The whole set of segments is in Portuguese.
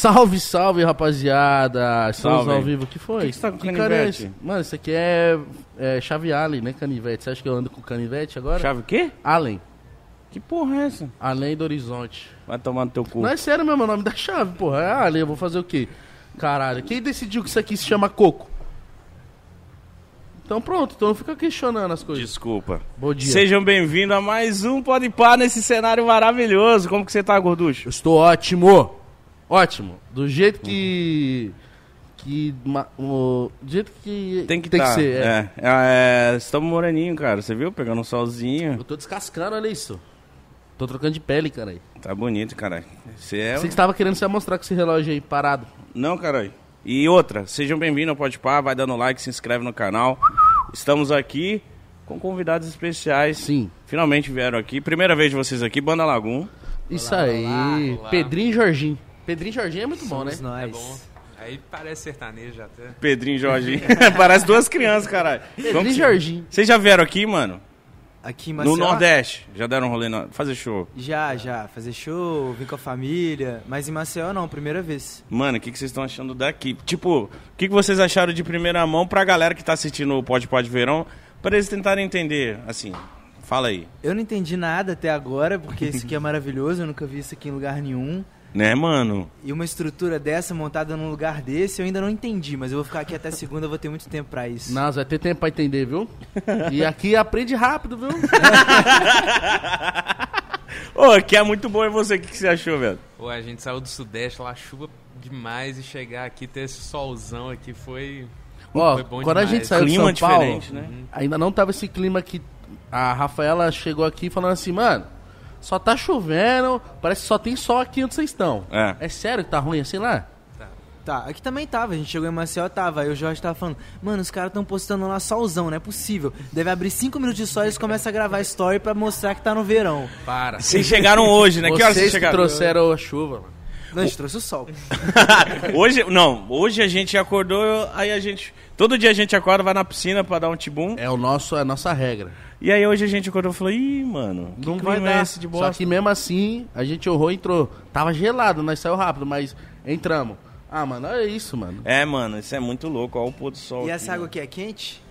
Salve, salve, rapaziada! Estamos Salve. ao vivo. O que foi? Que que você tá com cara canivete? é esse? Mano, isso aqui é, é chave Allen, né, canivete? Você acha que eu ando com canivete agora? Chave o quê? Allen. Que porra é essa? Além do horizonte. Vai tomar no teu cu. Não é sério mesmo, é o nome da chave, porra. É Allen, eu vou fazer o quê? Caralho, quem decidiu que isso aqui se chama coco? Então pronto, então não fica questionando as coisas. Desculpa. Bom dia. Sejam bem-vindos a mais um Pode Par nesse cenário maravilhoso. Como que você tá, gorducho? Eu estou ótimo. Ótimo. Do jeito que. Que. ma- o- do jeito que. Tem que tem tá. que ser. é. É, é, estamos moreninho, cara. Você viu? Pegando um solzinho. Eu tô descascando, olha isso. Tô trocando de pele, cara. Tá bonito, cara. Você é... Você que estava querendo se mostrar com esse relógio aí parado. Não, caralho. E outra, sejam bem-vindos ao Pode Par. Vai dando like, se inscreve no canal. Estamos aqui com convidados especiais. Sim. Finalmente vieram aqui. Primeira vez de vocês aqui, Banda Lagum. Isso Olá, aí. olá, olá. Pedrinho e Jorginho. Pedrinho e Jorginho é muito bom, né? Nós. É bom. Aí parece sertanejo até. Pedrinho e Jorginho. Parece duas crianças, caralho. Pedrinho e Jorginho. Vocês já vieram aqui, mano? Aqui em Maceió, No Nordeste. Já deram um rolê no... fazer show. Já, já. Fazer show, vim com a família. Mas em Maceió não, primeira vez. Mano, o que, que vocês estão achando daqui? Tipo, o que, que vocês acharam de primeira mão pra galera que tá assistindo o Pode Pode Verão, pra eles tentarem entender, assim, fala aí. Eu não entendi nada até agora, porque isso aqui é maravilhoso, eu nunca vi isso aqui em lugar nenhum. Né, mano? E uma estrutura dessa montada num lugar desse, eu ainda não entendi, mas eu vou ficar aqui até segunda, eu vou ter muito tempo pra isso. Nossa, vai ter tempo pra entender, viu? E aqui aprende rápido, viu? Ô, que é muito bom e você, o que, que você achou, velho? Pô, a gente saiu do Sudeste, lá chuva demais, e chegar aqui, ter esse solzão aqui foi. Ó, Foi bom quando a demais. gente saiu Clima de São Paulo, né? ainda não tava esse clima que a Rafaela chegou aqui falando assim, mano, só tá chovendo, parece que só tem sol aqui onde vocês estão. É. É sério que tá ruim assim lá? Tá, aqui também tava, a gente chegou em Maceió, tava. Aí o Jorge tava falando, mano, os caras tão postando lá solzão, não é possível. Deve abrir 5 minutos de sol e eles começam a gravar story pra mostrar que tá no verão. Para. Vocês chegaram hoje, né? Que horas vocês Vocês que chegaram? trouxeram a chuva, mano. Não, a gente trouxe o sol. hoje, não, hoje a gente acordou, aí a gente... Todo dia a gente acorda, vai na piscina pra dar um tibum. É o nosso, é a nossa regra. E aí hoje a gente acordou e falou, ih, mano, que não vai dar. é esse de bosta? Só que mesmo assim, a gente honrou e entrou. Tava gelado, nós saiu rápido, mas entramos. Ah, mano, é isso, mano. É, mano, isso é muito louco, ó o pôr do sol. E aqui, essa água mano. aqui é quente?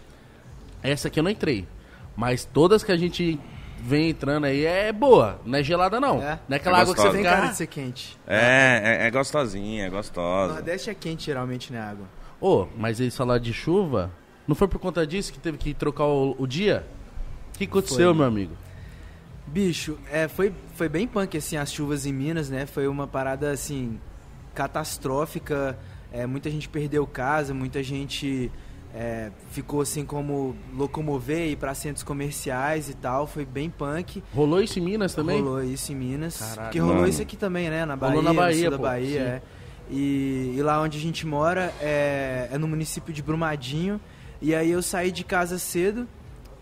Essa aqui eu não entrei. Mas todas que a gente vem entrando aí é boa. Não é gelada, não. É? Não é aquela É água que você. Tem cara de ser quente. É, é, é gostosinha, é O gostosa. Nordeste é quente geralmente, né, água? Ô, mas eles falaram de chuva. Não foi por conta disso que teve que trocar o, o dia? O que aconteceu, Foi. meu amigo? Bicho, é, foi, foi bem punk, assim, as chuvas em Minas, né? Foi uma parada, assim, catastrófica. É, muita gente perdeu casa, muita gente é, ficou, assim, como locomover e pra centros comerciais e tal. Foi bem punk. Rolou isso em Minas também? Rolou isso em Minas. Caralho. Porque rolou Mano. isso aqui também, né? Na Bahia, Rolou na no Bahia, sul da pô, Bahia, sim. é. E, e lá onde a gente mora é, é no município de Brumadinho. E aí eu saí de casa cedo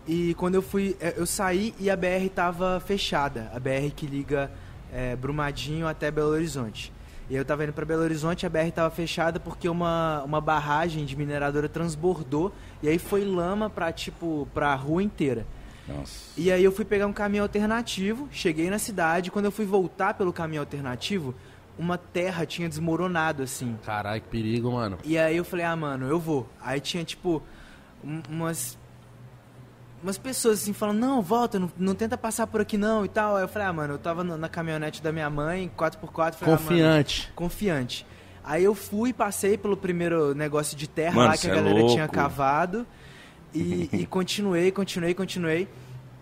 e quando eu fui, é, eu saí e a BR tava fechada. A BR que liga é, Brumadinho até Belo Horizonte. E eu tava indo pra Belo Horizonte, a BR tava fechada porque uma, uma barragem de mineradora transbordou e aí foi lama pra, tipo, pra rua inteira. Nossa. E aí eu fui pegar um caminho alternativo, cheguei na cidade, quando eu fui voltar pelo caminho alternativo, uma terra tinha desmoronado assim. Caralho, que perigo, mano. E aí eu falei, ah, mano, eu vou. Aí tinha, tipo, um- umas. Umas pessoas assim falando, não, volta, não, não tenta passar por aqui não e tal. Aí eu falei, ah, mano, eu tava na, caminhonete da minha mãe, 4x4, falei, ah, mano, Confiante. confiante. Aí eu fui, passei pelo primeiro negócio de terra Mano, lá que a é galera louco. tinha cavado. E, e continuei, continuei, continuei.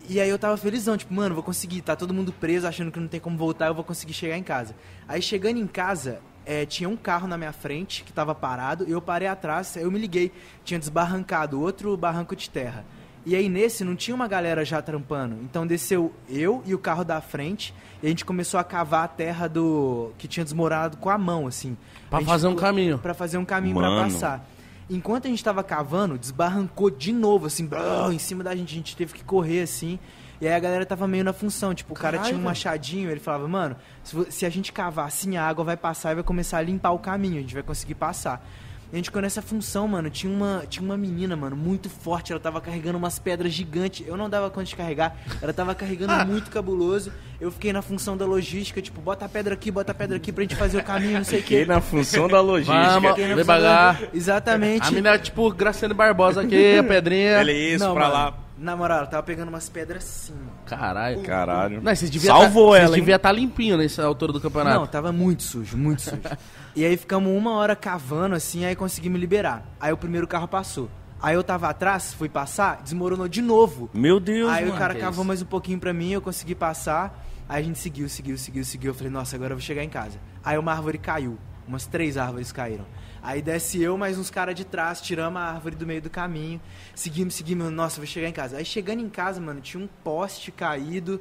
E aí eu tava felizão, tipo, mano, vou conseguir. Tá todo mundo preso, achando que não tem como voltar, eu vou conseguir chegar em casa. Aí chegando em casa, é, tinha um carro na minha frente que tava parado, e eu parei atrás, aí eu me liguei. Tinha desbarrancado outro barranco de terra. E aí nesse não tinha uma galera já trampando. Então desceu eu e o carro da frente, e a gente começou a cavar a terra do que tinha desmoronado com a mão, assim. Pra fazer um caminho. Pra fazer um caminho pra Mano. passar. Enquanto a gente tava cavando, desbarrancou de novo, assim, brrr, em cima da gente. A gente teve que correr, assim. E aí a galera tava meio na função. Tipo, o cara Caralho, tinha um machadinho, ele falava, mano, se, se a gente cavar assim, a água vai passar e vai começar a limpar o caminho, a gente vai conseguir passar. E a gente ficou nessa função, mano. Tinha uma, tinha uma menina, mano, muito forte. Ela tava carregando umas pedras gigantes. Eu não dava conta de carregar. Ela tava carregando muito cabuloso. Eu fiquei na função da logística, tipo, bota a pedra aqui, bota a pedra aqui pra gente fazer o caminho, não sei o Fiquei quê. na função da logística. Vamos. Fiquei função da-. Exatamente. A mina é tipo Graciane Barbosa aqui, a pedrinha. Ele é isso, Não, pra mano, lá. Na moral, ela tava pegando umas pedras assim, mano. Caralho. Caralho. Não, vocês deviam Salvou tá, ela, Vocês hein? deviam estar limpinho nessa altura do campeonato. Não, tava muito sujo, muito sujo. e aí ficamos uma hora cavando assim, aí conseguimos liberar. Aí o primeiro carro passou. Aí eu tava atrás, fui passar, desmoronou de novo. Meu Deus, aí mano. o cara cavou mais um pouquinho pra mim, eu consegui passar. Aí a gente seguiu, seguiu, seguiu, seguiu. Eu falei, nossa, agora eu vou chegar em casa. Aí uma árvore caiu. Umas três árvores caíram. Aí desce eu, mais uns caras de trás, tiramos a árvore do meio do caminho. Seguimos, seguimos. Nossa, vou chegar em casa. Aí chegando em casa, mano, tinha um poste caído.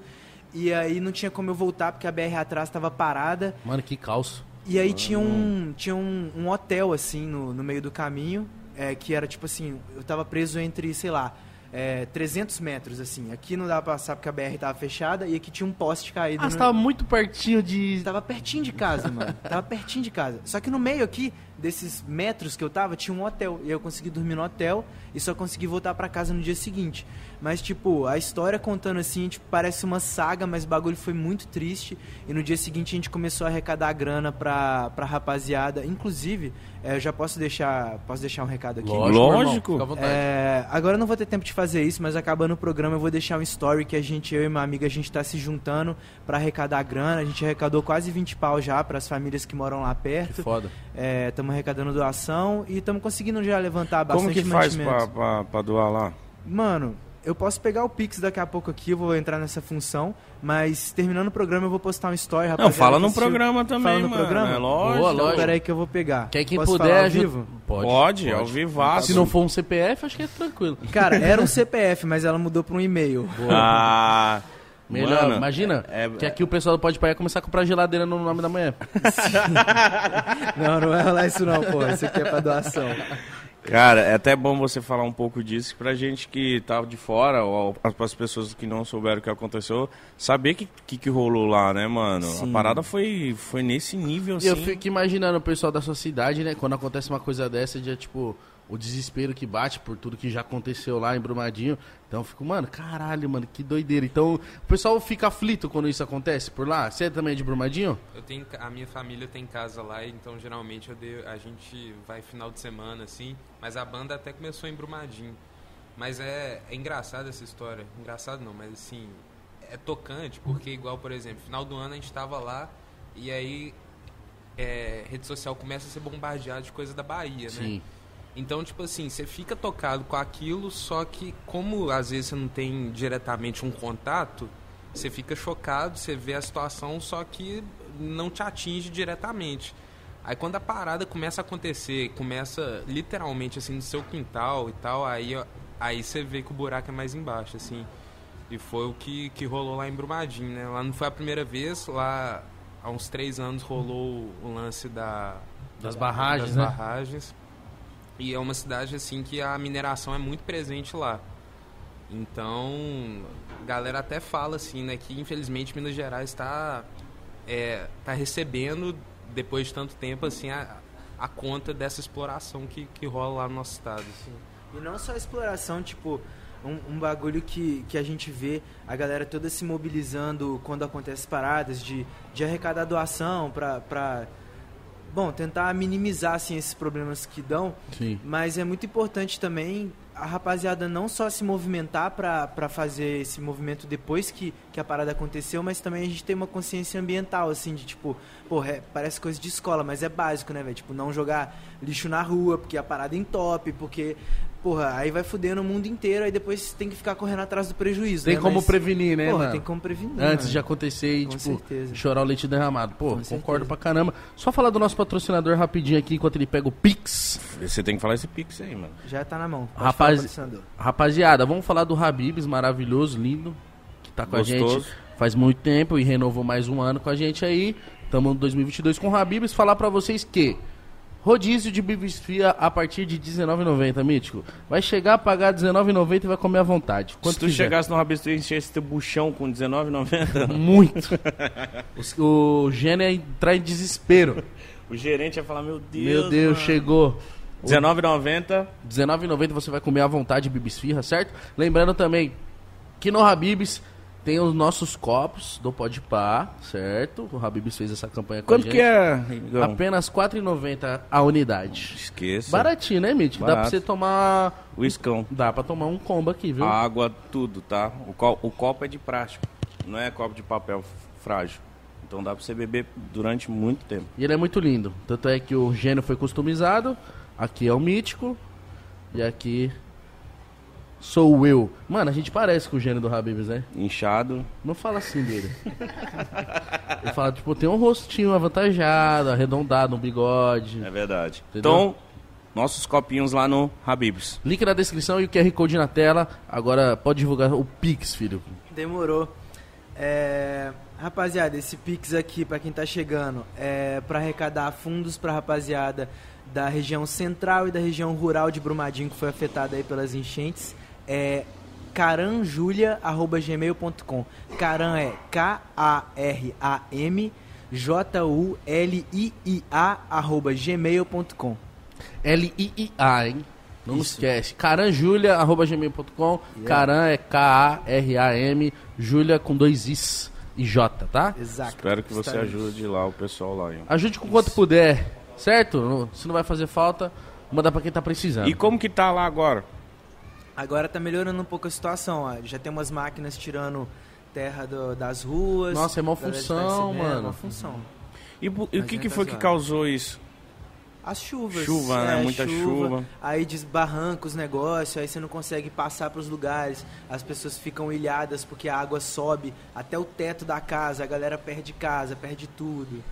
E aí não tinha como eu voltar, porque a BR atrás tava parada. Mano, que calço. E aí tinha um, tinha um, um hotel, assim, no, no meio do caminho, é, que era tipo assim, eu tava preso entre, sei lá, é, 300 metros, assim. Aqui não dava pra passar porque a BR tava fechada e aqui tinha um poste caído. Ah, no- você tava muito pertinho de. Tava pertinho de casa, mano. Tava pertinho de casa. Só que no meio aqui, desses metros que eu tava, tinha um hotel. E eu consegui dormir no hotel e só consegui voltar pra casa no dia seguinte. Mas, tipo, a história contando assim, tipo, parece uma saga, mas o bagulho foi muito triste. E no dia seguinte a gente começou a arrecadar grana pra, pra rapaziada. Inclusive, é, eu já posso deixar, posso deixar um recado aqui? Lógico. Lógico. Fica à vontade. É, agora eu não vou ter tempo de fazer isso, mas acabando o programa eu vou deixar um story que a gente, eu e uma amiga, a gente tá se juntando pra arrecadar grana. A gente arrecadou quase 20 pau já pras famílias que moram lá Que perto. foda. Estamos arrecadando doação e estamos conseguindo já levantar bastante Como que faz mantimentos. Pra, pra, pra doar lá? Mano, eu posso pegar o Pix daqui a pouco aqui, eu vou entrar nessa função, mas terminando o programa eu vou postar um story, Não, rapaziada. fala no assistiu. programa também, Fala no mano. programa? É lógico. Boa, Então, lógico. peraí que eu vou pegar. Quer quem Posso puder falar ao vivo? Pode. Pode, ao vivaço. Se não for um CPF, acho que é tranquilo. Cara, era um CPF, mas ela mudou pra um e-mail. Ah, Melhor, mano, imagina é- que aqui o pessoal Pode ia começar a comprar geladeira no nome da manhã. Não, não vai rolar isso não, pô. Isso aqui é pra doação. Cara, é até bom você falar um pouco disso pra gente que tava de fora, ou para as pessoas que não souberam o que aconteceu, saber o que, que, que rolou lá, né, mano? Sim. A parada foi, foi nesse nível, E assim. eu fico imaginando o pessoal da sua cidade, né? Quando acontece uma coisa dessa, de tipo, o desespero que bate por tudo que já aconteceu lá em Brumadinho. Então eu fico, mano, caralho, mano, que doideira. Então o pessoal fica aflito quando isso acontece por lá. Você também é de Brumadinho? Eu tenho, a minha família tem casa lá, então geralmente dei- a gente vai final de semana assim, mas a banda até começou em Brumadinho. Mas é, é engraçado essa história. Engraçado não, mas assim, é tocante, porque igual, por exemplo, final do ano a gente tava lá e aí é, rede social começa a ser bombardeada de coisa da Bahia, né? Então, tipo assim, você fica tocado com aquilo, só que como às vezes você não tem diretamente um contato, você fica chocado, você vê a situação, só que não te atinge diretamente. Aí quando a parada começa a acontecer, começa literalmente assim no seu quintal e tal, aí, aí você vê que o buraco é mais embaixo, assim. E foi o que, que rolou lá em Brumadinho, né? Lá não foi a primeira vez, lá há uns três anos rolou o lance da, Das barragens, das né? barragens. E é uma cidade assim que a mineração é muito presente lá. Então, a galera até fala assim, né, que infelizmente Minas Gerais está é, tá recebendo depois de tanto tempo assim a, a conta dessa exploração que, que rola lá no nosso estado. assim. E não só a exploração, tipo, um, um bagulho que, que a gente vê a galera toda se mobilizando quando acontece paradas de, de arrecadar doação pra, bom, tentar minimizar, assim, esses problemas que dão. Sim. Mas é muito importante também a rapaziada não só se movimentar pra pra fazer esse movimento depois que, que a parada aconteceu, mas também a gente tem uma consciência ambiental, assim, de tipo, porra, é- parece coisa de escola, mas é básico, né, velho? Tipo, não jogar lixo na rua, porque a parada entope, porque, porra, aí vai fudendo o mundo inteiro, aí depois tem que ficar correndo atrás do prejuízo, Tem né? como Mas, prevenir, né, porra, mano? tem como prevenir. Antes mano. de acontecer e, tipo, certeza. chorar o leite derramado. Pô, Com concordo certeza. pra caramba. Só falar do nosso patrocinador rapidinho aqui, enquanto ele pega o Pix. Você tem que falar esse pix aí, mano. Já tá na mão. Pode Rapaz-. Rapaziada, vamos falar do Habibs, maravilhoso, lindo, que tá com a Gostoso. gente faz muito tempo e renovou mais um ano com a gente aí. Estamos em 2022 com o Habibs. Falar pra vocês que rodízio de bibisfia a partir de R$19,90, Mítico. Vai chegar a pagar R$19,90 e vai comer à vontade. Quanto Se tu quiser. chegasse no Rabisco e enchesse teu buchão com R$19,90, Muito. o, o Gênio ia entrar em desespero. o gerente ia falar, meu Deus, Meu Deus, mano. chegou. R$19,90. R$19,90 você vai comer à vontade Bibisfirra, certo? Lembrando também que no Habibs tem os nossos copos do Podpah, certo? O Habibs fez essa campanha com a Quanto gente. que é? Igão? Apenas R$4,90 a unidade. Esqueça. Baratinho, né, Mitch? Dá pra Barato. você tomar... O iscão. Dá pra tomar um combo aqui, viu? Água, tudo, tá? O, co- o copo é de plástico, não é copo de papel f- frágil. Então dá pra você beber durante muito tempo. E ele é muito lindo. Tanto é que o gênio foi customizado. Aqui é o mítico. E aqui sou eu. Mano, a gente parece com o gênio do Habibs, né? Inchado. Não fala assim dele. Ele fala, tipo, tem um rostinho avantajado, arredondado, um bigode. É verdade. Entendeu? Então, nossos copinhos lá no Habibs. Link na descrição e o QR Code na tela. Agora pode divulgar o Pix, filho. Demorou. É, Rapaziada, esse Pix aqui, pra quem tá chegando, é pra arrecadar fundos pra rapaziada da região central e da região rural de Brumadinho, que foi afetada aí pelas enchentes. É caranjulia.gmail.com Caran é K-A-R-A-M J-U-L-I-I-A arroba gmail.com L-I-I-A, hein? Não Isso. esquece. caranjulia.gmail.com Caran é K-A-R-A-M Júlia com dois Is e J, tá? Exato. Espero que você Estaremos. ajude lá o pessoal lá. hein? Ajude com quanto puder, certo? Se não vai fazer falta, manda pra quem tá precisando. E como que tá lá agora? Agora tá melhorando um pouco a situação, ó. Já tem umas máquinas tirando terra do- das ruas. Nossa, é mó A galera função, tá recebendo, mano. É uma função. E, e o que, ainda que foi que causou isso? As chuvas. Chuva, né? é, Muita chuva. Aí desbarranca os negócios, aí você não consegue passar pros lugares. As pessoas ficam ilhadas porque a água sobe até o teto da casa, a galera perde casa, perde tudo.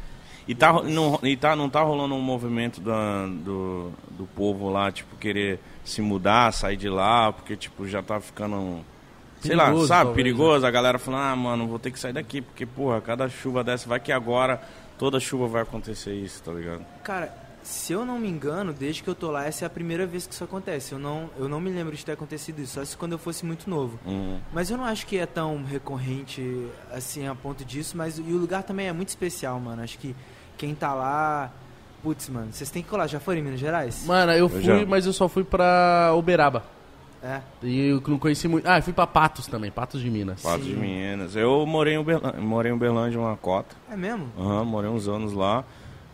E, tá, não, e tá, não tá rolando um movimento da- do, do povo lá, tipo, querer se mudar, sair de lá, porque, tipo, já tá ficando, sei lá, Perigoso, sabe, talvez, perigoso. A galera falando, ah, mano, vou ter que sair daqui, porque, porra, cada chuva dessa, vai que agora toda chuva vai acontecer isso, tá ligado? Cara, se eu não me engano, desde que eu tô lá, essa é a primeira vez que isso acontece. Eu não, eu não me lembro de ter acontecido isso, só se quando eu fosse muito novo. Uhum. Mas eu não acho que é tão recorrente assim a ponto disso, mas e o lugar também é muito especial, mano. Acho que quem tá lá. Putz, mano, vocês têm que colar. Já foram em Minas Gerais? Mano, eu fui, já. mas eu só fui pra Uberaba. É. E eu não conheci muito. Ah, eu fui pra Patos também, Patos de Minas. Patos de Sim. Minas. Eu morei em Uberlândia, morei em Uberlândia uma cota. É mesmo? Aham, morei uns anos lá.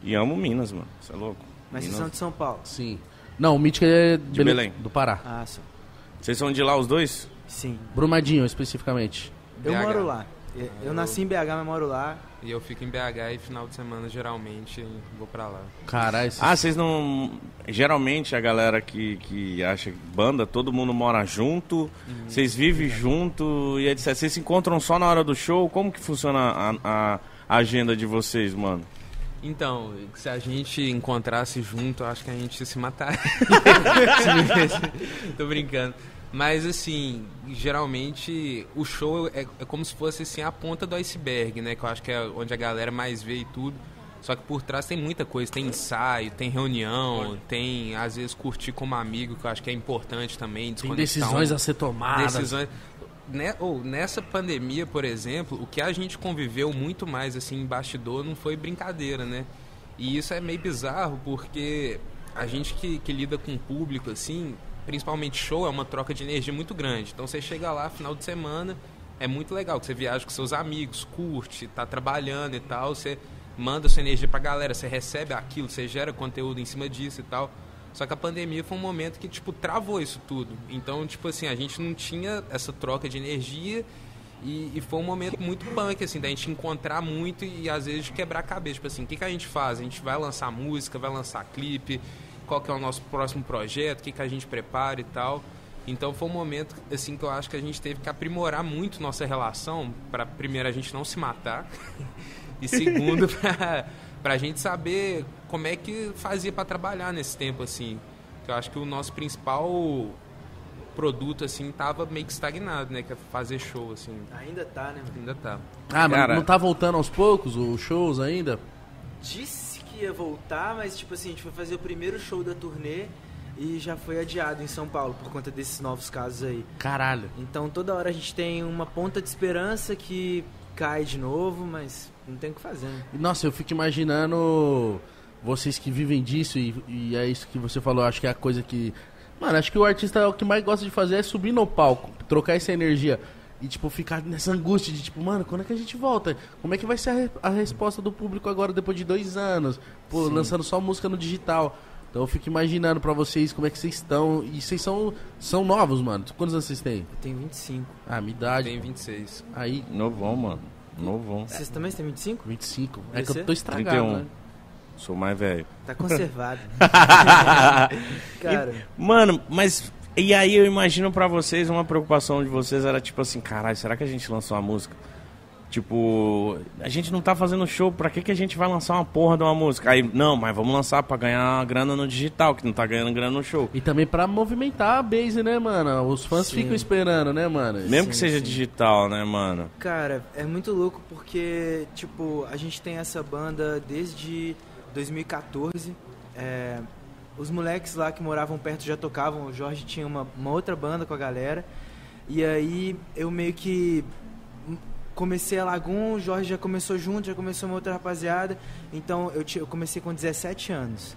E amo Minas, mano. Você é louco? Mas vocês Minas- são de São Paulo? Sim. Não, o Mítico é De Belém. do Pará. Ah, só. Vocês são de lá os dois? Sim. Brumadinho, especificamente. Eu BH. moro lá. Eu, eu nasci em BH, mas moro lá. E eu fico em BH e final de semana, geralmente, vou pra lá. Caralho. Ah, vocês não. Geralmente a galera que, que acha que banda, todo mundo mora junto, vocês vivem junto e etc. Vocês se encontram só na hora do show? Como que funciona a, a- agenda de vocês, mano? Então, se a gente encontrasse junto, acho que a gente se mataria. Tô brincando. Mas assim, geralmente o show é, é como se fosse assim a ponta do iceberg, né? Que eu acho que é onde a galera mais vê e tudo. Só que por trás tem muita coisa, tem ensaio, tem reunião, tem às vezes curtir como amigo, que eu acho que é importante também. Tem decisões um- a ser tomadas. decisões. Né, ou nessa pandemia, por exemplo, o que a gente conviveu muito mais assim em bastidor não foi brincadeira, né? E isso é meio bizarro porque a gente que, que lida com o público assim, principalmente show, é uma troca de energia muito grande. Então você chega lá final de semana, é muito legal que você viaja com seus amigos, curte, tá trabalhando e tal, você manda sua energia pra galera, você recebe aquilo, você gera conteúdo em cima disso e tal. Só que a pandemia foi um momento que, tipo, travou isso tudo. Então, tipo assim, a gente não tinha essa troca de energia e, e foi um momento muito punk, assim, da gente encontrar muito e, às vezes quebrar a cabeça. Tipo assim, o que, que a gente faz? A gente vai lançar música, vai lançar clipe, qual que é o nosso próximo projeto, o que, que a gente prepara e tal. Então foi um momento, assim, que eu acho que a gente teve que aprimorar muito nossa relação para primeiro a gente não se matar e segundo pra, pra gente saber como é que fazia para trabalhar nesse tempo assim. Que eu acho que o nosso principal produto assim tava meio que estagnado, né, que é fazer show assim. Ainda tá, né? Ainda tá. Ah, mas Cara- não tá voltando aos poucos os shows ainda? Disse ia voltar, mas tipo assim, a gente foi fazer o primeiro show da turnê e já foi adiado em São Paulo por conta desses novos casos aí. Caralho. Então toda hora a gente tem uma ponta de esperança que cai de novo, mas não tem o que fazer, né? Nossa, eu fico imaginando vocês que vivem disso, e, e é isso que você falou, acho que é a coisa que. Mano, acho que o artista o que mais gosta de fazer é subir no palco, trocar essa energia. E, tipo, ficar nessa angústia de, tipo, mano, quando é que a gente volta? Como é que vai ser a, re- a resposta do público agora, depois de dois anos? Pô, lançando só música no digital. Então eu fico imaginando pra vocês como é que vocês estão. E vocês são, são novos, mano. Quantos anos vocês têm? Eu tenho 25. Ah, minha idade. Tem 26. Aí, Novão, mano. Novão. Vocês também têm 25? 25. É que eu tô estragado, 31. né? Sou mais velho. Tá conservado. Cara, Mano, mas. E aí eu imagino pra vocês, uma preocupação de vocês era tipo assim, caralho, será que a gente lançou uma música? Tipo, a gente não tá fazendo show, pra que, que a gente vai lançar uma porra de uma música? Aí, não, mas vamos lançar pra ganhar grana no digital, que não tá ganhando grana no show. E também pra movimentar a base, né, mano? Os fãs Sim. ficam esperando, né, mano? Mesmo Sim, que seja sim. digital, né, mano? cara, é muito louco porque, tipo, a gente tem essa banda desde 2014. É, os moleques lá que moravam perto já tocavam. O Jorge tinha uma, uma outra banda com a galera. E aí eu meio que comecei a Lagoon, o Jorge já começou junto, já começou uma outra rapaziada. Então eu, eu comecei com 17 anos.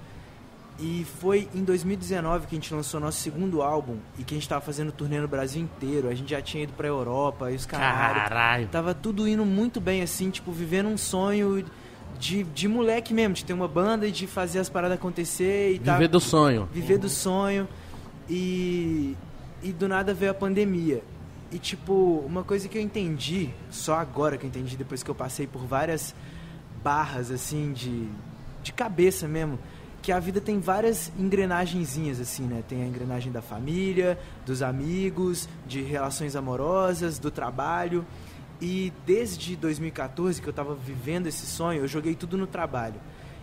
E foi em 2019 que a gente lançou nosso segundo álbum e que a gente tava fazendo turnê no Brasil inteiro. A gente já tinha ido pra Europa e os caralho. Caralho. Tava tudo indo muito bem, assim, tipo, vivendo um sonho de, de moleque mesmo, de ter uma banda e de fazer as paradas acontecer e tá- Viver do sonho. viver do sonho e e do nada veio a pandemia. E tipo, uma coisa que eu entendi, só agora que eu entendi depois que eu passei por várias barras assim de de cabeça mesmo, que a vida tem várias engrenagenzinhas assim, né? Tem a engrenagem da família, dos amigos, de relações amorosas, do trabalho. E desde 2014 que eu tava vivendo esse sonho, eu joguei tudo no trabalho.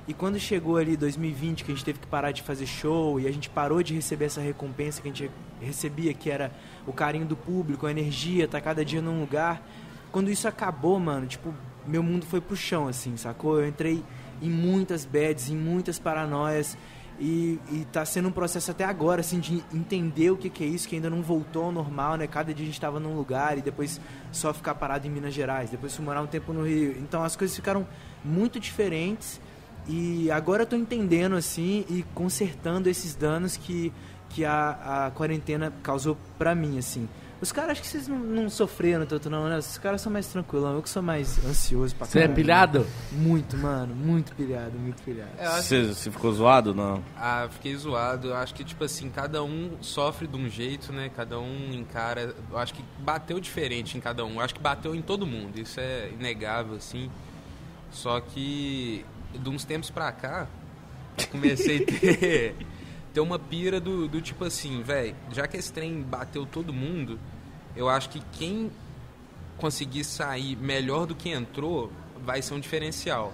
E quando chegou ali 2020, que a gente teve que parar de fazer show e a gente parou de receber essa recompensa que a gente recebia, que era o carinho do público, a energia, tá cada dia num lugar. Quando isso acabou, mano, tipo, meu mundo foi pro chão, assim, sacou? Eu entrei em muitas bads, em muitas paranoias. E, e tá sendo um processo até agora, assim, de entender o que, que é isso, que ainda não voltou ao normal, né? Cada dia a gente tava num lugar e depois só ficar parado em Minas Gerais, depois fui morar um tempo no Rio. Então as coisas ficaram muito diferentes e agora eu tô entendendo, assim, e consertando esses danos que, que a, a quarentena causou pra mim, assim. Os caras, acho que vocês não, não sofreram tanto, não, né? Os caras são mais tranquilão, eu que sou mais ansioso pra Você é pilhado? Muito, mano, muito pilhado, muito pilhado. É, Você, você ficou zoado? Não. Ah, fiquei zoado. Eu acho que, tipo assim, cada um sofre de um jeito, né? Cada um encara. Eu acho que bateu diferente em cada um. Eu acho que bateu em todo mundo. Isso é inegável, assim. Só que, de uns tempos pra cá, eu comecei a ter, ter uma pira do, do tipo assim, velho, já que esse trem bateu todo mundo, eu acho que quem conseguir sair melhor do que entrou vai ser um diferencial.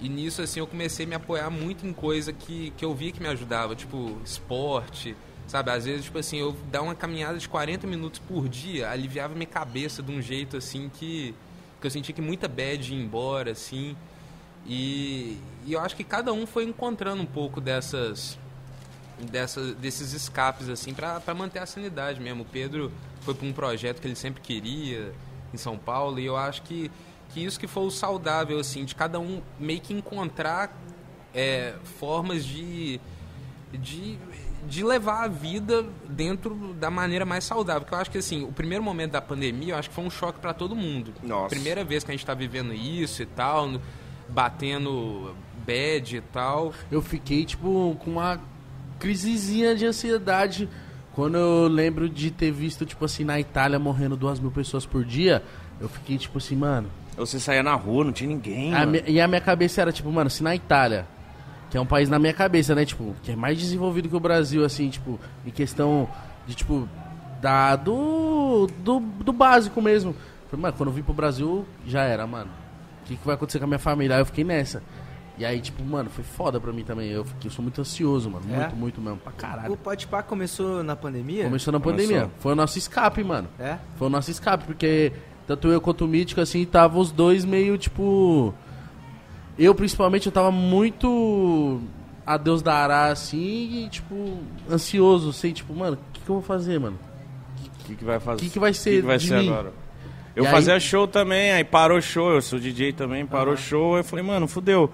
E nisso, assim, eu comecei a me apoiar muito em coisa que, que eu via que me ajudava, tipo, esporte, sabe? Às vezes, tipo assim, eu dar uma caminhada de 40 minutos por dia aliviava minha cabeça de um jeito, assim, que, que eu sentia que muita bad ia embora, assim. E, e eu acho que cada um foi encontrando um pouco dessas, dessas desses escapes, assim, pra pra manter a sanidade mesmo. O Pedro foi para um projeto que ele sempre queria em São Paulo e eu acho que, que isso que foi o saudável, assim, de cada um meio que encontrar é, formas de, de, de levar a vida dentro da maneira mais saudável. Porque eu acho que, assim, o primeiro momento da pandemia, eu acho que foi um choque para todo mundo. Nossa. Primeira vez que a gente tá vivendo isso e tal, batendo bad e tal. Eu fiquei, tipo, com uma crisezinha de ansiedade quando eu lembro de ter visto, tipo assim, na Itália morrendo duas mil pessoas por dia. Eu fiquei, tipo assim, mano. Você saía na rua, não tinha ninguém. a e a minha cabeça era, tipo, mano, se na Itália, que é um país na minha cabeça, né, tipo, que é mais desenvolvido que o Brasil, assim, tipo, em questão de, tipo, da, do, do, do básico mesmo. Falei, mano, quando eu vim pro Brasil, já era, mano. O que, que vai acontecer com a minha família? Aí eu fiquei nessa. E aí, tipo, mano, foi foda pra mim também. Eu, fiquei, eu sou muito ansioso, mano. É? Muito, muito mesmo, pra caralho. O Podpah começou na pandemia? Começou na Começou. pandemia. Foi o nosso escape, mano. É? Foi o nosso escape, porque tanto eu quanto o Mítico, assim, tava os dois meio, tipo... Eu, principalmente, eu tava muito a Deus dará, assim, e, tipo, ansioso, sei, tipo, mano, o que, que eu vou fazer, mano? O que, que vai fazer? O que, que vai ser que, que vai de ser mim? agora? Eu E aí- fazia show também, aí parou show, eu sou DJ também, parou show, eu falei, mano, fudeu.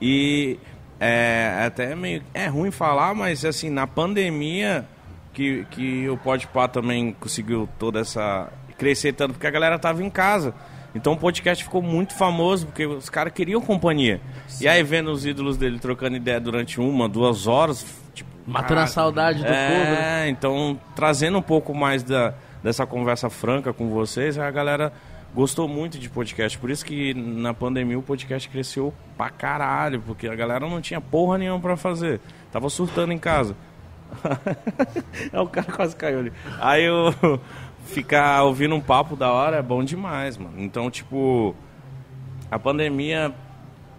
E é até meio. É ruim falar, mas assim, na pandemia que, que o Podpah também conseguiu toda essa. crescer tanto, porque a galera tava em casa. Então o podcast ficou muito famoso, porque os caras queriam companhia. E aí, vendo os ídolos dele trocando ideia durante uma, duas horas. Tipo, Matando a saudade do é, povo. né? então trazendo um pouco mais da, dessa conversa franca com vocês, a galera gostou muito de podcast. Por isso que na pandemia o podcast cresceu pra caralho, porque a galera não tinha porra nenhuma pra fazer. Tava surtando em casa. é, o cara quase caiu ali. Aí eu ficar ouvindo um papo da hora é bom demais, mano. Então, tipo, a pandemia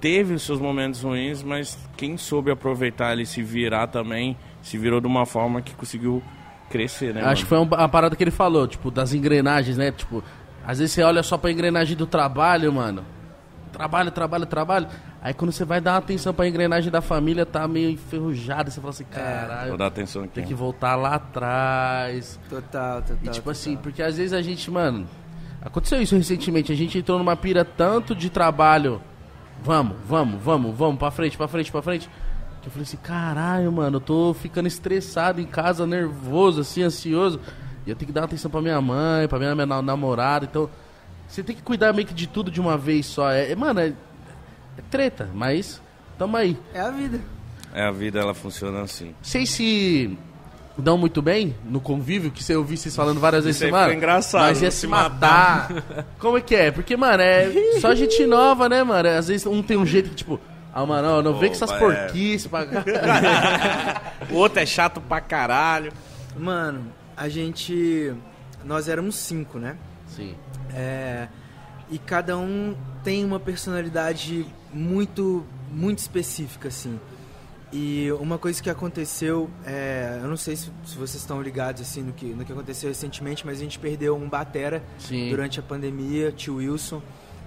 teve os seus momentos ruins, mas quem soube aproveitar ele se virar também, se virou de uma forma que conseguiu crescer, né? Acho que foi um- uma parada que ele falou, tipo, das engrenagens, né? Tipo, às vezes você olha só pra engrenagem do trabalho, mano. Trabalho, trabalho, trabalho. Aí quando você vai dar atenção pra engrenagem da família, tá meio enferrujada. Você fala assim, caralho, Vou dar atenção aqui. tem que voltar lá atrás. Total, total. E tipo total. assim, porque às vezes a gente, mano. Aconteceu isso recentemente, a gente entrou numa pira tanto de trabalho. Vamos, vamos, vamos, vamos, pra frente, pra frente, pra frente. Que eu falei assim, caralho, mano, eu tô ficando estressado em casa, nervoso, assim, ansioso. E eu tenho que dar atenção pra minha mãe, pra minha, minha na- namorada. Então, você tem que cuidar meio que de tudo de uma vez só. É, é, mano, é, é treta, mas tamo aí. É a vida. É, a vida ela funciona assim. Vocês se dão muito bem no convívio, que você ouvi vocês falando várias vezes, Isso aí mano. engraçado, Nós ia se se matar. Como é que é? Porque, mano, é só gente nova, né, mano? Às vezes um tem um jeito que, tipo, ah, mano, não, não vem com essas é. porquices pra. O outro é chato pra caralho. Mano, a gente. Nós éramos cinco, né? Sim. É, e cada um tem uma personalidade muito, muito específica, assim. E uma coisa que aconteceu, é, eu não sei se, se vocês estão ligados assim no que, no que aconteceu recentemente, mas a gente perdeu um batera Sim. durante a pandemia, tio Wilson.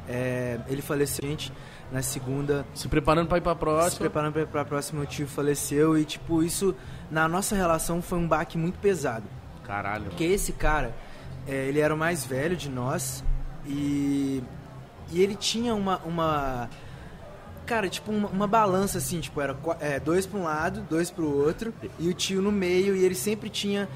É, ele faleceu gente na segunda, Se preparando pra ir pra se próxima. preparando pra- pra próxima, o tio faleceu e tipo isso na nossa relação foi um baque muito pesado. Caralho. Porque esse cara, é, ele era o mais velho de nós e, e ele tinha uma, uma cara, tipo uma, uma balança assim, tipo era é, dois para um lado, dois para o outro e o tio no meio e ele sempre tinha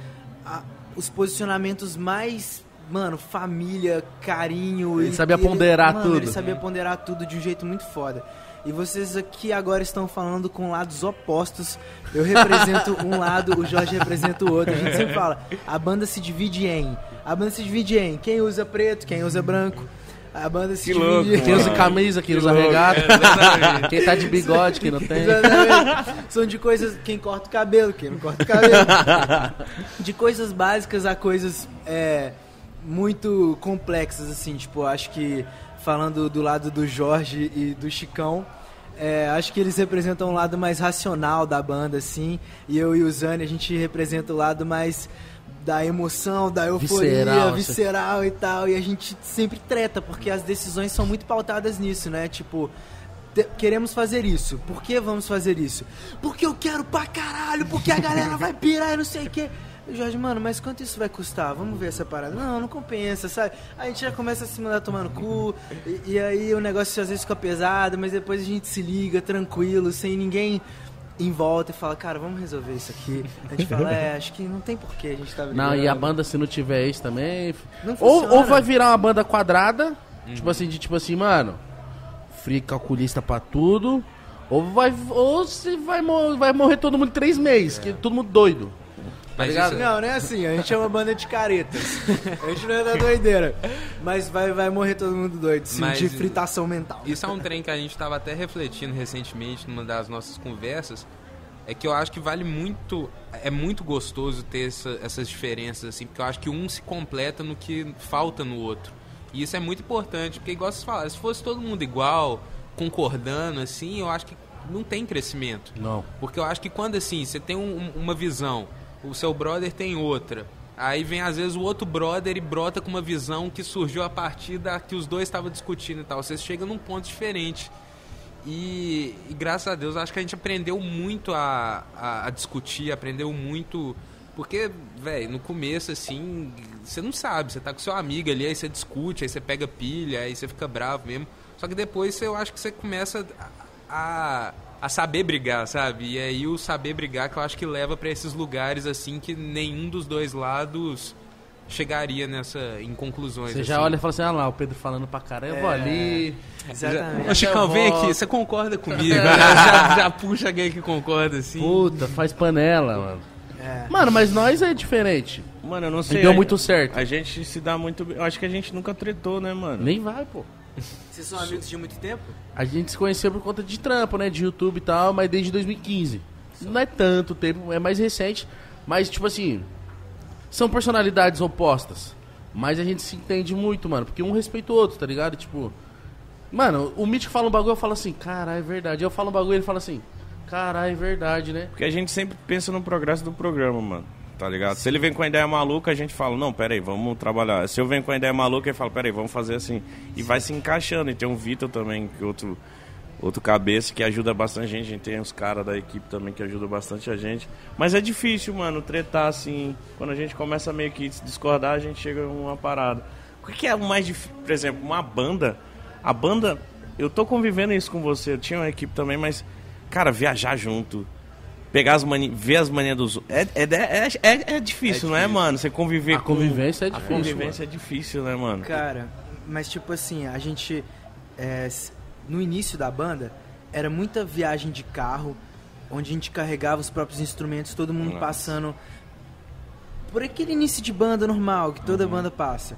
a- os posicionamentos mais Mano, família, carinho. Ele sabia ele- ponderar mano, tudo. Ele sabia ponderar tudo de um jeito muito foda. E vocês aqui agora estão falando com lados opostos. Eu represento um lado, o Jorge representa o outro. A gente sempre fala, a banda se divide em. A banda se divide em quem usa preto, quem usa branco. A banda se Que divide louco, em. Quem usa camisa, quem usa louco. regata. quem tá de bigode, quem não tem. Exatamente. São de coisas. Quem corta o cabelo, quem não corta o cabelo. De coisas básicas a coisas é, muito complexas, assim. Tipo, acho que falando do lado do Jorge e do Chicão. é, acho que eles representam um lado mais racional da banda, assim. E eu e o Zane, a gente representa o lado mais da emoção, da euforia, Visceral, visceral, e tal. E a gente sempre treta, porque as decisões são muito pautadas nisso, né? Tipo, queremos fazer isso. Por que vamos fazer isso? Porque eu quero pra caralho, porque a galera vai pirar e não sei o quê. Jorge, mano, mas quanto isso vai custar? Vamos ver essa parada. Não, não compensa, sabe? A gente já começa a se mandar tomar no cu, e, e aí o negócio às vezes fica pesado, mas depois a gente se liga, tranquilo, sem ninguém em volta e fala, cara, vamos resolver isso aqui. A gente fala, é, acho que não tem porquê a gente tá Não, brigando. e a banda, se não tiver isso também. Não Ou, ou vai virar uma banda quadrada, tipo assim, de tipo assim, mano, free calculista pra tudo. Ou vai. Ou se vai, mor- vai morrer todo mundo em três meses, que todo mundo doido. Tá ligado? isso- Não, não é assim. A gente é uma banda de caretas. A gente não é da doideira. Mas vai, vai morrer todo mundo doido, sim, Mas- de fritação mental. Isso é um trem que a gente estava até refletindo recentemente numa das nossas conversas. É que eu acho que vale muito. É muito gostoso ter essa- essas diferenças, assim, porque eu acho que um se completa no que falta no outro. E isso é muito importante, porque, igual vocês falaram, se fosse todo mundo igual, concordando, assim, eu acho que não tem crescimento. Não. Porque eu acho que quando assim, você tem um- uma visão, o seu brother tem outra. Aí vem às vezes o outro brother e brota com uma visão que surgiu a partir da que os dois estavam discutindo e tal. Vocês chegam num ponto diferente. E, e graças a Deus acho que a gente aprendeu muito a, a, a discutir, aprendeu muito. Porque, velho, no começo, assim, você não sabe, você tá com seu amigo ali, aí você discute, aí você pega pilha, aí você fica bravo mesmo. Só que depois eu acho que você começa a, a a saber brigar, sabe? E aí o saber brigar que eu acho que leva pra esses lugares assim que nenhum dos dois lados chegaria nessa em conclusões. Você já assim. olha e fala assim, ah lá, o Pedro falando pra caramba, eu vou É. ali. Exatamente. Ô, Chicão, vem aqui, você concorda comigo? já, já puxa alguém que concorda, assim. Puta, faz panela, mano. É. Mano, mas nós é diferente. Mano, eu não E sei. deu a- muito certo. A gente se dá muito bem. Eu acho que a gente nunca tretou, né, mano? Nem vai, pô. Vocês são amigos de muito tempo? A gente se conheceu por conta de trampo, né? De YouTube e tal, mas desde 2015. Não é tanto tempo, é mais recente. Mas, tipo assim, são personalidades opostas. Mas a gente se entende muito, mano. Porque um respeita o outro, tá ligado? Tipo, mano, o Mítico fala um bagulho, eu falo assim, caralho, é verdade. Eu falo um bagulho, ele fala assim, caralho, é verdade, né? Porque a gente sempre pensa no progresso do programa, mano. Tá ligado? Se ele vem com a ideia maluca, a gente fala, não, pera aí, vamos trabalhar. Se eu venho com a ideia maluca, ele fala, pera aí, vamos fazer assim. E vai se encaixando. E tem o Vitor também, que outro, outro cabeça, que ajuda bastante a gente. A gente tem os caras da equipe também que ajudam bastante a gente. Mas é difícil, mano, tretar assim. Quando a gente começa meio que discordar, a gente chega uma parada. O que é o mais difícil? Por exemplo, uma banda. A banda, eu tô convivendo isso com você. Eu tinha uma equipe também, mas, cara, viajar junto pegar as mani ver as manias dos outros. É, é, é, é, é difícil, não é, mano? Você conviver A com. convivência é A difícil. convivência é difícil, né, mano? Cara, mas tipo assim, a gente. é, no início da banda, era muita viagem de carro, onde a gente carregava os próprios instrumentos, todo mundo Nossa. passando por aquele início de banda normal que toda banda passa.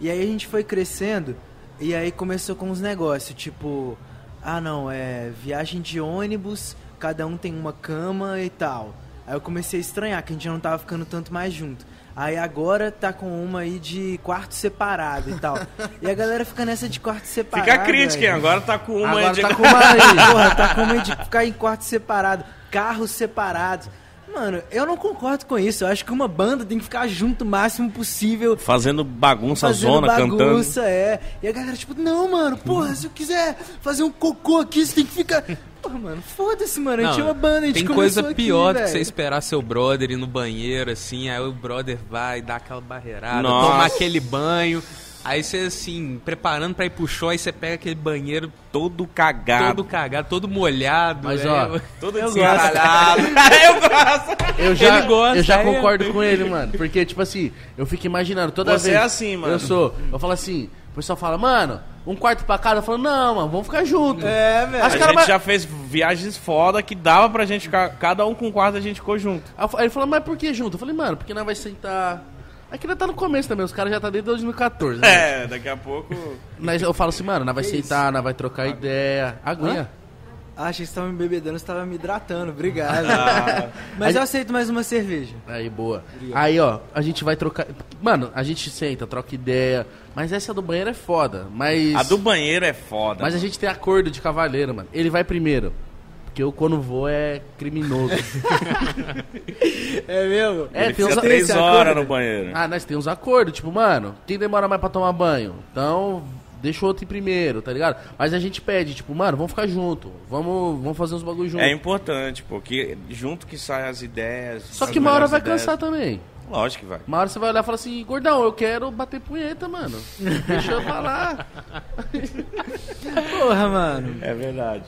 E aí a gente foi crescendo e aí começou com uns negócios, tipo, ah não, é viagem de ônibus, cada um tem uma cama e tal. Aí eu comecei a estranhar que a gente não tava ficando tanto mais junto. Aí agora tá com uma aí de quarto separado e tal. E a galera fica nessa de quarto separado. Fica a crítica, hein? Agora tá com uma Agora de... tá com uma aí. Porra, tá com uma de ficar em quarto separado, carros separados. Mano, eu não concordo com isso. Eu acho que uma banda tem que ficar junto o máximo possível. Fazendo bagunça, Fazendo zona, cantando. bagunça, é. E a galera, tipo, não, mano, porra, se eu quiser fazer um cocô aqui, você tem que ficar. Porra, mano, foda-se, mano. A gente é uma banda, a gente tem coisa aqui, pior do que você esperar seu brother ir no banheiro, assim, aí o brother vai dar aquela barreirada, Nossa. tomar aquele banho. Aí você, assim, preparando pra ir pro show, aí você pega aquele banheiro Todo cagado. todo cagado, todo molhado. Mas, aí ó, Todo Eu descaralhado. eu gosto. Eu já, Ele gosta, eu já é. concordo com ele, mano. Porque, tipo assim, eu fico imaginando toda Você vez. é assim, mano. Eu sou. Eu falo assim, o pessoal fala, mano, um quarto pra cada. Eu falo, não, mano, vamos ficar junto. É, velho. A gente mais- já fez viagens foda que dava pra gente ficar, cada um com um quarto, a gente ficou junto. Aí ele falou, mas por que junto? Eu falei, mano, porque nós vai sentar. Aqui nós tá no começo também, os caras já tá desde 2014, né? É, daqui a pouco... Nós- eu falo assim, mano, nós vai sentar, nós vai trocar ideia. Aguinha. Ah, achei que você tava me bebedando, você tava me hidratando, obrigado. Ah. Mas eu aceito mais uma cerveja. Aí, boa. Aí, ó, a gente vai trocar. Mano, a gente senta, troca ideia. Mas essa do banheiro é foda. Mas. A do banheiro é foda. Mas a gente tem acordo de cavaleiro, mano. Ele vai primeiro. Porque eu, quando vou, é criminoso. É mesmo? É, Ele tem uns, três horas no banheiro. Ah, nós temos acordo. Tipo, mano, quem demora mais pra tomar banho? Então, deixa o outro ir primeiro, tá ligado? Mas a gente pede, tipo, mano, vamos ficar junto. Vamos, vamos fazer uns bagulho junto. É importante, porque junto que saem as ideias. Só que uma hora vai ideias. cansar também. Lógico que vai. Uma hora você vai olhar e falar assim, gordão, eu quero bater punheta, mano. Deixa eu falar. Porra, mano. É verdade.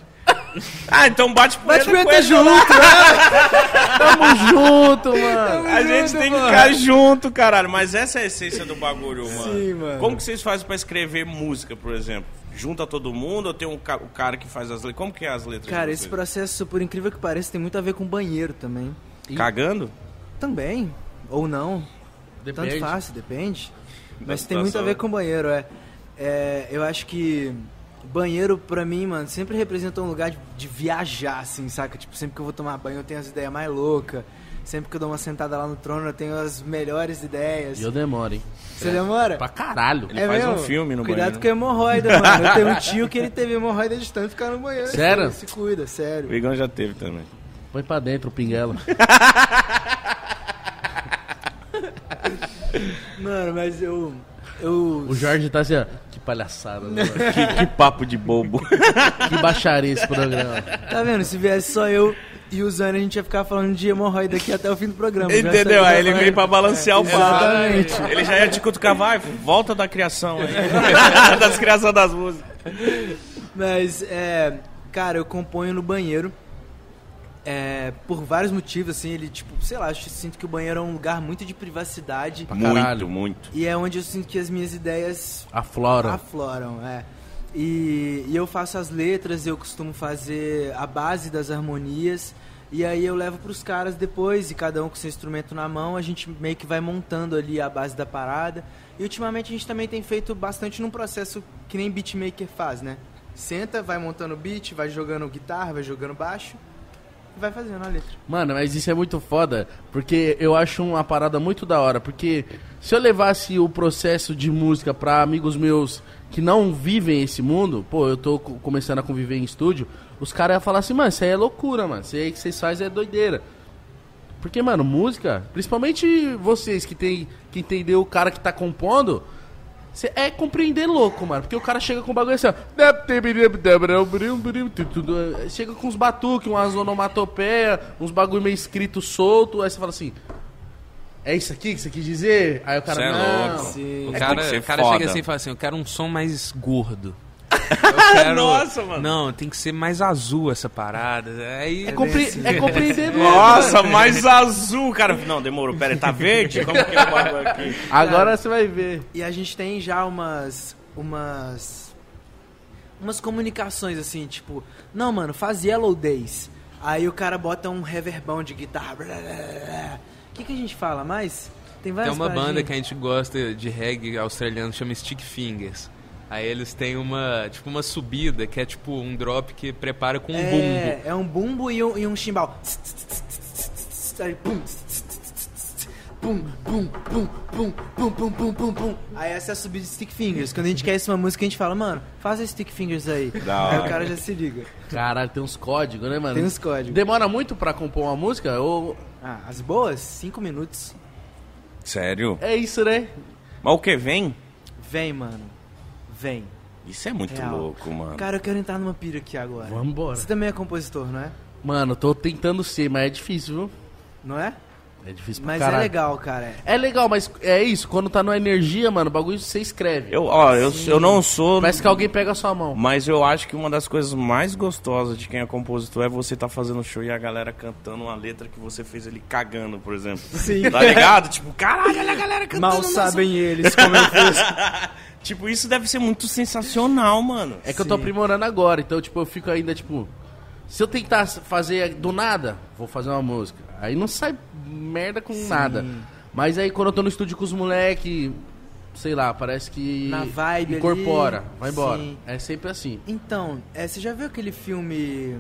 Ah, então bate Bate punheta com punheta junto, lá. Tamo junto, mano. A gente tem que ficar junto, caralho. Mas essa é a essência do bagulho, mano. Sim, mano. Como que vocês fazem pra escrever música, por exemplo? Junta todo mundo ou tem um ca- o cara que faz as letras? Como que é as letras? Cara, esse processo, por incrível que pareça, tem muito a ver com banheiro também. Cagando? Também. Ou não. Depende. Tanto faz, depende. Mas tem muito a ver com banheiro, é. É, Eu acho que banheiro, pra mim, mano, sempre representa um lugar de, de viajar, assim, saca? Tipo, sempre que eu vou tomar banho eu tenho as ideias mais loucas. Sempre que eu dou uma sentada lá no trono eu tenho as melhores ideias. E eu demoro, hein? Você demora? Pra caralho. Ele faz um filme no Cuidado banheiro. com a hemorroida, mano. Eu tenho um tio que ele teve hemorroida de tanto ficar no banheiro. Sério? Se cuida, sério. O Igão já teve também. Põe pra dentro o pinguela. Mano, mas eu. Eu. O Jorge tá assim, ó. Que palhaçada, né? Que, que papo de bobo. Que baixaria esse programa. Tá vendo? Se viesse só eu e o Zane, a gente ia ficar falando de hemorroida aqui até o fim do programa. Entendeu? Aí ele veio pra balancear o papo. Exatamente. Ele já ia te cutucar, vai, volta da criação aí. das criações das músicas. Mas, é. Cara, eu componho no banheiro. É, por vários motivos, assim, ele, tipo, sei lá, eu sinto que o banheiro é um lugar muito de privacidade. Pra caralho. Muito, muito. E é onde eu sinto que as minhas ideias Aflora. afloram, é. E, e eu faço as letras, eu costumo fazer a base das harmonias. E aí eu levo pros caras depois, e cada um com seu instrumento na mão, a gente meio que vai montando ali a base da parada. E ultimamente a gente também tem feito bastante num processo que nem beatmaker faz, né? Senta, vai montando beat, vai jogando guitarra, vai jogando baixo vai fazendo a letra. Mano, mas isso é muito foda, porque eu acho uma parada muito da hora, porque se eu levasse o processo de música pra amigos meus que não vivem esse mundo, pô, eu tô co- começando a conviver em estúdio, os caras iam falar assim, mano, isso aí é loucura, mano, isso aí que vocês fazem é doideira. Porque, mano, música, principalmente vocês que tem que entender o cara que tá compondo, cê- é compreender louco, mano. Porque o cara chega com o bagulho assim, ó. Chega com uns batuques, umas onomatopeia, uns bagulho meio escrito solto. Aí você fala assim: É isso aqui que você quis dizer? Aí o cara, Cê é não. louco. Sim. O É, cara, ser o cara chega assim e fala assim, eu quero um som mais gordo. Eu quero... Nossa, mano. Não, tem que ser mais azul essa parada. Aí É, compre é. Nossa, mais azul, cara. Não, demorou. Pera, aí, tá verde? Como que é o bagulho aqui? Agora você vai ver. E a gente tem já umas. umas. umas comunicações assim, tipo, não, mano, faz Yellow Days. Aí o cara bota um reverbão de guitarra. O que, que a gente fala mais? Tem tem várias uma banda paradinhas. que a gente gosta de reggae australiano, chama Stick Fingers. Aí eles têm uma, tipo, uma subida que é tipo um drop que prepara com um é, bumbo. É um bumbo e um, e um chimbal. Aí, pum, pum, pum, pum, pum, pum, pum, pum, pum, pum. Aí essa é a subida de Stick Fingers. Quando a gente quer isso uma música, a gente fala, mano, faz esse Stick Fingers aí. Da Aí o cara já se liga. Caralho, tem uns códigos, né, mano? Tem uns códigos. Demora muito pra compor uma música? Ou Ah, as boas, cinco minutos. Sério? é isso, né? Mas o que vem? Vem, mano. Vem. Isso é muito Real. louco, mano. Cara, eu quero entrar numa pira aqui agora. Vambora. Você também é compositor, não é? Mano, tô tentando ser, mas é difícil, viu? Não é? É difícil pra Mas caralho. é legal, cara. É legal, mas é isso, quando tá numa energia, mano, o bagulho você escreve. Eu, ó, eu, eu não sou. Parece que alguém pega a sua mão. Mas eu acho que uma das coisas mais gostosas de quem é compositor é você tá fazendo show e a galera cantando uma letra que você fez ali cagando, por exemplo. Sim. Tá ligado? tipo, caralho, olha a galera cantando. Mal nossa- sabem eles como eu fiz. Tipo, isso deve ser muito sensacional, mano. É que eu tô Sim. aprimorando agora, então, tipo, eu fico ainda, tipo... Se eu tentar fazer do nada, vou fazer uma música. Aí não sai merda com nada. Mas aí quando eu tô no estúdio com os moleque, sei lá, parece que... Na vibe Incorpora, ali, vai embora. sim. É sempre assim. Então, é, você já viu aquele filme.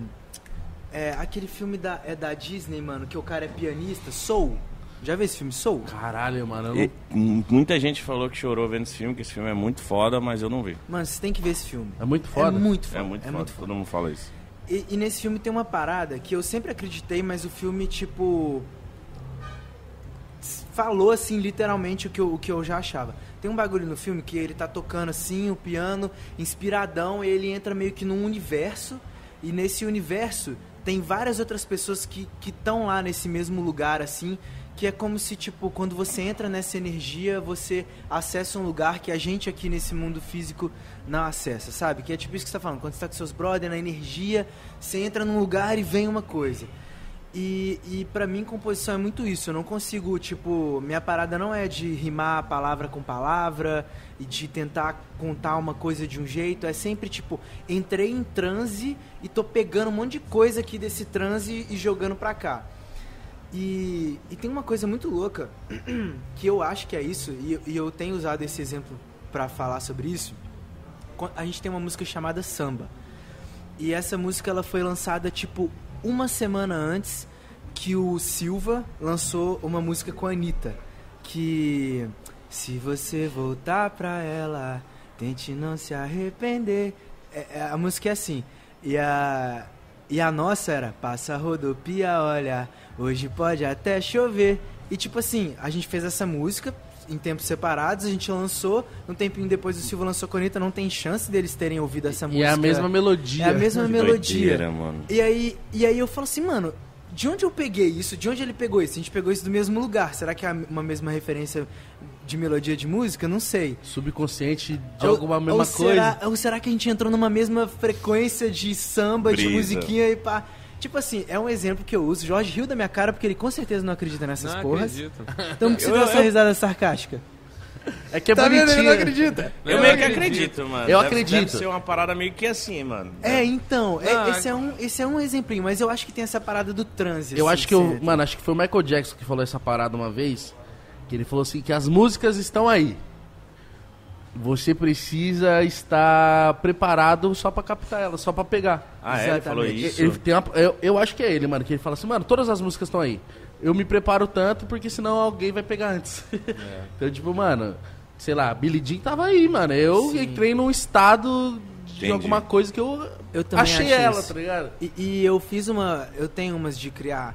É, aquele filme da, é da Disney, mano, que o cara é pianista? Soul? Já viu esse filme Soul? Caralho, mano, eu. E, muita gente falou que chorou vendo esse filme, que esse filme é muito foda, mas eu não vi. Mano, você tem que ver esse filme. É muito foda? É muito foda. É muito foda, todo mundo fala isso. E, e nesse filme tem uma parada que eu sempre acreditei, mas o filme, tipo. Falou assim, literalmente, o que, eu, o que eu já achava. Tem um bagulho no filme que ele tá tocando assim, o piano, inspiradão, e ele entra meio que num universo, e nesse universo tem várias outras pessoas que estão lá nesse mesmo lugar, assim, que é como se, tipo, quando você entra nessa energia, você acessa um lugar que a gente aqui nesse mundo físico não acessa, sabe? Que é tipo isso que você tá falando, quando você tá com seus brothers, na energia, você entra num lugar e vem uma coisa. E, e para mim, composição é muito isso. Eu não consigo, tipo, minha parada não é de rimar palavra com palavra e de tentar contar uma coisa de um jeito. É sempre, tipo, entrei em transe e tô pegando um monte de coisa aqui desse transe e jogando pra cá. E, e tem uma coisa muito louca que eu acho que é isso, e, e eu tenho usado esse exemplo pra falar sobre isso. A gente tem uma música chamada Samba. E essa música ela foi lançada tipo uma semana antes que o Silva lançou uma música com a Anitta. Que se você voltar pra ela, tente não se arrepender. É- é- a música é assim. E a, e a nossa era Passa rodopia, olha, hoje pode até chover. E tipo assim, a gente fez essa música em tempos separados, a gente lançou, um tempinho depois o Silva lançou com a Anitta, não tem chance deles terem ouvido essa E música. é a mesma melodia. É a mesma Que melodia. doideira, mano. E aí, e aí eu falo assim, mano, de onde eu peguei isso? De onde ele pegou isso? A gente pegou isso do mesmo lugar. Será que é uma mesma referência de melodia de música? Não sei. Subconsciente de Ou- alguma mesma ou coisa. Será, ou será que a gente entrou numa mesma frequência de samba, de Brisa. musiquinha e pá? Tipo assim, é um exemplo que eu uso. Jorge riu da minha cara porque ele com certeza não acredita nessas Não porras. acredito. Então que você Eu- deu essa risada sarcástica? É que é Tá vendo? Ele bonitinho. não acredita. Eu Eu meio que acredito. mano. Eu Deve- acredito. Deve ser uma parada meio que assim, mano. É, então, é- esse, é um, esse é um exemplinho, mas eu acho que tem essa parada do transe. Eu assim, acho que eu, mano, acho que foi o Michael Jackson que falou essa parada uma vez, que ele falou assim que as músicas estão aí. Você precisa estar preparado só pra captar elas, só pra pegar. Ah, é? Ele falou Exatamente. isso? Ele tem uma- eu, eu acho que é ele, mano, que ele fala assim, mano, todas as músicas estão aí. Eu me preparo tanto porque senão alguém vai pegar antes. então, tipo, mano, sei lá, Billie Jean tava aí, mano. Eu Sim. entrei num estado de Entendi. alguma coisa que eu, Eu também achei acho ela, isso. tá ligado? E, e eu fiz uma. Eu tenho umas de criar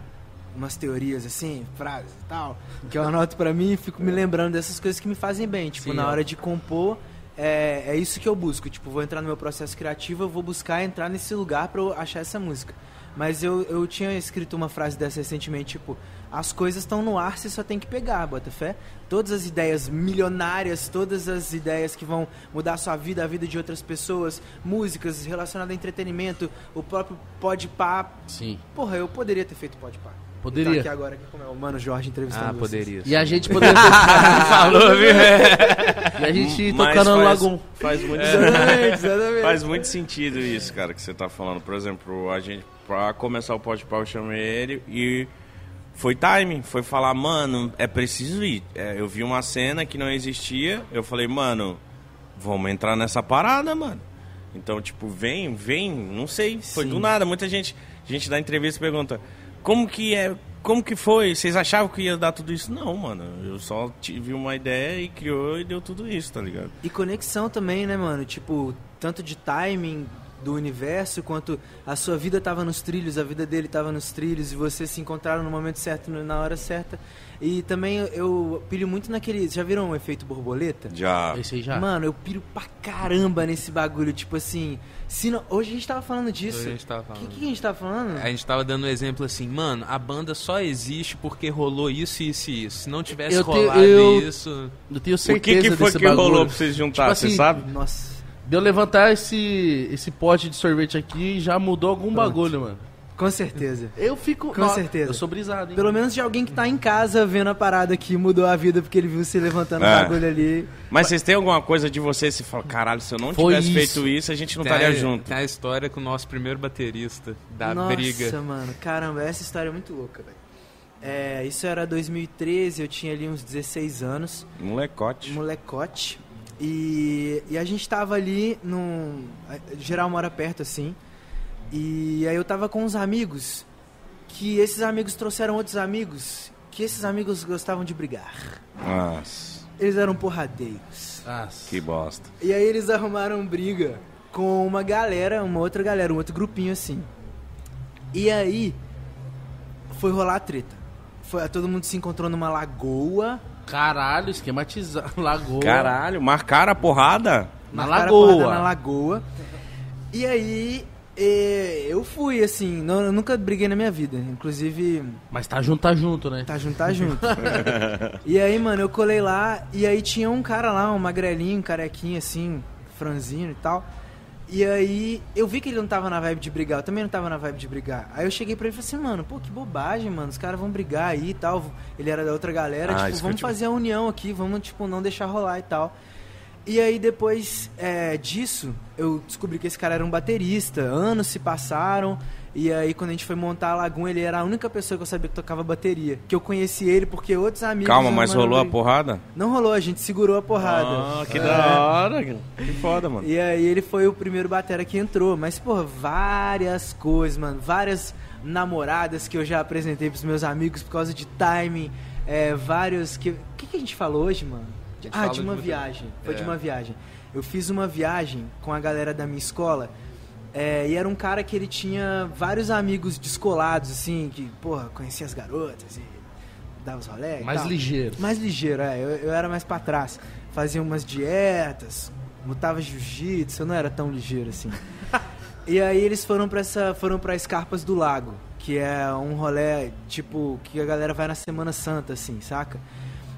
umas teorias assim, frases e tal, que eu anoto pra mim e fico me lembrando dessas coisas que me fazem bem. Tipo, Sim, na hora de compor, é, é isso que eu busco. Tipo, vou entrar no meu processo criativo, eu vou buscar entrar nesse lugar pra eu achar essa música. Mas eu, eu tinha escrito uma frase dessa recentemente, tipo, as coisas estão no ar, você só tem que pegar, bota fé. Todas as ideias milionárias, todas as ideias que vão mudar a sua vida, a vida de outras pessoas, músicas relacionadas a entretenimento, o próprio podpah. Sim. Porra, eu poderia ter feito podpah. Poderia. Tá aqui agora aqui com o meu mano Jorge entrevistando Ah, vocês. poderia. E a gente poderia. Falou, viu? e a gente Mas tocando no faz- Lagoon. Faz muito, Exatamente, exatamente. faz muito sentido isso, cara, que você tá falando. Por exemplo, a gente, pra começar o podcast, eu chamei ele e foi timing. Foi falar, mano, é preciso ir. É, eu vi uma cena que não existia, eu falei, mano, vamos entrar nessa parada, mano. Então, tipo, vem, vem, não sei, foi Sim. do nada. Muita gente, gente da entrevista pergunta, como que é, como que foi? Vocês achavam que ia dar tudo isso? Não, mano, eu só tive uma ideia e criou e deu tudo isso, tá ligado? E conexão também, né, mano? Tipo, tanto de timing do universo, quanto a sua vida tava nos trilhos, a vida dele tava nos trilhos, e vocês se encontraram no momento certo, na hora certa. E também eu- pilho muito naquele. Já viram o efeito borboleta? Já. Esse aí já. Mano, eu piro pra caramba nesse bagulho. Tipo assim, se não- hoje a gente tava falando disso. Hoje a gente tava O falando. que, que a gente tava falando? A gente tava dando um exemplo assim, mano, a banda só existe porque rolou isso, isso e isso. Se não tivesse Eu te- rolado eu- isso. Eu tenho O certeza que, que foi desse que bagulho. rolou pra vocês juntar, Tipo você assim, sabe? Nossa, De eu levantar esse, esse pote de sorvete aqui, já mudou algum bagulho, mano. com certeza. Eu fico... Com certeza. Eu sou brisado, hein? Pelo menos de alguém que tá em casa vendo a parada que mudou a vida porque ele viu você levantando o É. bagulho ali. Mas vocês têm alguma coisa de vocês se fala, caralho, se eu não Foi tivesse isso. feito isso, a gente não Tem estaria junto. Tem a história com o nosso primeiro baterista, da Nossa, briga. mano, caramba, essa história é muito louca, velho. É, isso era 2013, eu tinha ali uns 16 anos, Molecote. molecote. E, e a gente tava ali num. Geral mora perto assim. E aí eu tava com uns amigos. Que esses amigos trouxeram outros amigos. Que esses amigos gostavam de brigar. Nossa, Eles eram porradeiros. Nossa. que bosta. E aí eles arrumaram briga com uma galera, uma outra galera, um outro grupinho assim. E aí foi rolar a treta. Foi, todo mundo se encontrou numa lagoa. Caralho, esquematizado. Lagoa. Caralho, marcaram a porrada? Na marcaram a lagoa. porrada Na lagoa. E aí eu fui, assim, não, eu nunca briguei na minha vida. Inclusive, Mas tá junto, tá junto, né? tá junto, tá junto. e aí, mano, eu colei lá e aí tinha um cara lá, um magrelinho, um carequinho assim, franzino e tal. E aí eu vi que ele não tava na vibe de brigar, eu também não tava na vibe de brigar. Aí eu cheguei pra ele e falei assim, mano, pô, que bobagem, mano, os caras vão brigar aí e tal. Ele era da outra galera, Ah, tipo, vamos te- fazer a união aqui, vamos, tipo, não deixar rolar e tal. E aí depois é, disso, eu descobri que esse cara era um baterista, anos se passaram, e aí quando a gente foi montar a Lagoon, ele era a única pessoa que eu sabia que tocava bateria. Que eu conheci ele porque outros amigos... Calma, mas rolou a porrada? Não rolou, a gente segurou a porrada. Ah, que É. da hora. Que foda, mano. E aí ele foi o primeiro batera que entrou. Mas, porra, várias coisas, mano. Várias namoradas que eu já apresentei pros meus amigos por causa de timing. É, vários que... O que, que a gente falou hoje, mano? Ah, de de uma muita- viagem. Foi de É. uma viagem. Eu fiz uma viagem com a galera da minha escola. É, e era um cara que ele tinha vários amigos descolados, assim, que, porra, conhecia as garotas e dava os rolé Mais ligeiro. Mais ligeiro, é. Eu, eu era mais pra trás. Fazia umas dietas, lutava jiu-jitsu, eu não era tão ligeiro assim. e aí eles foram pra essa. foram para Escarpas do Lago, que é um rolê, tipo, que a galera vai na Semana Santa, assim, saca?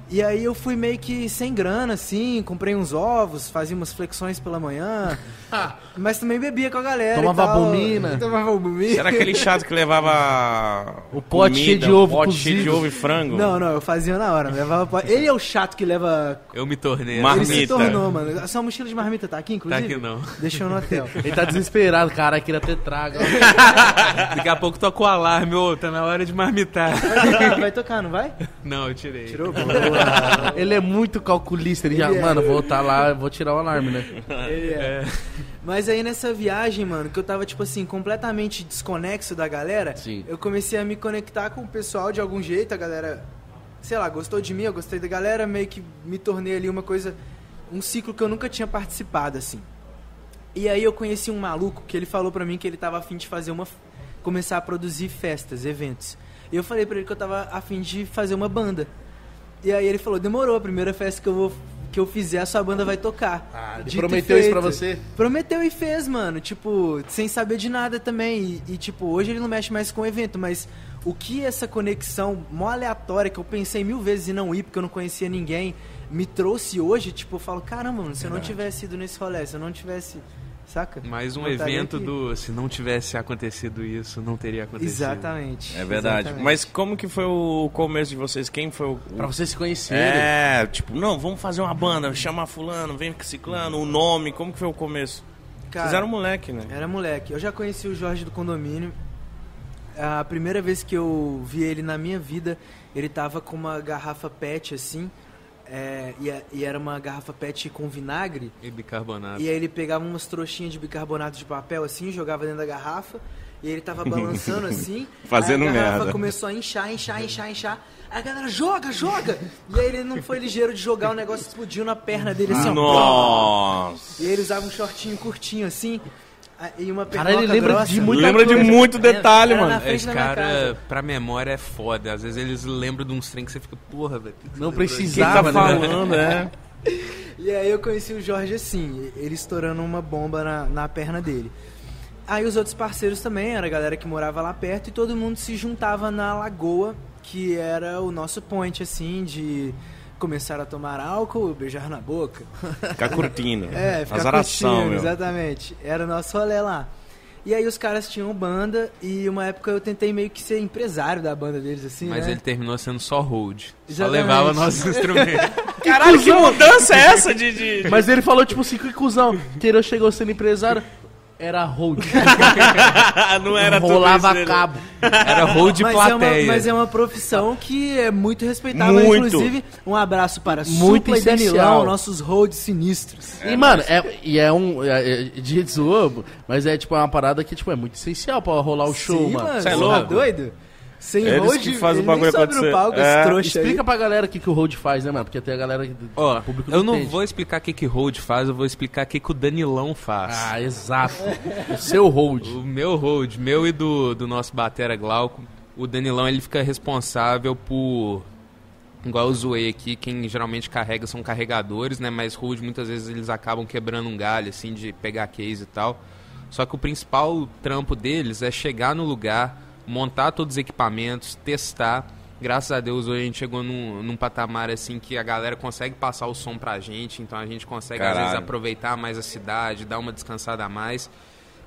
E aí eu fui meio que sem grana, assim, comprei uns ovos, fazia umas flexões pela manhã, mas também bebia com a galera. Tomava e tal. albumina. Tomava albumina. Era aquele chato que levava. O pote comida, cheio de ovo o pote cheio de cozido. É ovo e frango. Não, não, eu fazia na hora. Levava po- Ele é o chato que leva. Eu me tornei. Mar- Ele se Marmita. tornou, mano. A sua mochila de marmita tá aqui, Tá inclusive? aqui não. Deixou no hotel. Ele tá desesperado, cara, queria ter trago. Daqui a pouco toca o alarme, ô, tá na hora de marmitar. Vai tocar, vai tocar, não vai? Não, eu tirei. Tirou? Boa. Ele é muito calculista, ele já, Ele é. mano, vou estar lá, eu vou tirar o alarme, né? Ele é. Mas aí nessa viagem, mano, que eu tava, tipo assim, completamente desconexo da galera, Sim. eu comecei a me conectar com o pessoal de algum jeito, a galera, sei lá, gostou de mim, eu gostei da galera, meio que me tornei ali uma coisa, um ciclo que eu nunca tinha participado, assim. E aí eu conheci um maluco que ele falou pra mim que ele tava afim de fazer uma. começar a produzir festas, eventos. E eu falei pra ele que eu tava afim de fazer uma banda. E aí ele falou, demorou, a primeira festa que eu vou. Que eu fizer, a sua banda vai tocar. Ah, ele e prometeu isso pra você? Prometeu e fez, mano. Tipo, sem saber de nada também. E, e, tipo, hoje ele não mexe mais com o evento, mas o que essa conexão mó aleatória que eu pensei mil vezes em não ir porque eu não conhecia ninguém me trouxe hoje, tipo, eu falo, caramba, mano, se eu não tivesse ido nesse rolê, se eu não tivesse. Saca? Mais um evento aqui. do. Se não tivesse acontecido isso, não teria acontecido. Exatamente. É verdade. exatamente. Mas como que foi o começo de vocês? Quem foi o. Pra vocês se conhecerem. É, tipo, não, vamos fazer uma banda, chamar fulano, vem com ciclano, o nome, como que foi o começo? Cara, Vocês eram moleque, né? Era moleque. Eu já conheci o Jorge do condomínio. A primeira vez que eu vi ele na minha vida, ele tava com uma garrafa PET assim. É, e, a- e era uma garrafa PET com vinagre. E bicarbonato. E aí ele pegava umas trouxinhas de bicarbonato de papel assim, jogava dentro da garrafa. E ele tava balançando assim. Fazendo aí a garrafa merda. começou a inchar, inchar, inchar, inchar. Aí a galera, joga, joga! E aí ele não foi ligeiro de jogar, o negócio explodiu na perna dele assim, ó. Nossa! E ele usava um shortinho curtinho assim. Ah, E uma Cara, ele lembra grossa. de muita Lembra de coisa. muito detalhe, Era na mano. Esse cara, pra memória, é foda. Às vezes eles lembram de uns trem que você fica, porra, velho. Não você lembrou Quem tá precisava, né? falando, é? E aí eu conheci o Jorge assim, ele estourando uma bomba na, na perna dele. Aí os outros parceiros também, era a galera que morava lá perto, e todo mundo se juntava na lagoa, que era o nosso point, assim, de começar a tomar álcool, beijar na boca. Ficar curtindo. É, ficar Azaração, curtindo, meu. exatamente. Era o nosso rolê lá. E aí os caras tinham banda, e uma época eu tentei meio que ser empresário da banda deles, assim, Mas né? ele terminou sendo só hold. Só levava nossos instrumentos. Caralho, que mudança é essa de. de- Mas ele falou, tipo assim, que cuzão. Que ele chegou sendo empresário, era hold. não era tudo Rolava isso, né? cabo. Era hold mas, é uma, plateia. mas é uma profissão que é muito respeitável. Muito. Inclusive, um abraço para Muito Supla e essencial. Danilão, nossos holds sinistros. e, mano, é, e é um. É, é, de mas é tipo uma parada que tipo, é muito essencial pra rolar o show, Sim, mano. Cê é Tá louco? doido? Sem Eles hold, que fazem o bagulho acontecer. no palco, É. trouxa Explica aí. pra galera o que, que o hold faz, né, mano? Porque tem a galera que Ó, o público eu não entende. vou explicar o que, que hold faz, eu vou explicar o que, que o Danilão faz. Ah, exato. o seu hold. O meu hold, meu e do, do nosso batera Glauco, o Danilão ele fica responsável por. Igual eu zoei aqui, quem geralmente carrega são carregadores, né? Mas hold muitas vezes eles acabam quebrando um galho, assim, de pegar case e tal. Só que o principal trampo deles é chegar no lugar, montar todos os equipamentos, testar. Graças a Deus hoje a gente chegou num, num patamar assim que a galera consegue passar o som pra gente, então a gente consegue às vezes Caralho. aproveitar mais a cidade, dar uma descansada a mais.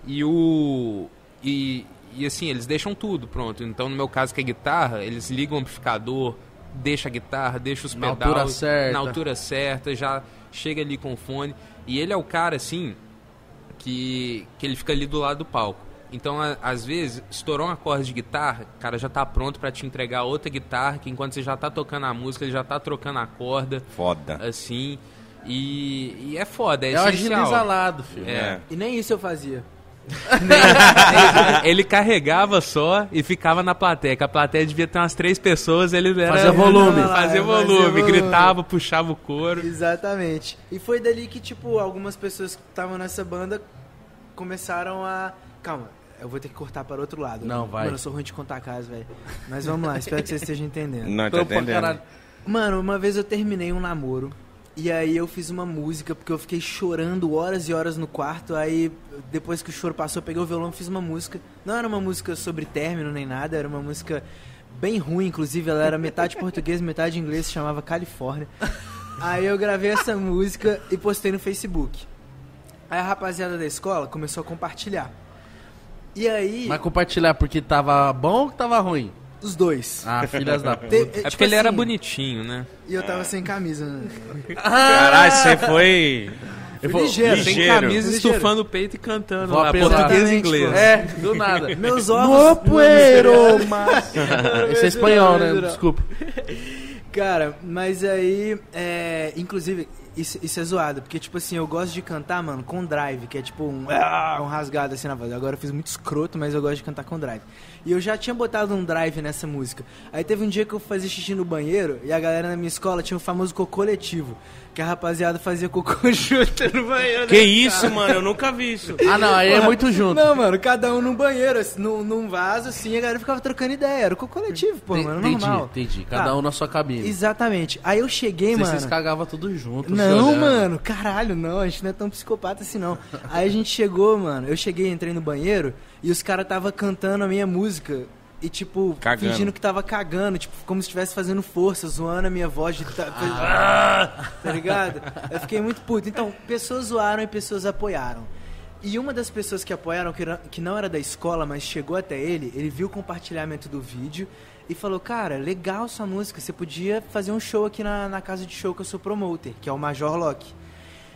E o. E, e assim, eles deixam tudo pronto. Então, no meu caso, que é guitarra, eles ligam o amplificador, deixa a guitarra, deixa os Na pedais altura certa. na altura certa, já chega ali com o fone. E ele é o cara, assim, que, que ele fica ali do lado do palco. Então, a- às vezes, estourou um acorde de guitarra, o cara já tá pronto pra te entregar outra guitarra, que enquanto você já tá tocando a música, ele já tá trocando a corda, Foda. assim. E, e é foda, é, É o essencial. agilizalado, filho. É. E nem isso eu fazia. ele carregava só e ficava na plateia. Que a plateia devia ter umas três pessoas, ele era Fazia volume. Fazia Fazia volume, volume. gritava, puxava o couro. Exatamente. E foi dali que, tipo, algumas pessoas que estavam nessa banda começaram a. Calma, eu vou ter que cortar para outro lado. Não, vai. Mano, eu sou ruim de contar casa, velho. Mas vamos lá, espero que vocês estejam entendendo. Não, tá entendendo. Mano, uma vez eu terminei um namoro. E aí eu fiz uma música, porque eu fiquei chorando horas e horas no quarto. Aí, depois que o choro passou, eu peguei o violão e fiz uma música. Não era uma música sobre término nem nada, era uma música bem ruim, inclusive, ela era metade português, metade inglês, se chamava Califórnia. Aí eu gravei essa música e postei no Facebook. Aí a rapaziada da escola começou a compartilhar. E aí, Mas compartilhar porque tava bom ou tava ruim? os dois. Ah, filhas da Te- puta. É tipo porque ele era assim, bonitinho, né? E eu tava sem camisa. né? Caralho, você foi. Eu vou- ligeiro. Sem Ligeiro. camisa, Ligeiro. estufando o peito e cantando Vou lá, português e inglês. É, do nada. Meus No ovos... poeiro, mas... Esse é espanhol, né? Desculpa. Cara, mas aí, é, inclusive, isso, isso é zoado, porque, tipo assim, eu gosto de cantar, mano, com drive, que é tipo um, ah, um rasgado assim na voz. Agora eu fiz muito escroto, mas eu gosto de cantar com drive. E eu já tinha botado um drive nessa música. Aí teve um dia que eu fazia xixi no banheiro e a galera na minha escola tinha o famoso cocô coletivo, que a rapaziada fazia cocô junto no banheiro. Que né, isso, cara? mano? Eu nunca vi isso. Ah, não, aí é muito junto. Não, mano, cada um num banheiro, assim, num, num vaso, assim, a galera ficava trocando ideia. Era o cocô coletivo, pô, mano, entendi, normal. entendi. Cada Tá. um na sua cabine. Exatamente. Aí eu cheguei, Vocês, mano. vocês cagavam tudo junto. Não, mano, caralho, não, a gente não é tão psicopata assim não. Aí a gente chegou, mano, eu cheguei, entrei no banheiro e os caras tava cantando a minha música e tipo, Cagando. fingindo que tava cagando, tipo, como se estivesse fazendo força, zoando a minha voz de tá, tá ligado? Eu fiquei muito puto. Então, pessoas zoaram e pessoas apoiaram. E uma das pessoas que apoiaram, que, era- que não era da escola, mas chegou até ele, ele viu o compartilhamento do vídeo e falou: Cara, legal sua música, você podia fazer um show aqui na, na casa de show que eu sou promoter, que é o Major Lock.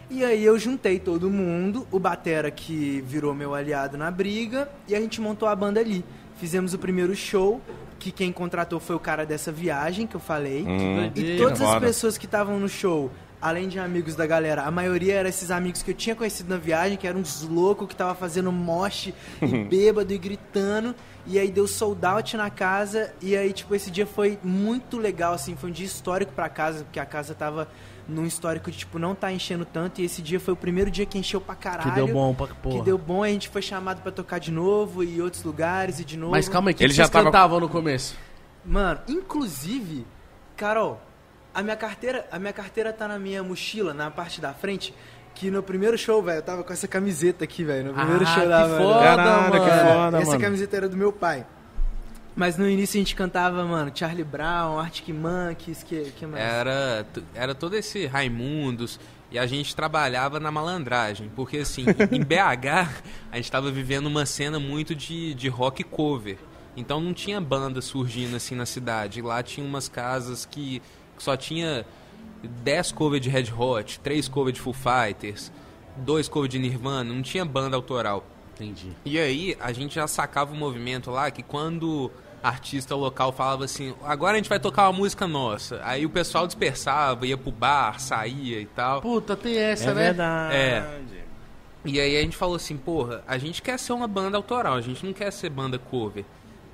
E aí eu juntei todo mundo, o Batera que virou meu aliado na briga, e a gente montou a banda ali. Fizemos o primeiro show, que quem contratou foi o cara dessa viagem que eu falei. Hum, E todas as pessoas que estavam no show, além de amigos da galera, a maioria eram esses amigos que eu tinha conhecido na viagem, que eram uns loucos que tava fazendo moche e bêbado e gritando. E aí deu sold out na casa. E aí, tipo, esse dia foi muito legal, assim. Foi um dia histórico pra casa, porque a casa tava num histórico de, tipo, não tá enchendo tanto. E esse dia foi o primeiro dia que encheu pra caralho. Que deu bom pra porra. Que deu bom, a gente foi chamado pra tocar de novo e em outros lugares e de novo. Mas calma aí, que Ele que já tava- cantavam no começo? Mano, inclusive, Carol, a minha carteira, a minha carteira tá na minha mochila, na parte da frente, que no primeiro show, velho, eu tava com essa camiseta aqui, velho, no primeiro Ah, show que da banda. foda, Caralho, que mano. foda, Essa mano. camiseta era do meu pai. Mas no início a gente cantava, mano, Charlie Brown, Arctic Monkeys, que, que mais? Era, era todo esse Raimundos e a gente trabalhava na malandragem, porque assim, em BH a gente estava vivendo uma cena muito de, de rock cover. Então não tinha banda surgindo assim na cidade. Lá tinha umas casas que só tinha 10 covers de Red Hot, 3 covers de Foo Fighters, 2 covers de Nirvana, não tinha banda autoral. Entendi. E aí, a gente já sacava o movimento lá que quando artista local falava assim, agora a gente vai tocar uma música nossa. Aí o pessoal dispersava, ia pro bar, saía e tal. Puta, tem essa, É né? verdade. É. E aí a gente falou assim, porra, a gente quer ser uma banda autoral, a gente não quer ser banda cover.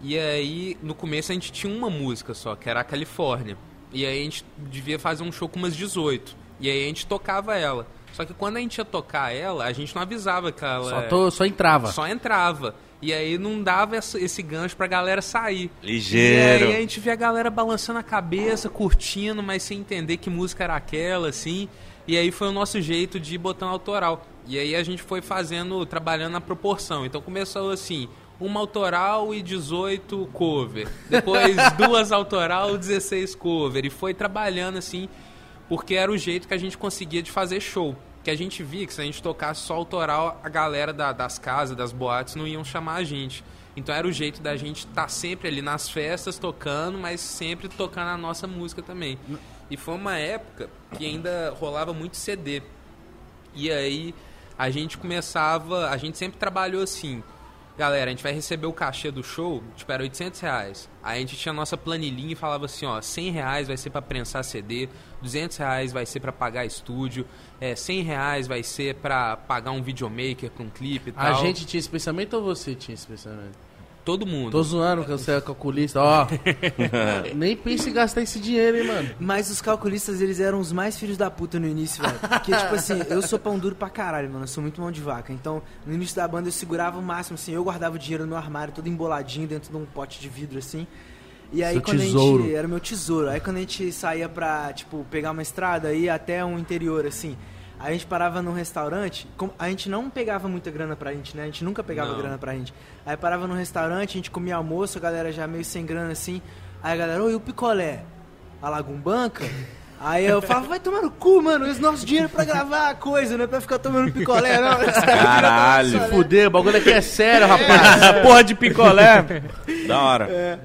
E aí, no começo a gente tinha uma música só, que era a Califórnia. E aí a gente devia fazer um show com umas 18. E aí a gente tocava ela. Só que quando a gente ia tocar ela, a gente não avisava que ela... Só, tô, só entrava. Só entrava. E aí não dava esse gancho pra galera sair. Ligeiro. E aí a gente via a galera balançando a cabeça, curtindo, mas sem entender que música era aquela, assim. E aí foi o nosso jeito de ir botando autoral. E aí a gente foi fazendo, trabalhando na proporção. Então começou assim, uma autoral e 18 cover. Depois duas autoral, 16 cover. E foi trabalhando assim, porque era o jeito que a gente conseguia de fazer show. Que a gente via que se a gente tocasse só autoral, a galera da- das casas, das boates, não iam chamar a gente. Então era o jeito da gente estar sempre ali nas festas tocando, mas sempre tocando a nossa música também. E foi uma época que ainda rolava muito CD. E aí a gente começava, a gente sempre trabalhou assim. Galera, a gente vai receber o cachê do show, tipo, era 800 reais. Aí a gente tinha a nossa planilhinha e falava assim, ó, 100 reais vai ser pra prensar CD, 200 reais vai ser pra pagar estúdio, é, 100 reais vai ser pra pagar um videomaker pra um clipe e A tal. gente tinha esse pensamento ou você tinha esse pensamento? Todo mundo. Tô zoando que você é calculista, ó. Nem pense em gastar esse dinheiro, hein, mano. Mas os calculistas, eles eram os mais filhos da puta no início, velho. Porque, tipo assim, eu sou pão duro pra caralho, mano. Eu sou muito mão de vaca. Então, no início da banda, eu segurava o máximo, assim. Eu guardava o dinheiro no armário, todo emboladinho, dentro de um pote de vidro, assim. E aí, Seu quando a tesouro. gente... Era meu tesouro. Aí, quando a gente saía pra, tipo, pegar uma estrada, ir até um interior, assim... A gente parava num restaurante, a gente não pegava muita grana pra gente, né? A gente nunca pegava Não. grana pra gente. Aí parava num restaurante, a gente comia almoço, a galera já meio sem grana assim. Aí a galera, oi, o picolé? A Lagum Banca? Aí eu falava, vai tomar no cu, mano, esse nosso dinheiro é pra gravar a coisa, não é pra ficar tomando picolé, não. Caralho. Fuder, o bagulho aqui é sério, rapaz. Essa porra de picolé. da hora. É.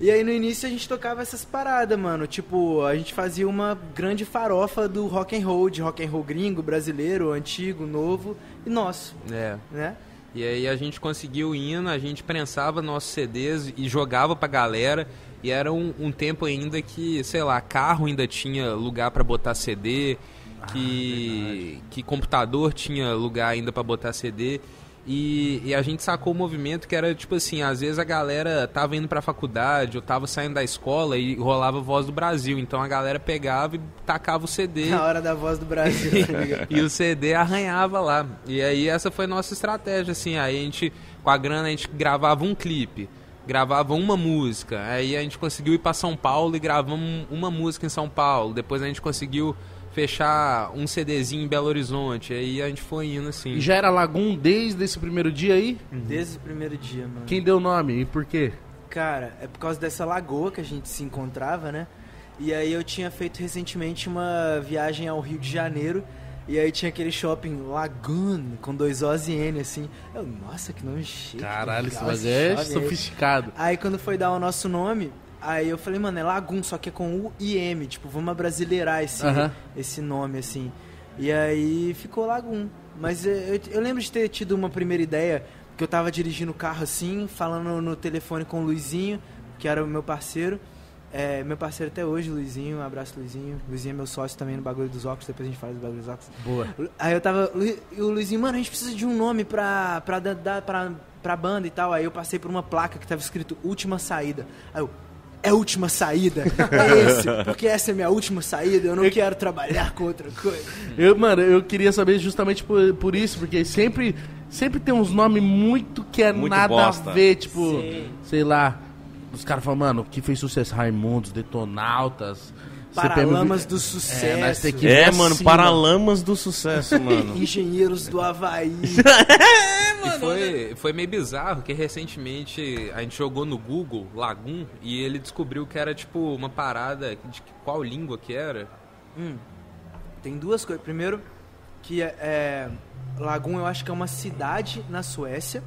E aí no início a gente tocava essas paradas, mano. Tipo, a gente fazia uma grande farofa do rock and roll, de rock and roll gringo, brasileiro, antigo, novo e nosso, É. né? E aí a gente conseguiu indo, a gente prensava nossos CDs e jogava pra galera. E era um, um tempo ainda que, sei lá, carro ainda tinha lugar pra botar CD, que, que computador tinha lugar ainda pra botar CD. E, e a gente sacou o movimento que era tipo assim, às vezes a galera tava indo pra faculdade ou tava saindo da escola e rolava Voz do Brasil. Então a galera pegava e tacava o CD. Na hora da voz do Brasil, tá ligado? e o CD arranhava lá. E aí essa foi a nossa estratégia, assim. Aí a gente, com a grana, a gente gravava um clipe, gravava uma música. Aí a gente conseguiu ir para São Paulo e gravamos uma música em São Paulo. Depois a gente conseguiu fechar um CDzinho em Belo Horizonte. Aí a gente foi indo assim. E já era Lagum desde esse primeiro dia aí? Desde o primeiro dia, mano. Quem deu o nome e por quê? Cara, é por causa dessa lagoa que a gente se encontrava, né? E aí eu tinha feito recentemente uma viagem ao Rio de Janeiro. E aí tinha aquele shopping Lagoon, com dois O's e N, assim. Eu, nossa, que nome chique. Caralho, legal bagulho é shopping aí. sofisticado. Aí quando foi dar o nosso nome, aí eu falei, mano, é Lagoon, só que é com U e M. Tipo, vamos abrasileirar esse, Aham. esse nome, assim. E aí ficou Lagoon. Mas eu, eu- eu lembro de ter tido uma primeira ideia, que eu tava dirigindo o carro assim, falando no telefone com o Luizinho, que era o meu parceiro. É, meu parceiro até hoje, Luizinho, um abraço Luizinho. Luizinho é meu sócio também no bagulho dos óculos, depois a gente fala do bagulho dos óculos. Boa. Aí eu tava. E o Luizinho, mano, a gente precisa de um nome pra, pra, dar- pra, pra banda e tal. Aí eu passei por uma placa que tava escrito Última Saída. Aí eu. É última saída? É esse? Porque essa é minha última saída, eu não quero trabalhar com outra coisa. Eu, mano, eu queria saber justamente por, por isso, porque sempre, sempre tem uns nomes muito que é Muito nada bosta. a ver, tipo, Sim. sei lá. Os caras falam, mano, o que fez sucesso? Raimundos, Detonautas. Paralamas CPM. do sucesso. É, tem que- É, Assim, mano, mano. Paralamas do sucesso, mano. Engenheiros do Havaí. E foi, foi meio bizarro que recentemente a gente jogou no Google Lagoon e ele descobriu que era tipo uma parada de qual língua que era. Hum, tem duas coisas. Primeiro, que é, é, Lagoon eu acho que é uma cidade na Suécia.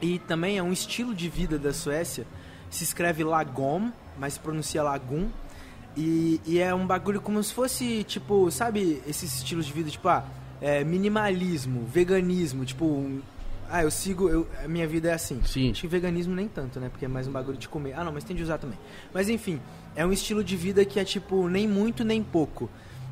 E também é um estilo de vida da Suécia. Se escreve Lagom, mas se pronuncia Lagoon. E, e é um bagulho como se fosse, tipo, sabe, esses estilos de vida, tipo, ah, é, minimalismo, veganismo, tipo, um- ah, eu sigo, eu, a minha vida é assim. Sim. Acho que veganismo nem tanto, né? Porque é mais um bagulho de comer. Ah, não, mas tem de usar também. Mas enfim, é um estilo de vida que é tipo nem muito nem pouco.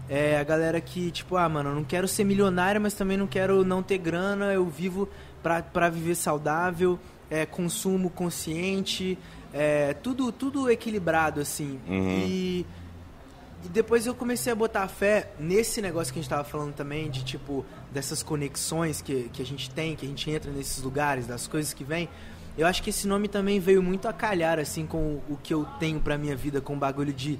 É a galera que, tipo, ah, mano, eu não quero ser milionário, mas também não quero não ter grana, eu vivo pra, pra viver saudável, é, consumo consciente, é, tudo, tudo equilibrado, assim. Uhum. E, e depois eu comecei a botar fé nesse negócio que a gente tava falando também, de tipo, dessas conexões que, que a gente tem, que a gente entra nesses lugares, das coisas que vem. Eu acho que esse nome também veio muito a calhar, assim, com o que eu tenho pra minha vida, com o bagulho de,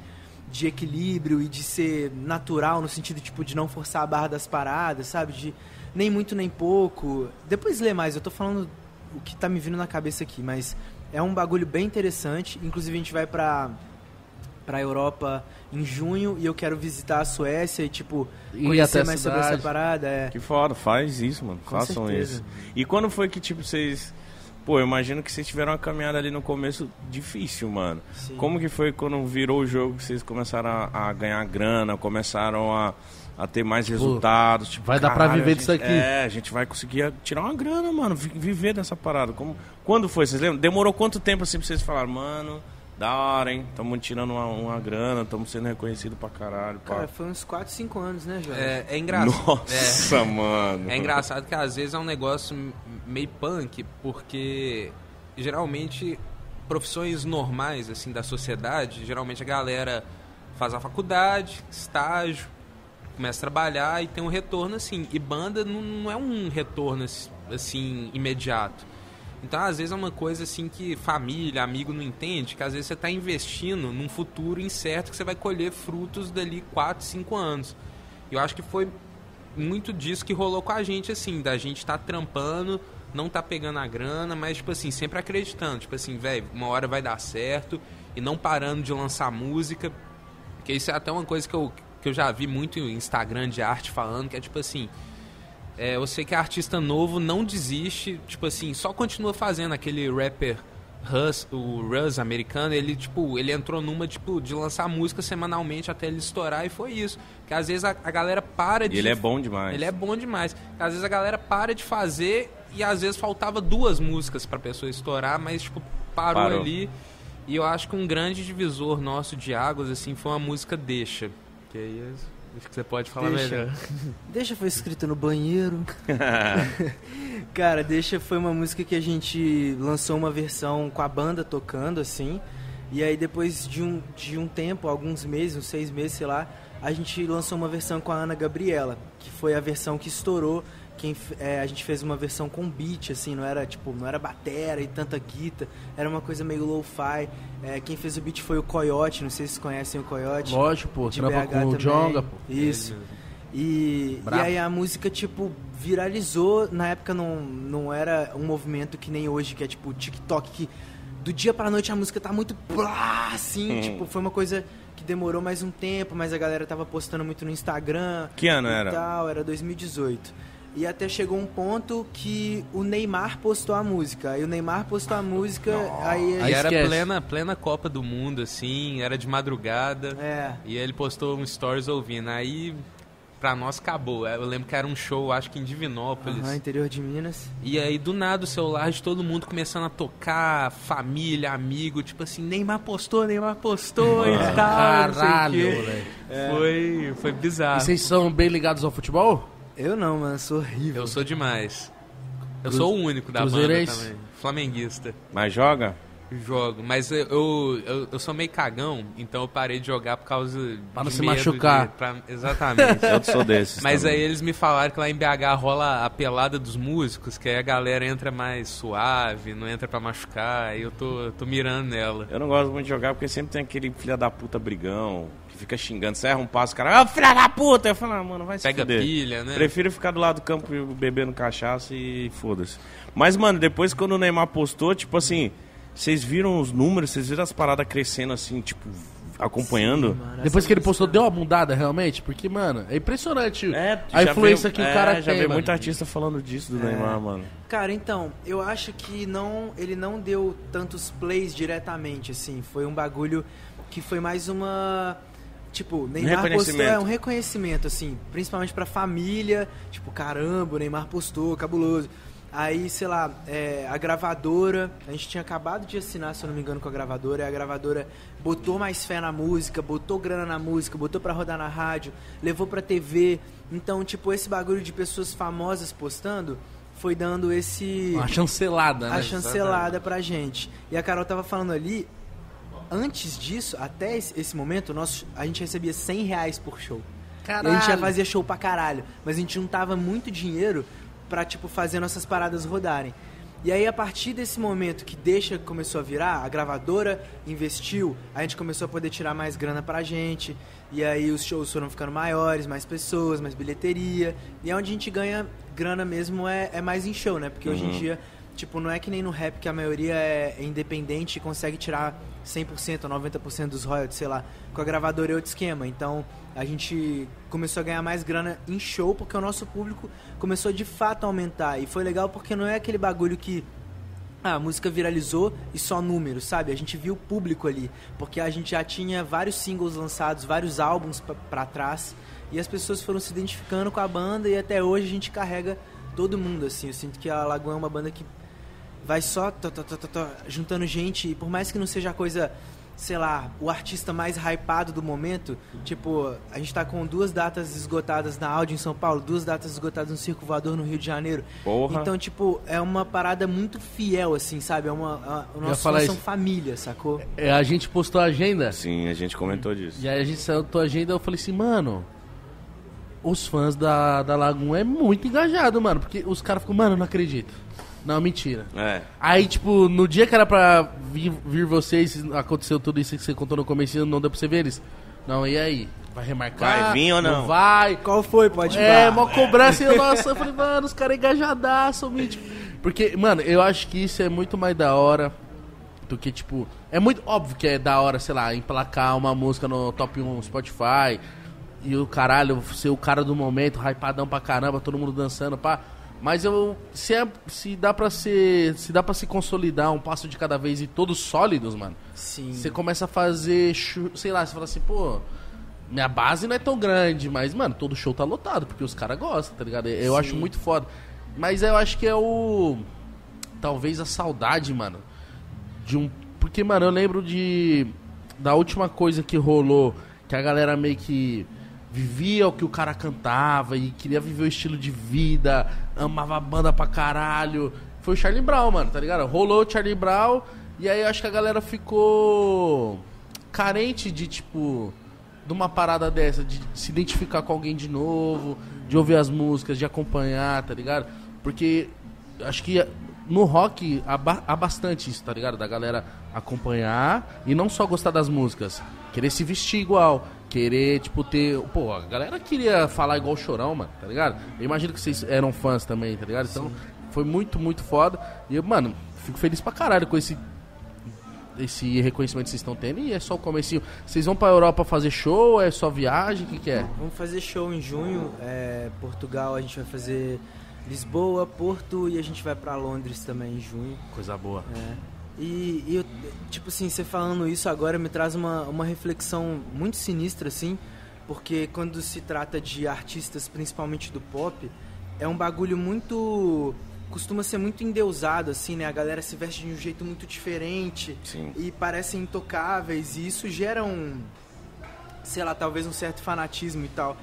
de equilíbrio e de ser natural, no sentido, tipo, de não forçar a barra das paradas, sabe? De nem muito nem pouco. Depois lê mais, eu tô falando o que tá me vindo na cabeça aqui, mas é um bagulho bem interessante. Inclusive, a gente vai pra pra Europa em junho e eu quero visitar a Suécia e, tipo, Ir conhecer mais sobre essa parada. É. Que foda, faz isso, mano. Com Façam certeza. isso. E quando foi que, tipo, vocês. Pô, eu imagino que vocês tiveram uma caminhada ali no começo difícil, mano. Sim. Como que foi quando virou o jogo que vocês começaram a, a ganhar grana, começaram a, a ter mais resultados? Tipo, vai dar pra caralho, viver disso aqui. É, a gente vai conseguir tirar uma grana, mano, vi- viver dessa parada. Como, quando foi? Vocês lembram? Demorou quanto tempo assim pra vocês falarem, mano, da hora, hein? Tamo tirando uma, uma grana, tamo sendo reconhecido pra caralho. Pá. Cara, foi uns 4, 5 anos, né, Jorge? É, é engraçado. Nossa, mano. É engraçado que às vezes é um negócio meio punk, porque geralmente profissões normais assim da sociedade, geralmente a galera faz a faculdade, estágio, começa a trabalhar e tem um retorno assim. E banda não, não é um retorno ass- assim imediato. Então, às vezes é uma coisa assim que família, amigo não entende, que às vezes você está investindo num futuro incerto que você vai colher frutos dali 4, 5 anos. Eu acho que foi muito disso que rolou com a gente, assim, da gente estar trampando não tá pegando a grana, mas, tipo assim, sempre acreditando. Tipo assim, velho, uma hora vai dar certo. E não parando de lançar música. Porque isso é até uma coisa que eu, que eu já vi muito em Instagram de arte falando, que é tipo assim. É, eu sei que artista novo não desiste, tipo assim, só continua fazendo aquele rapper Russ, o Russ americano, ele tipo, ele entrou numa tipo de lançar música semanalmente até ele estourar e foi isso. Que às vezes a, a galera para de E ele é bom demais. Ele é bom demais. Às vezes a galera para de fazer e às vezes faltava duas músicas pra pessoa estourar, mas tipo parou, Parou. ali. E eu acho que um grande divisor nosso de águas assim foi uma música Deixa. Que aí acho que você pode falar Deixa. melhor. Deixa foi escrito no banheiro. Cara, Deixa foi uma música que a gente lançou uma versão com a banda tocando, assim. E aí depois de um, de um tempo, alguns meses, uns seis meses, sei lá, a gente lançou uma versão com a Ana Gabriela, que foi a versão que estourou. Quem, é, a gente fez uma versão com beat, assim, não era tipo, não era batera e tanta guita, era uma coisa meio lo-fi. É, quem fez o beat foi o Coyote, não sei se vocês conhecem o Coyote. Lógico, pô. de Trampa BH com o. Jonga, pô. Isso. E, e aí a música, tipo, viralizou. Na época não, não era um movimento que nem hoje, que é tipo TikTok, que do dia pra noite a música tá muito plá, assim. Hum. Tipo, foi uma coisa que demorou mais um tempo, mas a galera tava postando muito no Instagram. Que ano e era? Tal, era 2018. E até chegou um ponto que o Neymar postou a música. Aí o Neymar postou a música, aí. E era esquece. plena, plena Copa do Mundo, assim, era de madrugada. É. E ele postou um stories ouvindo. Aí, pra nós, acabou. Eu lembro que era um show, acho que em Divinópolis. Aham, interior de Minas. E aí, do nada, o celular de todo mundo começando a tocar, família, amigo, tipo assim, Neymar postou, Neymar postou e tal. Caralho, moleque. Foi, foi E bizarro. vocês são bem ligados ao futebol? Eu não, mano, sou horrível. Eu sou demais. Eu sou o único da banda Cruzeirense? também. Flamenguista. Mas joga? Jogo, mas eu, eu, eu, sou meio cagão, então eu parei de jogar por causa Pra não de se medo machucar. de- pra- exatamente. Eu sou desses. Mas também. aí eles me falaram que lá em BH rola a pelada dos músicos, que aí a galera entra mais suave, não entra pra machucar, aí eu tô, tô mirando nela. Eu não gosto muito de jogar porque sempre tem aquele filho da puta brigão fica xingando. Você erra um passo, o cara, ah, filha da puta! Eu falo, ah, mano, vai se Pega fuder. pilha, né? Prefiro ficar do lado do campo bebendo cachaça e foda-se. Mas, mano, depois quando o Neymar postou, tipo assim, vocês viram os números, vocês viram as paradas crescendo assim, tipo, acompanhando? Mano, Depois que ele postou, deu uma mudada realmente? Porque, mano, é impressionante É, a já influência veio- que o é, cara já tem. veio mano. muito artista falando disso do É. Neymar, mano. Cara, então, eu acho que não, ele não deu tantos plays diretamente, assim. Foi um bagulho que foi mais uma. Tipo, Neymar postou reconhecimento. é um reconhecimento, assim, principalmente pra família. Tipo, caramba, o Neymar postou, cabuloso. Aí, sei lá, é, a gravadora, a gente tinha acabado de assinar, se eu não me engano, com a gravadora, e a gravadora botou mais fé na música, botou grana na música, botou pra rodar na rádio, levou pra TV. Então, tipo, esse bagulho de pessoas famosas postando foi dando esse Uma chancelada, né? a chancelada pra gente. E a Carol tava falando ali, antes disso, até esse, momento, nosso, a gente recebia 100 reais por show. E a gente já fazia show pra caralho, mas a gente juntava muito dinheiro pra, tipo, fazer nossas paradas rodarem. E aí, a partir desse momento que deixa começou a virar, a gravadora investiu, a gente começou a poder tirar mais grana pra gente. E aí os shows foram ficando maiores, mais pessoas, mais bilheteria. E é onde a gente ganha grana mesmo é, é mais em show, né? Porque hoje em dia, tipo, não é que nem no rap que a maioria é independente e consegue tirar 100% ou 90% dos royalties, sei lá. Com a gravadora é outro esquema. Então, a gente começou a ganhar mais grana em show porque o nosso público começou de fato a aumentar. E foi legal porque não é aquele bagulho que ah, a música viralizou e só números, sabe? A gente viu o público ali, porque a gente já tinha vários singles lançados, vários álbuns pra trás, e as pessoas foram se identificando com a banda e até hoje a gente carrega todo mundo, assim. Eu sinto que a Lagoa é uma banda que vai só tó, tó, tó, tó, tó, juntando gente, e por mais que não seja a coisa, sei lá, o artista mais hypado do momento, tipo, a gente tá com duas datas esgotadas na áudio em São Paulo, duas datas esgotadas no Circo Voador no Rio de Janeiro. Porra. Então, tipo, é uma parada muito fiel, assim, sabe? É uma. A, o nosso são isso. família, sacou? É, a gente postou a agenda. Sim, a gente comentou disso. E aí a gente saiu da agenda eu falei assim, mano. Os fãs da, da Lagoon é muito engajado, mano. Porque os caras ficam, mano, não acredito. Não, mentira. É. Aí, tipo, no dia que era pra vir, vir vocês, aconteceu tudo isso que você contou no começo, não deu pra você ver eles. Não, e aí? Vai remarcar? Vai vir ou não? vai. Qual foi? Pode É, falar. mó cobrança e eu, nossa, eu falei, mano, os caras engajadaço, mítico. Porque, mano, eu acho que isso é muito mais da hora do que, tipo. É muito óbvio que é da hora, sei lá, emplacar uma música no top 1 Spotify e o caralho, ser o cara do momento, hypadão pra caramba, todo mundo dançando, pá. Mas eu. Se, é, se dá pra ser. Se dá pra se consolidar um passo de cada vez e todos sólidos, mano. Sim. Você começa a fazer. Sei lá, você fala assim, pô. Minha base não é tão grande, mas, mano, todo show tá lotado, porque os caras gostam, tá ligado? Eu Sim. acho muito foda. Mas eu acho que é o. Talvez a saudade, mano. De um. Porque, mano, eu lembro de. Da última coisa que rolou, que a galera meio que vivia o que o cara cantava e queria viver o estilo de vida, amava a banda pra caralho. Foi o Charlie Brown, mano, tá ligado? Rolou o Charlie Brown e aí eu acho que a galera ficou carente de, tipo, de uma parada dessa, de se identificar com alguém de novo, de ouvir as músicas, de acompanhar, tá ligado? Porque acho que no rock há, ba- há bastante isso, tá ligado? Da galera acompanhar e não só gostar das músicas, querer se vestir igual, querer, tipo, ter. Pô, a galera queria falar igual o chorão, mano, tá ligado? Eu imagino que vocês eram fãs também, tá ligado? Então foi muito, muito foda. E eu, mano, fico feliz pra caralho com esse esse reconhecimento que vocês estão tendo e é só o comecinho. Vocês vão pra Europa fazer show, é só viagem, o que, que é? Vamos fazer show em junho. É, Portugal a gente vai fazer Lisboa, Porto e a gente vai pra Londres também em junho. Coisa boa. É. E, e eu, tipo assim, você falando isso agora me traz uma, uma reflexão muito sinistra, assim, porque quando se trata de artistas, principalmente do pop, é um bagulho muito. costuma ser muito endeusado, assim, né? A galera se veste de um jeito muito diferente Sim. e parecem intocáveis, e isso gera um. sei lá, talvez um certo fanatismo e tal.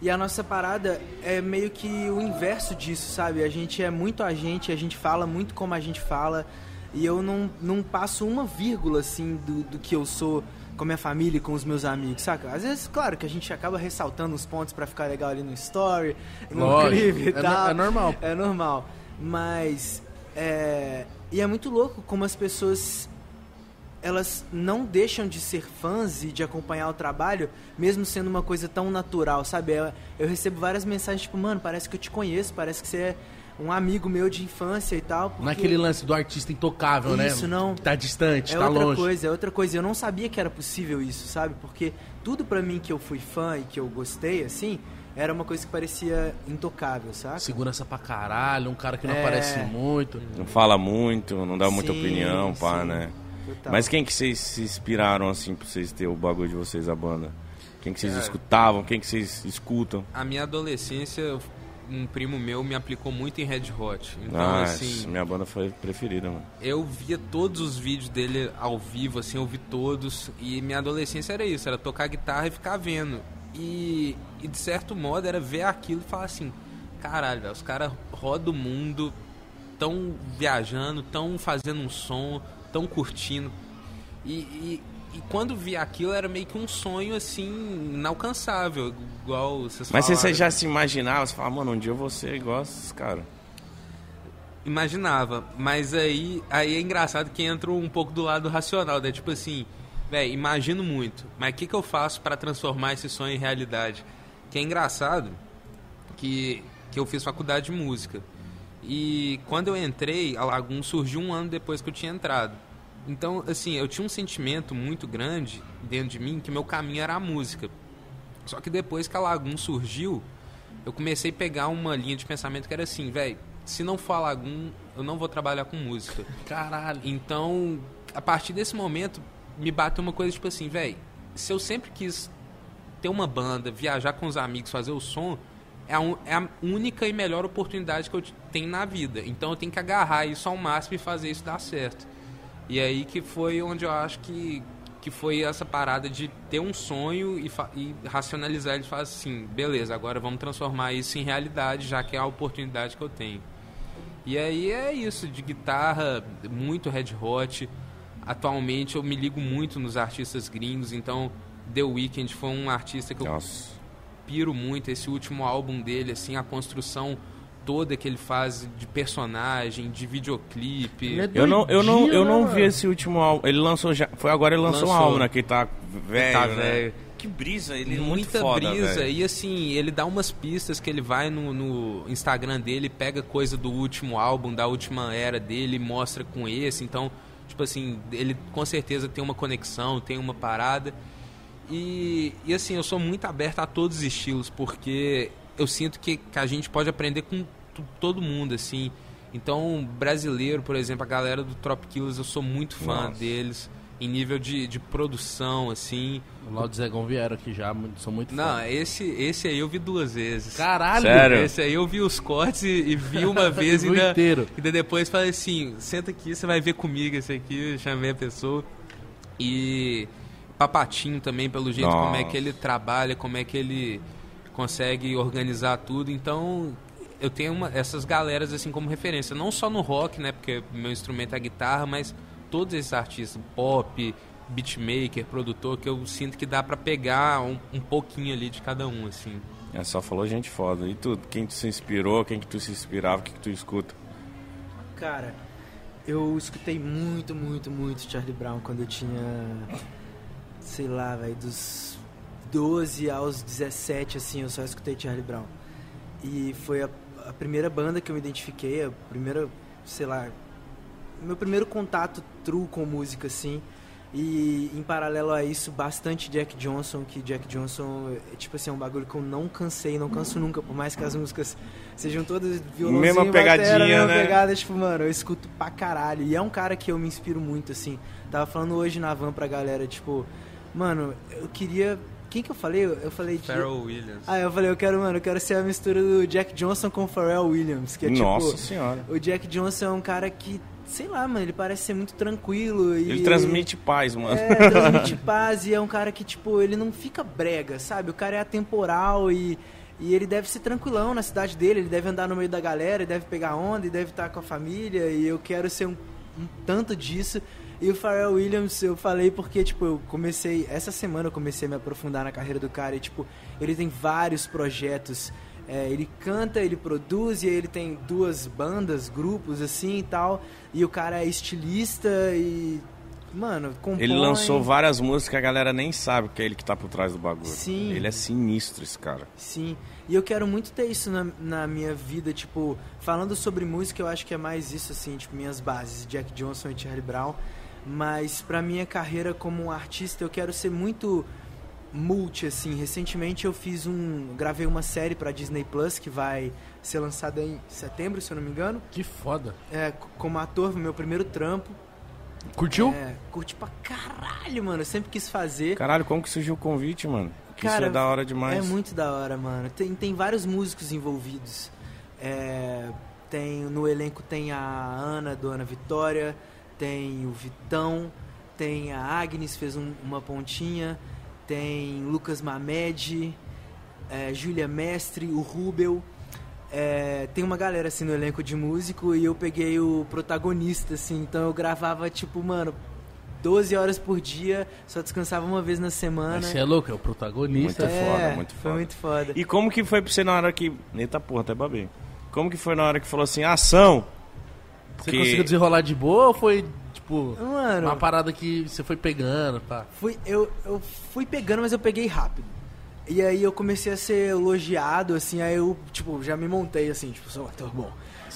E a nossa parada é meio que o inverso disso, sabe? A gente é muito a gente, a gente fala muito como a gente fala, e eu não, não passo uma vírgula, assim, do, do que eu sou com a minha família e com os meus amigos, saca? Às vezes, claro, que a gente acaba ressaltando os pontos pra ficar legal ali no story, no Lógico, clipe e é tal. é normal. É normal. Mas, é... E é muito louco como as pessoas elas não deixam de ser fãs e de acompanhar o trabalho, mesmo sendo uma coisa tão natural, sabe? Eu, eu recebo várias mensagens tipo, mano, parece que eu te conheço, parece que você é um amigo meu de infância e tal. Não é porque aquele lance do artista intocável, né? Isso, não. Tá distante, É tá outra longe. coisa, é outra coisa. Eu não sabia que era possível isso, sabe? Porque tudo pra mim que eu fui fã e que eu gostei, assim, era uma coisa que parecia intocável, sabe? Segurança pra caralho, um cara que não É. aparece muito. Não fala muito, não dá muita Sim, opinião, pá, sim. né? Total. Mas quem que vocês se inspiraram, assim, pra vocês terem o bagulho de vocês, a banda? Quem que vocês Cara. escutavam? Quem que vocês escutam? A minha adolescência, um primo meu me aplicou muito em Red Hot. Então, ah, assim, minha banda foi preferida, mano. eu via todos os vídeos dele ao vivo, assim, eu vi todos. E minha adolescência era isso, era tocar guitarra e ficar vendo. E, e de certo modo era ver aquilo e falar assim, caralho, velho, os caras rodam o mundo, tão viajando, tão fazendo um som, tão curtindo. E, e, e quando vi aquilo era meio que um sonho assim, inalcançável, igual vocês Mas falaram. você já se imaginava, você fala, mano, um dia eu vou ser igual a esses caras. Imaginava, mas aí, aí é engraçado que entra um pouco do lado racional, né? Tipo assim, velho, imagino muito, mas o que, que eu faço para transformar esse sonho em realidade? Que é engraçado que, que eu fiz faculdade de música. E quando eu entrei, a Lagoon surgiu um ano depois que eu tinha entrado. Então, assim, eu tinha um sentimento muito grande dentro de mim que meu caminho era a música. Só que depois que a Lagoon surgiu, eu comecei a pegar uma linha de pensamento que era assim, velho, se não for a Lagoon, eu não vou trabalhar com música. Caralho. Então, a partir desse momento, me bateu uma coisa tipo assim, velho, se eu sempre quis ter uma banda, viajar com os amigos, fazer o som, é a, un- é a única e melhor oportunidade que eu tenho na vida. Então eu tenho que agarrar isso ao máximo e fazer isso dar certo. E aí que foi onde eu acho que, que foi essa parada de ter um sonho e, e racionalizar ele e falar assim, beleza, agora vamos transformar isso em realidade, já que é a oportunidade que eu tenho. E aí é isso, de guitarra, muito Red Hot. Atualmente eu me ligo muito nos artistas gringos, então The Weeknd foi um artista que eu Nossa. piro muito. Esse último álbum dele, assim, a construção toda que ele faz de personagem, de videoclipe. Ele é Eu não, eu não, eu não vi né, esse último álbum. Ele lançou já. Foi agora ele lançou, um Lançou. álbum, né? Que ele tá velho. tá né? velho. que brisa, ele é muito muita foda, brisa. velho. E assim, ele dá umas pistas que ele vai no, no Instagram dele, pega coisa do último álbum, da última era dele, e mostra com esse. Então, tipo assim, ele com certeza tem uma conexão, tem uma parada. E, e assim, eu sou muito aberto a todos os estilos, porque eu sinto que, que a gente pode aprender com todo mundo, assim. Então, brasileiro, por exemplo, a galera do Trop Killers, eu sou muito fã Nossa. deles, em nível de, de produção, assim. O Laudo e Zegão vieram aqui já, muito- são muito Não, fã. esse, esse aí eu vi duas vezes. Caralho! Sério? Esse aí eu vi os cortes e, e vi uma vez e ainda, inteiro. ainda depois falei assim, senta aqui, você vai ver comigo esse aqui, eu chamei a pessoa. E Papatinho também, pelo jeito como é Nossa. que ele trabalha, como é que ele consegue organizar tudo. Então, eu tenho uma- essas galeras assim como referência, não só no rock, né, porque meu instrumento é a guitarra, mas todos esses artistas, pop, beatmaker, produtor, que eu sinto que dá pra pegar um, um pouquinho ali de cada um, assim. É, só falou gente foda. E tu, quem tu se inspirou, quem que tu se inspirava, o que que tu escuta? Cara, eu escutei muito, muito, muito Charlie Brown quando eu tinha, sei lá, velho, dos 12 aos 17, assim, eu só escutei Charlie Brown. E foi a, a primeira banda que eu me identifiquei, a primeira, sei lá, meu primeiro contato true com música, assim. E em paralelo a isso, bastante Jack Johnson, que Jack Johnson é tipo assim, é um bagulho que eu não cansei, não canso nunca, por mais que as músicas sejam todas violãozinho, Mesma pegadinha, batera, mesma né? pegada, tipo, mano, eu escuto pra caralho. E é um cara que eu me inspiro muito, assim. Tava falando hoje na van pra galera, tipo, mano, eu queria. Quem que eu falei? Eu falei de. Pharrell Williams. Ah, eu falei, eu quero, mano, eu quero ser a mistura do Jack Johnson com o Pharrell Williams, que é Nossa tipo. senhora. O Jack Johnson é um cara que, sei lá, mano, ele parece ser muito tranquilo e Ele transmite paz, mano. é, transmite paz e é um cara que, tipo, ele não fica brega, sabe? O cara é atemporal e, e ele deve ser tranquilão na cidade dele, ele deve andar no meio da galera, ele deve pegar onda e deve estar com a família e eu quero ser um, um tanto disso. E o Pharrell Williams eu falei porque, tipo, eu comecei, essa semana eu comecei a me aprofundar na carreira do cara e, tipo, ele tem vários projetos. É, ele canta, ele produz, e ele tem duas bandas, grupos assim e tal. E o cara é estilista e. Mano, compõe. Ele lançou várias músicas que a galera nem sabe que é ele que tá por trás do bagulho. Sim. Ele é sinistro, esse cara. Sim. E eu quero muito ter isso na, na minha vida, tipo, falando sobre música, eu acho que é mais isso, assim, tipo, minhas bases, Jack Johnson e Charlie Brown. Mas pra minha carreira como artista, eu quero ser muito multi, assim. Recentemente eu fiz um. gravei uma série pra Disney Plus que vai ser lançada em setembro, se eu não me engano. Que foda. É, como ator, meu primeiro trampo. Curtiu? É, curti pra caralho, mano. Eu sempre quis fazer. Caralho, como que surgiu o convite, mano? Que Cara, isso é da hora demais. É muito da hora, mano. Tem, tem vários músicos envolvidos. É, tem No elenco tem a Ana, do Ana Vitória, tem o Vitão, tem a Agnes, fez um- uma pontinha, tem Lucas Mamed, é, Júlia Mestre, o Rubel. É, tem uma galera assim no elenco de músico e eu peguei o protagonista, assim, então eu gravava tipo, mano, 12 horas por dia, só descansava uma vez na semana. Você é louco, é o protagonista. Muito foda, muito Foi foda. muito foda. E como que foi pra você na hora que. Eita porra, até babei. Como que foi na hora que falou assim, ação? Você Que- conseguiu desenrolar de boa ou foi, tipo, Mano, uma parada que você foi pegando, tá? fui, eu, eu fui pegando, mas eu peguei rápido. E aí eu comecei a ser elogiado, assim, aí eu, tipo, já me montei, assim, tipo, sou um ator bom.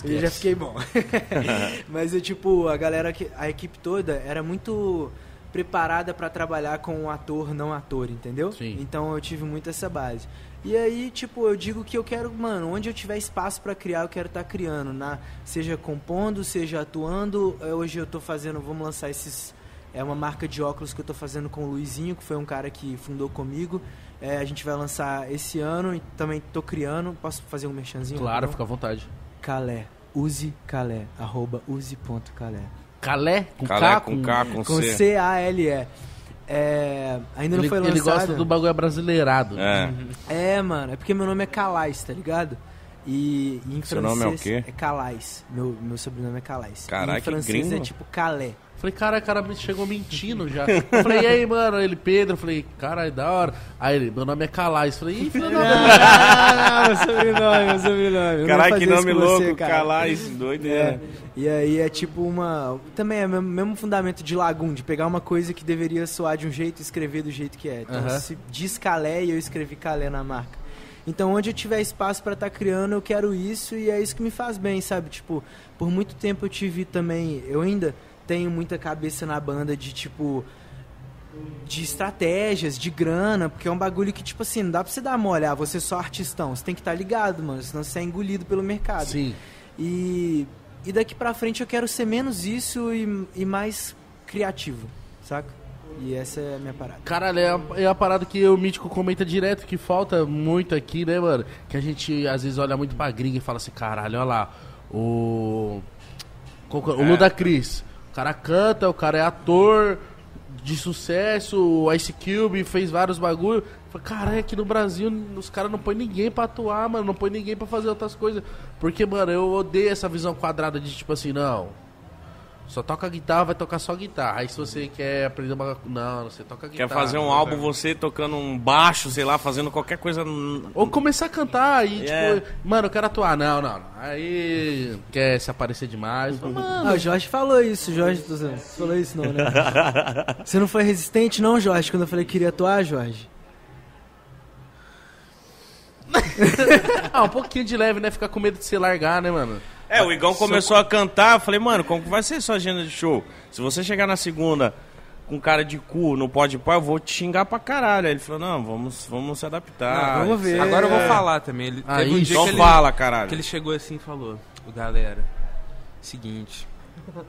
E já fiquei bom. mas eu, tipo, a galera, que- a equipe toda era muito preparada pra trabalhar com um ator não ator, entendeu? Sim. Então eu tive muito essa base. E aí, tipo, eu digo que eu quero, mano, onde eu tiver espaço pra criar, eu quero estar criando, na, seja compondo, seja atuando. Eh, Hoje eu tô fazendo, vamos lançar esses é uma marca de óculos que eu tô fazendo com o Luizinho, que foi um cara que fundou comigo. É, a gente vai lançar esse ano e também tô criando. Posso fazer um merchanzinho? Claro, fica à vontade. Calé. Use Calé. Arroba use.calé. Calé? Com Calé K? com K, com, Com C. C-A-L-E. É, ainda não Ele, foi ele lançado. gosta do bagulho brasileirado. É. É, mano, é porque meu nome é Calais, tá ligado? E, e em Seu francês nome é o quê? é Calais. Meu, meu sobrenome é Calais. Caralho, e em francês gringo. é tipo Calais. Falei, cara, o cara chegou mentindo já. Eu falei, e aí, mano? Ele, Pedro. Eu falei, cara, é da hora. Aí ele, meu nome é Calais. Eu falei, ih, filho Ah, meu sobrenome, meu sobrenome. Caralho, que nome louco, você, cara. Calais, doideira. É, e aí é tipo uma. Também é o mesmo, fundamento de Lagum, de pegar uma coisa que deveria soar de um jeito e escrever do jeito que é. Então, Aham. se diz Calé e eu escrevi Calé na marca. Então, onde eu tiver espaço pra estar criando, eu quero isso e é isso que me faz bem, sabe? Tipo, por muito tempo eu tive também. Eu ainda tenho muita cabeça na banda de tipo. De estratégias, de grana, porque é um bagulho que, tipo assim, não dá pra você dar mole, ah, você é só artistão, você tem que estar ligado, mano, senão você é engolido pelo mercado. Sim. E, e daqui pra frente eu quero ser menos isso e, e mais criativo, saca? E essa é a minha parada. Caralho, é a, é a parada que o Mítico comenta direto, que falta muito aqui, né, mano? Que a gente às vezes olha muito pra gringa e fala assim, caralho, olha lá, o. qual que é? O Ludacris. O cara canta, o cara é ator de sucesso, o Ice Cube fez vários bagulho. Fala, Caralho, aqui no Brasil os caras não põem ninguém pra atuar, mano, não põe ninguém pra fazer outras coisas. Porque, mano, eu odeio essa visão quadrada de tipo assim, não. Só toca guitarra, vai tocar só guitarra. Aí se você quer aprender uma. Não, você toca Quer guitarra. fazer um álbum, você tocando um baixo, sei lá, fazendo qualquer coisa. Ou começar a cantar e, É. tipo, mano, eu quero atuar. Não, não, não. Aí quer se aparecer demais. Fala, Mano, Ah, o Jorge falou isso, Jorge, dizendo. Você falou isso não, né? Você não foi resistente não, Jorge, quando eu falei que queria atuar, Jorge? ah, um pouquinho de leve, né? Ficar com medo de se largar, né, mano? É, o Igão começou a cantar, eu falei, mano, como que vai ser sua agenda de show? Se você chegar na segunda com cara de cu no pode pá, eu vou te xingar pra caralho. Aí ele falou, não, vamos, vamos se adaptar. Não, vamos ver. Agora eu vou É. falar também. Ele, Ah, teve um dia Então que ele, fala, caralho. que ele chegou assim e falou: "Ô, Galera, seguinte,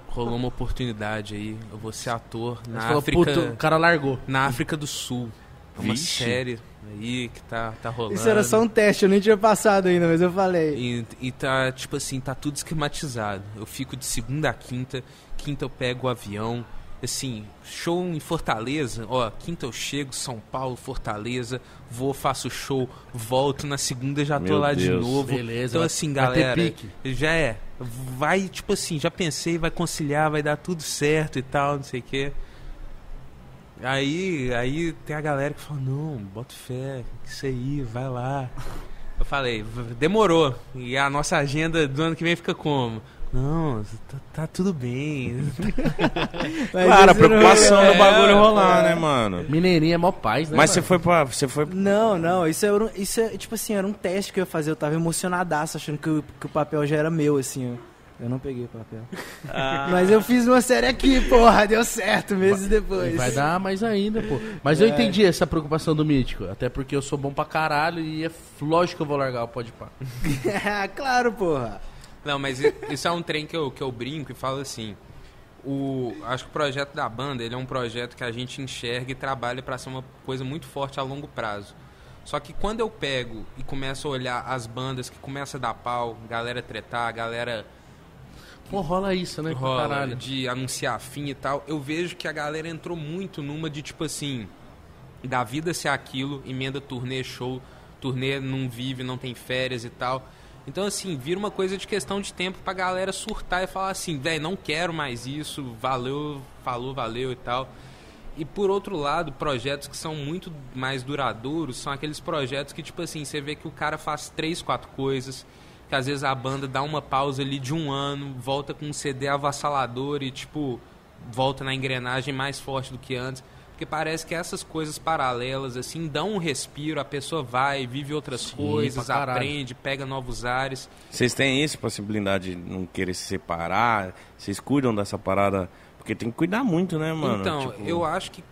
rolou uma oportunidade aí. Eu vou ser ator Ele na falou, África, o cara largou. na África do Sul. É uma Vixe. série aí que tá, tá rolando. Isso era só um teste, eu nem tinha passado ainda, mas eu falei. E, e tá, tipo assim, tá tudo esquematizado. Eu fico de segunda a quinta, quinta eu pego o avião. Assim, show em Fortaleza, ó, quinta eu chego, São Paulo, Fortaleza, vou, faço show, volto, na segunda já tô Meu lá de Deus. novo. Beleza, Então assim, galera, pique. já é, vai, tipo assim, já pensei, vai conciliar, vai dar tudo certo e tal, não sei o quê. Aí, aí tem a galera que fala, não, bota fé, isso aí, vai lá. Eu falei, "V- demorou. E a nossa agenda do ano que vem fica como? Não, tá, tá tudo bem. Claro, a não- preocupação É, do bagulho rolar, é. né, mano? Mineirinho é mó paz, né? Mas você mano? foi pra. Você foi. Não, não, isso era, um- isso é, tipo assim, era um teste que eu ia fazer, eu tava emocionadaço, achando que o, que o papel já era meu, assim, ó. Eu não peguei o papel. Mas eu fiz uma série aqui, porra, deu certo meses depois. Vai dar mais ainda, pô. Mas eu entendi essa preocupação do Mítico. Até porque eu sou bom pra caralho e é lógico que eu vou largar o pode pá. claro, porra. Não, mas isso é um trem que eu, que eu brinco e falo assim. O, acho que o projeto da banda ele é um projeto que a gente enxerga e trabalha para ser uma coisa muito forte a longo prazo. Só que quando eu pego e começo a olhar as bandas que começa a dar pau, galera tretar, galera Pô, rola isso, né? rola caralho. de anunciar fim e tal, eu vejo que a galera entrou muito numa de tipo assim, da vida ser aquilo, emenda turnê, show, turnê não vive, não tem férias e tal. Então assim, vira uma coisa de questão de tempo pra galera surtar e falar assim, velho, não quero mais isso, valeu, falou, valeu e tal. E por outro lado, projetos que são muito mais duradouros são aqueles projetos que, tipo assim, você vê que o cara faz três, quatro coisas, que às vezes a banda dá uma pausa ali de um ano, volta com um CD avassalador e, tipo, volta na engrenagem mais forte do que antes. Porque parece que essas coisas paralelas, assim, dão um respiro, a pessoa vai, vive outras Sim, coisas, aprende, pega novos ares. Vocês têm isso, possibilidade de não querer se separar? Vocês cuidam dessa parada? Porque tem que cuidar muito, né, mano? Então, Tipo, eu acho que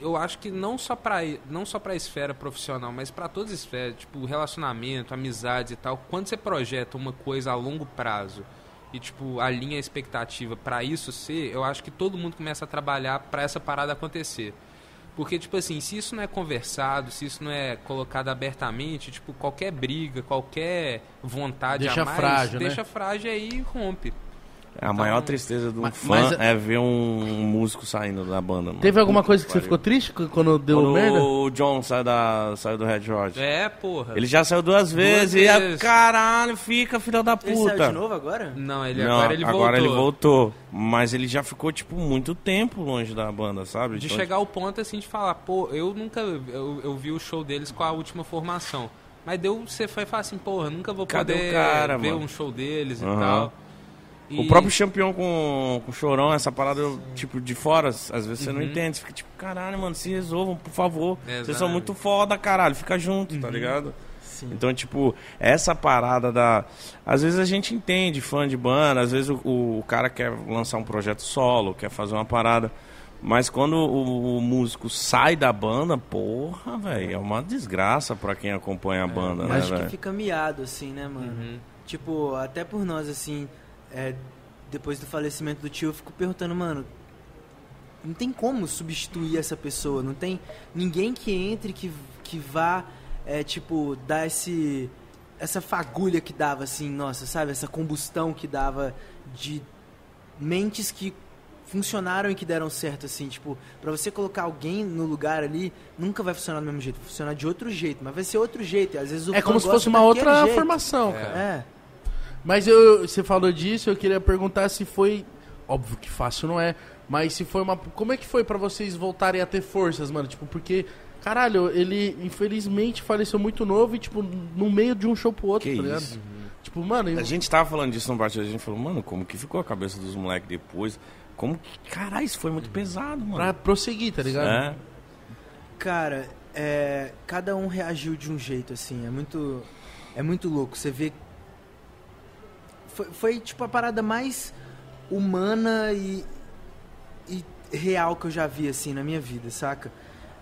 eu acho que não só para não só para esfera profissional, mas para todas as esferas, tipo relacionamento, amizades e tal. Quando você projeta uma coisa a longo prazo e tipo alinha a expectativa para isso ser, eu acho que todo mundo começa a trabalhar para essa parada acontecer. Porque, tipo assim, se isso não é conversado, se isso não é colocado abertamente, tipo, qualquer briga, qualquer vontade Deixa a mais, frágil, né? deixa frágil aí e rompe. A maior tristeza do Mas- fã mas- é ver um músico saindo da banda. Mano. Teve alguma Puta coisa que você ficou triste quando deu Quando merda? o John saiu, da, saiu do Red Hot. É, porra. Ele já saiu duas vezes e a vezes. caralho, fica filha da Ele saiu puta. de novo agora? Não, ele Não, agora ele voltou. ele voltou. Mas ele já ficou, tipo, muito tempo longe da banda, sabe? De Então, chegar ao ponto assim de falar, pô, eu nunca. Eu, eu vi o show deles com a última formação. Mas deu, você foi falar assim, porra, nunca vou Cadê poder cara, ver mano? um show deles e Aham. Tal. O E- próprio campeão com, com o chorão, essa parada, eu, tipo, de fora, às vezes você não Uhum. entende. Você fica tipo, caralho, mano, se resolvam, por favor. Vocês são muito foda, caralho, fica junto, Uhum. tá ligado? Sim. Então, tipo, essa parada da. Às vezes a gente entende, fã de banda, às vezes o, o cara quer lançar um projeto solo, quer fazer uma parada. Mas quando o, o músico sai da banda, porra, velho, é uma desgraça pra quem acompanha a banda, né, Acho que velho? fica miado, assim, né, mano? Uhum. Tipo, até por nós, assim, é, depois do falecimento do tio, eu fico perguntando, mano, não tem como substituir essa pessoa, não tem ninguém que entre que, que vá, é, tipo, dar esse, essa fagulha que dava, assim, nossa, sabe? Essa combustão que dava de mentes que funcionaram e que deram certo, assim, tipo, pra você colocar alguém no lugar ali, nunca vai funcionar do mesmo jeito, vai funcionar de outro jeito, mas vai ser outro jeito, às vezes o É como se fosse uma outra jeito. formação, cara. É. Mas eu, você falou disso, eu queria perguntar se foi. Óbvio que fácil não é, mas se foi uma. Como é que foi pra vocês voltarem a ter forças, mano? Tipo, porque. Caralho, ele infelizmente faleceu muito novo e, tipo, no meio de um show pro outro, Que tá ligado? isso. Tipo, mano, eu- A gente tava falando disso no partido, a gente falou, mano, como que ficou a cabeça dos moleques depois? Como que. Caralho, isso foi muito pesado, mano. pra prosseguir, tá ligado? É. Cara, é, cada um reagiu de um jeito, assim, é muito, é muito louco. Você vê, foi, foi tipo a parada mais humana e, e real que eu já vi, assim, na minha vida, saca?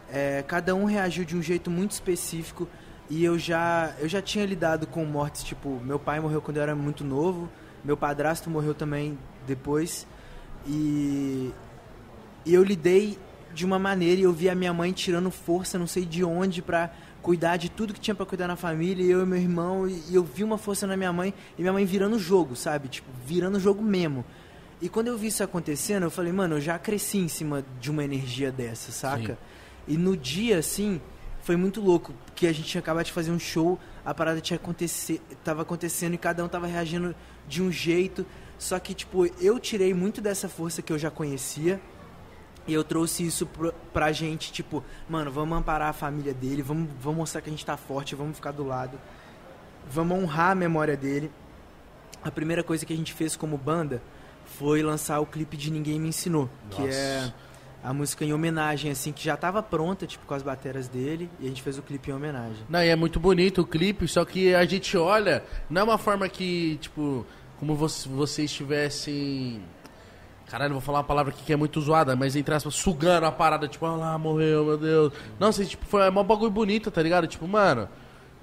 É, cada um reagiu de um jeito muito específico e eu já, eu já tinha lidado com mortes, tipo, meu pai morreu quando eu era muito novo, meu padrasto morreu também depois e, e eu lidei de uma maneira e eu vi a minha mãe tirando força, não sei de onde, pra cuidar de tudo que tinha pra cuidar na família, eu e meu irmão, e, eu vi uma força na minha mãe, e minha mãe virando o jogo, sabe? Tipo, virando o jogo mesmo. E quando eu vi isso acontecendo, eu falei, mano, eu já cresci em cima de uma energia dessa, saca? E no dia, assim, foi muito louco, porque a gente tinha acabado de fazer um show, a parada tinha acontecer, tava acontecendo e cada um tava reagindo de um jeito. Só que, tipo, eu tirei muito dessa força que eu já conhecia. E eu trouxe isso pro, pra gente, tipo, mano, vamos amparar a família dele, vamos, vamos mostrar que a gente tá forte, vamos ficar do lado. Vamos honrar a memória dele. A primeira coisa que a gente fez como banda foi lançar o clipe de Ninguém Me Ensinou, que Nossa. é a música em homenagem, assim, que já tava pronta, tipo, com as bateras dele, e a gente fez o clipe em homenagem. Não, e é muito bonito o clipe, só que a gente olha, não é uma forma que, tipo, como você- vocês estivessem. Caralho, vou falar uma palavra aqui que é muito zoada, mas entre aspas, sugando a parada, tipo, ah lá, morreu, meu Deus. Não, assim, tipo, foi um bagulho bonito, tá ligado? Tipo, mano,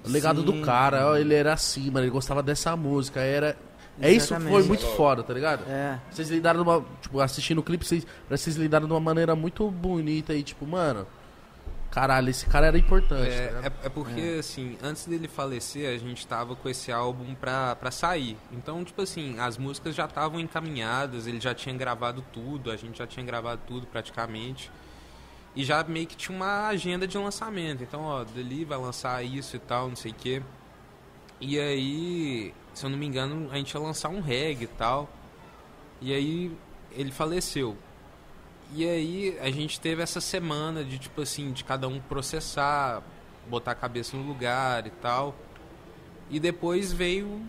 o legado Sim. do cara, ó, ele era assim, mano, ele gostava dessa música, era. É isso foi muito foda, tá ligado? É. Vocês lidaram de uma. Tipo, assistindo o clipe, vocês, vocês lidaram de uma maneira muito bonita e, tipo, mano. Caralho, esse cara era importante. É, ligado? é, é porque, assim, antes dele falecer, a gente tava com esse álbum pra, pra sair. Então, tipo assim, as músicas já estavam encaminhadas, ele já tinha gravado tudo, a gente já tinha gravado tudo praticamente. E já meio que tinha uma agenda de lançamento. Então, ó, dali vai lançar isso e tal, não sei o quê. E aí, se eu não me engano, a gente ia lançar um reggae e tal. E aí, ele faleceu. E aí a gente teve essa semana de tipo assim, de cada um processar, botar a cabeça no lugar e tal. E depois veio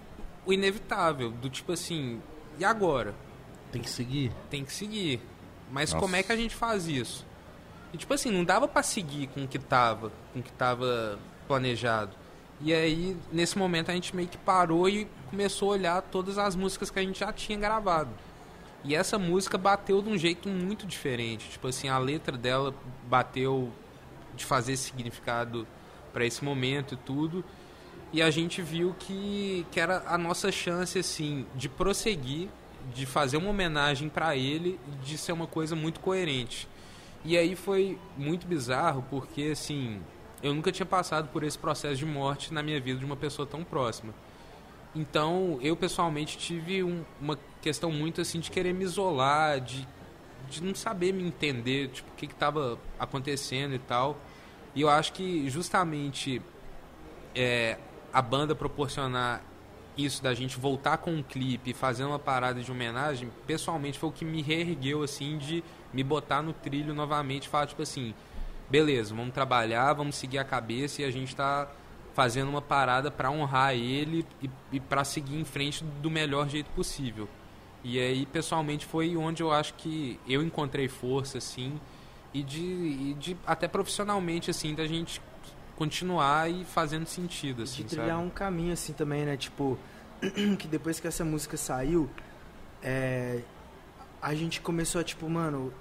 o inevitável, do tipo assim, e agora? Tem que seguir. Tem que seguir. Mas Nossa. como é que a gente faz isso? E tipo assim, não dava pra seguir com o que tava, com o que tava planejado. E aí, nesse momento, a gente meio que parou e começou a olhar todas as músicas que a gente já tinha gravado. E essa música bateu de um jeito muito diferente. Tipo assim, a letra dela bateu de fazer significado para esse momento e tudo. E a gente viu que, que era a nossa chance, assim, de prosseguir, de fazer uma homenagem para ele, de ser uma coisa muito coerente. E aí foi muito bizarro, porque, assim, eu nunca tinha passado por esse processo de morte na minha vida de uma pessoa tão próxima. Então, eu pessoalmente tive um- uma questão muito assim de querer me isolar, de, de não saber me entender, tipo, o que estava acontecendo e tal. E eu acho que justamente é, a banda proporcionar isso da gente voltar com um clipe e fazer uma parada de homenagem, pessoalmente foi o que me reergueu, assim, de me botar no trilho novamente falar, tipo assim, beleza, vamos trabalhar, vamos seguir a cabeça e a gente tá fazendo uma parada para honrar ele e, e para seguir em frente do melhor jeito possível. E aí, pessoalmente, foi onde eu acho que eu encontrei força, assim, e de, e de até profissionalmente, assim, da gente continuar e fazendo sentido, assim, de trilhar sabe? um caminho assim também, né? Tipo, que depois que essa música saiu, é, a gente começou a tipo, mano,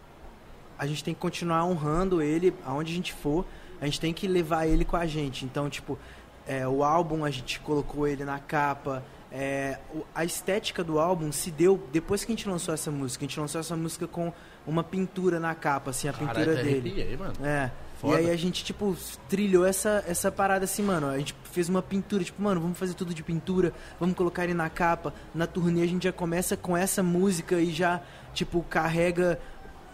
a gente tem que continuar honrando ele aonde a gente for, a gente tem que levar ele com a gente. Então, tipo, é, o álbum a gente colocou ele na capa. é, a estética do álbum se deu depois que a gente lançou essa música. A gente lançou essa música com uma pintura na capa, assim, a pintura dele. arrepiei, mano. É. Foda. E aí a gente, tipo, trilhou essa, essa parada assim, mano. A gente fez uma pintura, tipo, mano, vamos fazer tudo de pintura, vamos colocar ele na capa. Na turnê a gente já começa com essa música e já, tipo, carrega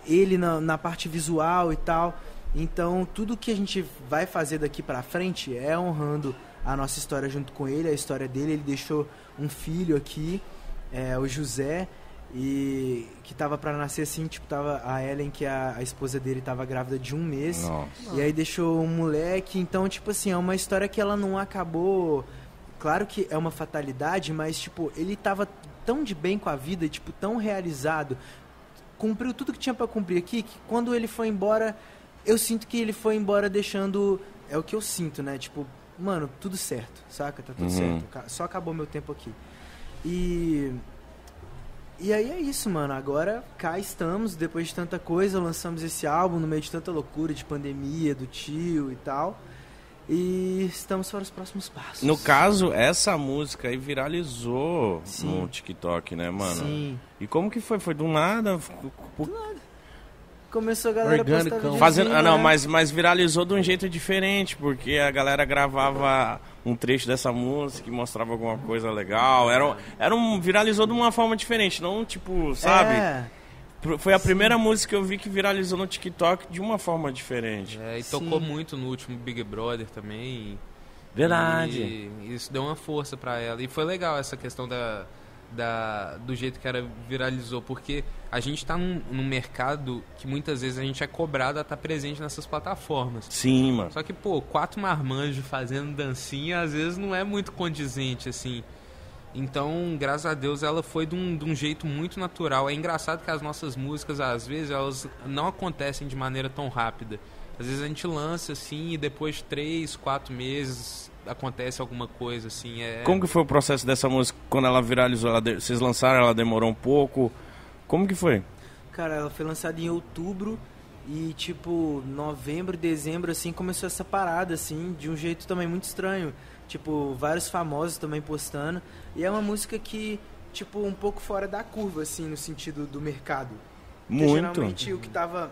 ele na, na parte visual e tal. Então, tudo que a gente vai fazer daqui pra frente é honrando a nossa história junto com ele, a história dele. Ele deixou um filho aqui, é, o José, e que tava pra nascer assim, tipo, tava a Ellen, que é a, a esposa dele, tava grávida de um mês. Nossa. E aí deixou um moleque, então, tipo assim, é uma história que ela não acabou. Claro que é uma fatalidade, mas, tipo, ele tava tão de bem com a vida, tipo, tão realizado. Cumpriu tudo que tinha pra cumprir aqui, que quando ele foi embora, eu sinto que ele foi embora deixando. É o que eu sinto, né? Tipo, mano, tudo certo, saca? Tá tudo Uhum. certo. Só acabou meu tempo aqui. E. E aí é isso, mano. Agora cá estamos, depois de tanta coisa, lançamos esse álbum no meio de tanta loucura, de pandemia, do tio e tal. E estamos para os próximos passos. No caso, essa música aí viralizou Sim. no TikTok, né, mano? Sim. E como que foi? Foi do nada? Por- Começou a galera Orgânico, postar Fazendo, ah, não, né? mas, mas viralizou de um jeito diferente, porque a galera gravava um trecho dessa música e mostrava alguma coisa legal. Era, um- era um, viralizou de uma forma diferente, não tipo, sabe? É, Foi a primeira música que eu vi que viralizou no TikTok de uma forma diferente. É, e Sim. tocou muito no último Big Brother também. Verdade. E isso deu uma força pra ela. E foi legal essa questão da, da, do jeito que ela viralizou, porque a gente tá num, num mercado que muitas vezes a gente é cobrado a estar presente nessas plataformas. Sim, mano. Só que, pô, quatro marmanjos fazendo dancinha às vezes não é muito condizente, assim. Então, graças a Deus, ela foi de um, de um jeito muito natural. É engraçado que as nossas músicas, às vezes, elas não acontecem de maneira tão rápida. Às vezes a gente lança, assim, e depois de três, quatro meses acontece alguma coisa, assim. É... Como que foi o processo dessa música quando ela viralizou? Ela de- Vocês lançaram, ela demorou um pouco. Como que foi? Cara, ela foi lançada em outubro e tipo, novembro, dezembro assim começou essa parada assim, de um jeito também muito estranho. Tipo, vários famosos também postando. E é uma música que tipo um pouco fora da curva assim no sentido do mercado. Porque Muito. geralmente o que tava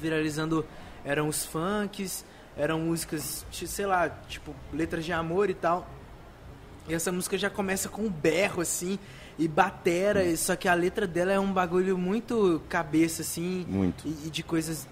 viralizando eram os funks, eram músicas, sei lá, tipo, letras de amor e tal. E essa música já começa com um berro, assim, e batera, e- só que a letra dela é um bagulho muito cabeça, assim, Muito. e, e de coisas,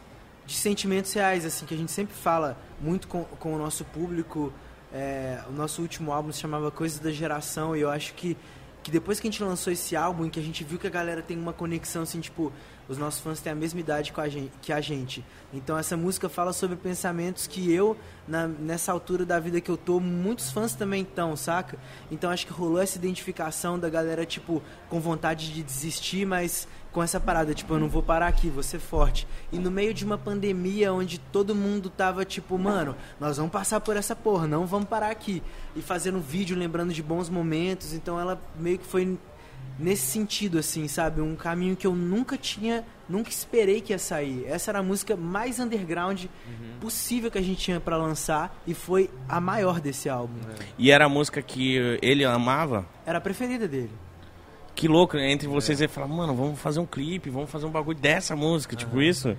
de sentimentos reais, assim, que a gente sempre fala muito com, com o nosso público. É, o nosso último álbum se chamava Coisas da Geração, e eu acho que, que depois que a gente lançou esse álbum, que a gente viu que a galera tem uma conexão, assim, tipo, os nossos fãs têm a mesma idade a gente, que a gente. Então essa música fala sobre pensamentos que eu, na- nessa altura da vida que eu tô, muitos fãs também estão, saca? Então acho que rolou essa identificação da galera, tipo, com vontade de desistir, mas com essa parada, tipo, eu não vou parar aqui, vou ser forte. E no meio de uma pandemia onde todo mundo tava, tipo, mano, nós vamos passar por essa porra, não vamos parar aqui. E fazendo vídeo lembrando de bons momentos, então ela meio que foi nesse sentido, assim, sabe? Um caminho que eu nunca tinha, nunca esperei que ia sair. Essa era a música mais underground possível que a gente tinha pra lançar e foi a maior desse álbum. E era a música que ele amava? Era a preferida dele. Que louco, né? entre vocês ele fala, mano, vamos fazer um clipe, vamos fazer um bagulho dessa música, tipo isso?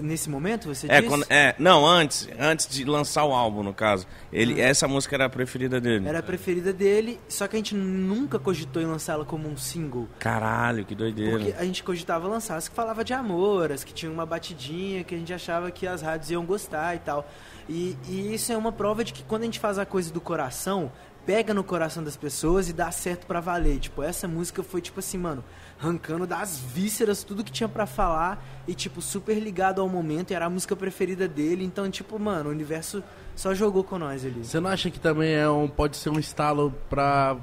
Nesse momento, você É, disse? quando, é, não, antes, antes de lançar o álbum, no caso. Ele, essa música era a preferida dele. Era a preferida dele, só que a gente nunca cogitou em lançá-la como um single. Caralho, que doideira. Porque a gente cogitava lançar as que falava de amor, as que tinham uma batidinha, que a gente achava que as rádios iam gostar e tal. E, e isso é uma prova de que quando a gente faz a coisa do coração, pega no coração das pessoas e dá certo pra valer. Tipo, essa música foi tipo assim, mano, arrancando das vísceras tudo que tinha pra falar e tipo super ligado ao momento, e era a música preferida dele. Então, tipo, mano, o universo só jogou com nós ali. Você não acha que também é um, pode ser um estalo pra.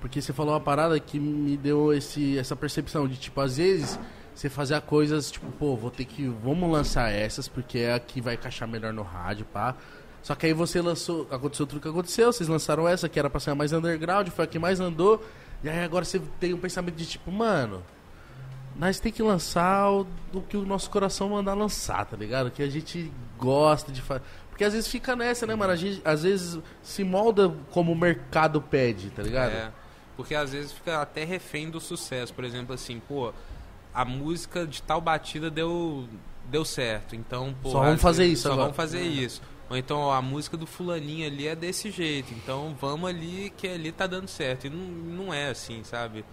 Porque você falou uma parada que me deu esse, essa percepção de, tipo, às vezes você fazer coisas, tipo, pô, vou ter que. Vamos lançar essas, porque é a que vai encaixar melhor no rádio, pá. Só que aí você lançou. Aconteceu tudo que aconteceu, vocês lançaram essa, que era pra ser a mais underground, foi a que mais andou. E aí agora você tem um pensamento de tipo, mano, nós tem que lançar o, o que o nosso coração mandar lançar, tá ligado? Que a gente gosta de fazer. Porque às vezes fica nessa, né, mano? A gente às vezes se molda como o mercado pede, tá ligado? É, porque às vezes fica até refém do sucesso. Por exemplo, assim, pô, a música de tal batida deu, deu certo. Então, pô. Só vamos fazer vezes- isso Só agora. vamos fazer isso. Ou então, ó, a música do fulaninho ali é desse jeito. Então, vamos ali que ali tá dando certo. E não, não é assim, sabe?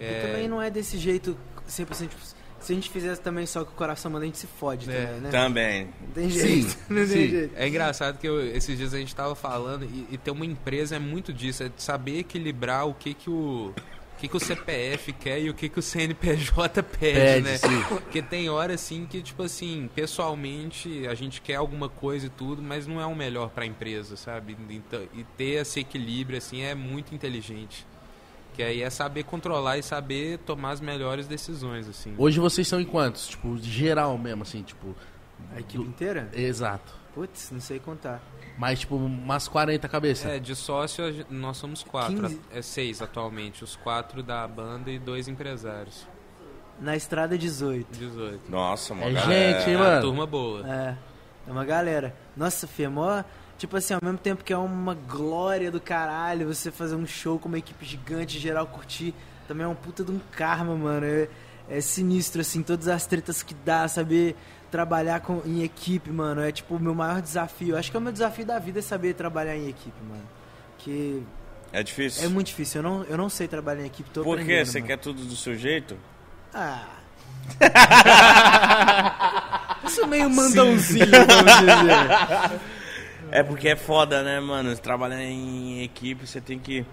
E também não é desse jeito 100%. Tipo, se a gente fizesse também só que o coração manda, a gente se fode É. também, né? Também. Não tem Sim, jeito. não tem sim. jeito. É engraçado que eu- esses dias a gente tava falando e, e ter uma empresa é muito disso, é de saber equilibrar o que que o o que, que o CPF quer e o que, que o CNPJ pede, Pede, né? sim. Porque tem hora assim que, tipo assim, pessoalmente a gente quer alguma coisa e tudo, mas não é o melhor pra empresa, sabe? Então, e ter esse equilíbrio, assim, é muito inteligente. Que aí é saber controlar e saber tomar as melhores decisões, assim. Hoje vocês são em quantos? Tipo, geral mesmo, assim, tipo. A equipe inteira? Exato. Putz, não sei contar. Mas, tipo, umas 40 cabeças. É, de sócio nós somos quatro. 15. É seis atualmente. Os quatro da banda e dois empresários. Na estrada 18. 18. Nossa, É mano. gente, hein, É uma mano? turma boa. É, é uma galera. Nossa, Fê, mó... Tipo assim, ao mesmo tempo que é uma glória do caralho você fazer um show com uma equipe gigante, geral curtir, também é um puta de um karma, mano. É, é sinistro, assim, todas as tretas que dá, saber trabalhar com, em equipe, mano. É tipo o meu maior desafio. Acho que é o meu desafio da vida é saber trabalhar em equipe, mano. Que É difícil. é muito difícil. Eu não, eu não sei trabalhar em equipe, tô Por quê? Você mano. quer tudo do seu jeito? Ah. eu sou meio mandãozinho, vamos dizer. É porque é foda, né, mano? Trabalhar em equipe, você tem que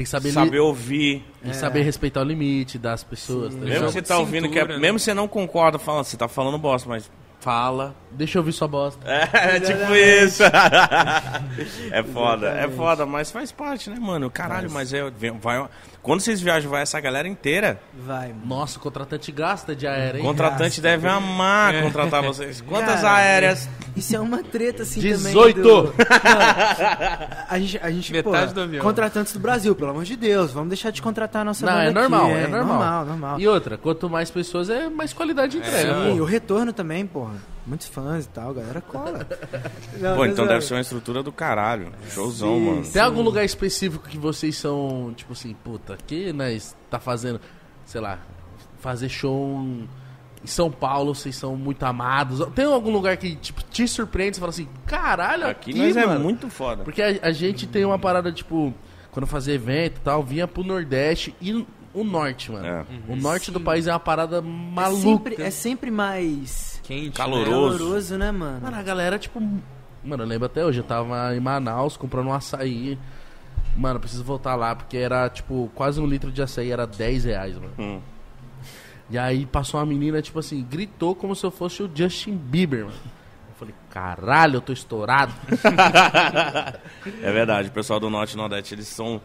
Tem que saber, saber li- ouvir. e saber respeitar o limite das pessoas. tá Mesmo você tá de ouvindo, que é, cintura, né? mesmo você não concorda, fala, você tá falando bosta, mas fala. Deixa eu ouvir sua bosta. É, tipo isso. é foda, é Exatamente. foda, mas faz parte, né, mano? Caralho, mas é, vem- vai, quando vocês viajam, vai essa galera inteira. Vai, mano. Nossa, o contratante gasta de aérea, hein? Contratante deve amar contratar vocês. Quantas Cara, aéreas? Isso é uma treta, assim, 18. também. do- Não, a gente, a gente Metade pô, do avião. Contratantes do Brasil, pelo amor de Deus. Vamos deixar de contratar a nossa Não, banda é normal, aqui, é normal. Normal, normal. E outra, quanto mais pessoas, é mais qualidade de entrega, Sim, pô. o retorno também, porra. Muitos fãs e tal, a galera cola. Não, Pô, então ó, deve ser uma estrutura do caralho. Showzão, Sim, mano. Tem algum lugar específico que vocês são, tipo assim, puta, que nós tá fazendo, sei lá, fazer show em São Paulo, vocês são muito amados. Tem algum lugar que, tipo, te surpreende, você fala assim, caralho, Aqui, aqui, nós é mano. muito foda. Porque a, a gente tem uma parada, tipo, quando fazia evento e tal, vinha pro Nordeste e o Norte, mano. É. O Norte do país é uma parada é maluca. sempre, é sempre mais Quente. Caloroso. caloroso, né, mano? Mano, a galera, tipo. Mano, eu lembro até hoje, eu tava em Manaus comprando um açaí. Mano, eu preciso voltar lá, porque era, tipo, quase um litro de açaí, era 10 reais, mano. Hum. E aí passou uma menina, tipo assim, gritou como se eu fosse o Justin Bieber, mano. Eu falei, caralho, eu tô estourado. É verdade, o pessoal do Norte e Nordeste, eles são,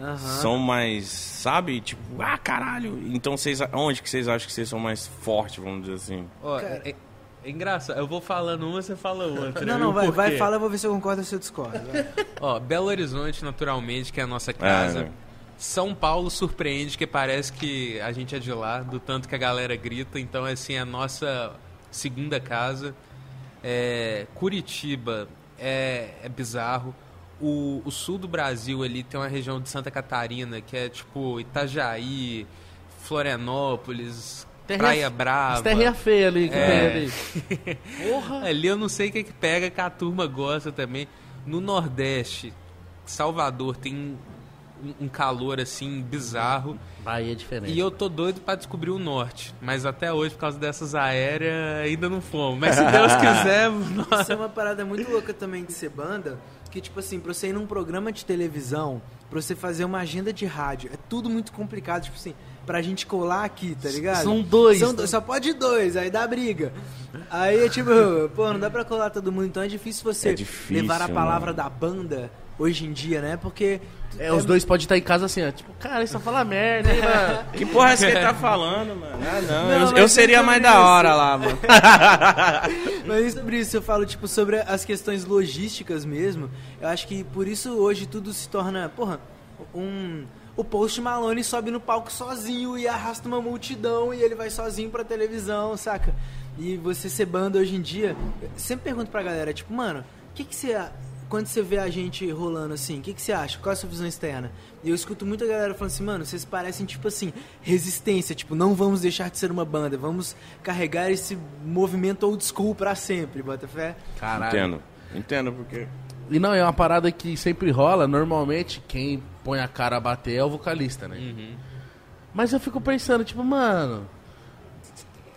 Aham. são mais, sabe? Tipo, ah, caralho. Então, vocês, onde que vocês acham que vocês são mais fortes, vamos dizer assim? Ó, é, é- é engraçado. Eu vou falando uma, você fala outra. Não, né? não, vai, vai, fala, eu vou ver se eu concordo ou se eu discordo. Ó, Belo Horizonte, naturalmente, que é a nossa casa. É. São Paulo surpreende, que parece que a gente é de lá, do tanto que a galera grita. Então, assim, é a nossa segunda casa. É, Curitiba é, é bizarro. O, o sul do Brasil ali tem uma região de Santa Catarina, que é tipo Itajaí, Florianópolis, Terra- Praia Brava. As terrinha feia ali que É. ali. Porra! Ali eu não sei o que, que pega que a turma gosta também. No Nordeste, Salvador tem um, calor assim bizarro. Bahia é diferente. E eu tô doido pra descobrir o norte. Mas até hoje, por causa dessas aéreas, ainda não fomos. Mas se Deus quiser, nós... Isso é uma parada muito louca também de ser banda, que tipo assim, pra você ir num programa de televisão, pra você fazer uma agenda de rádio, é tudo muito complicado, tipo assim, pra gente colar aqui, tá ligado? São dois, São né? dois, só pode dois, aí dá briga. Aí tipo, pô, não dá pra colar todo mundo, então é difícil você É difícil, levar a palavra mano. da banda hoje em dia, né? Porque É, os dois podem estar em casa assim, ó. Tipo, cara, isso só fala merda, hein, mano? Que porra é essa que ele tá falando, mano? Ah, não. Não, eu, eu é seria mais da isso. hora lá, mano. Mas sobre isso, eu falo, tipo, sobre as questões logísticas mesmo. Eu acho que por isso hoje tudo se torna, porra, um. O Post Malone sobe no palco sozinho e arrasta uma multidão e ele vai sozinho pra televisão, saca? E você ser banda hoje em dia, eu sempre pergunto pra galera, tipo, mano, o que que você. Quando você vê a gente rolando assim, o que, que você acha? Qual é a sua visão externa? E eu escuto muita galera falando assim, mano, vocês parecem, tipo assim, resistência. Tipo, não vamos deixar de ser uma banda. Vamos carregar esse movimento old school pra sempre, bota fé? Caralho. Entendo. Entendo, porque... E não, é uma parada que sempre rola. Normalmente, quem põe a cara a bater é o vocalista, né? Uhum. Mas eu fico pensando, tipo, mano.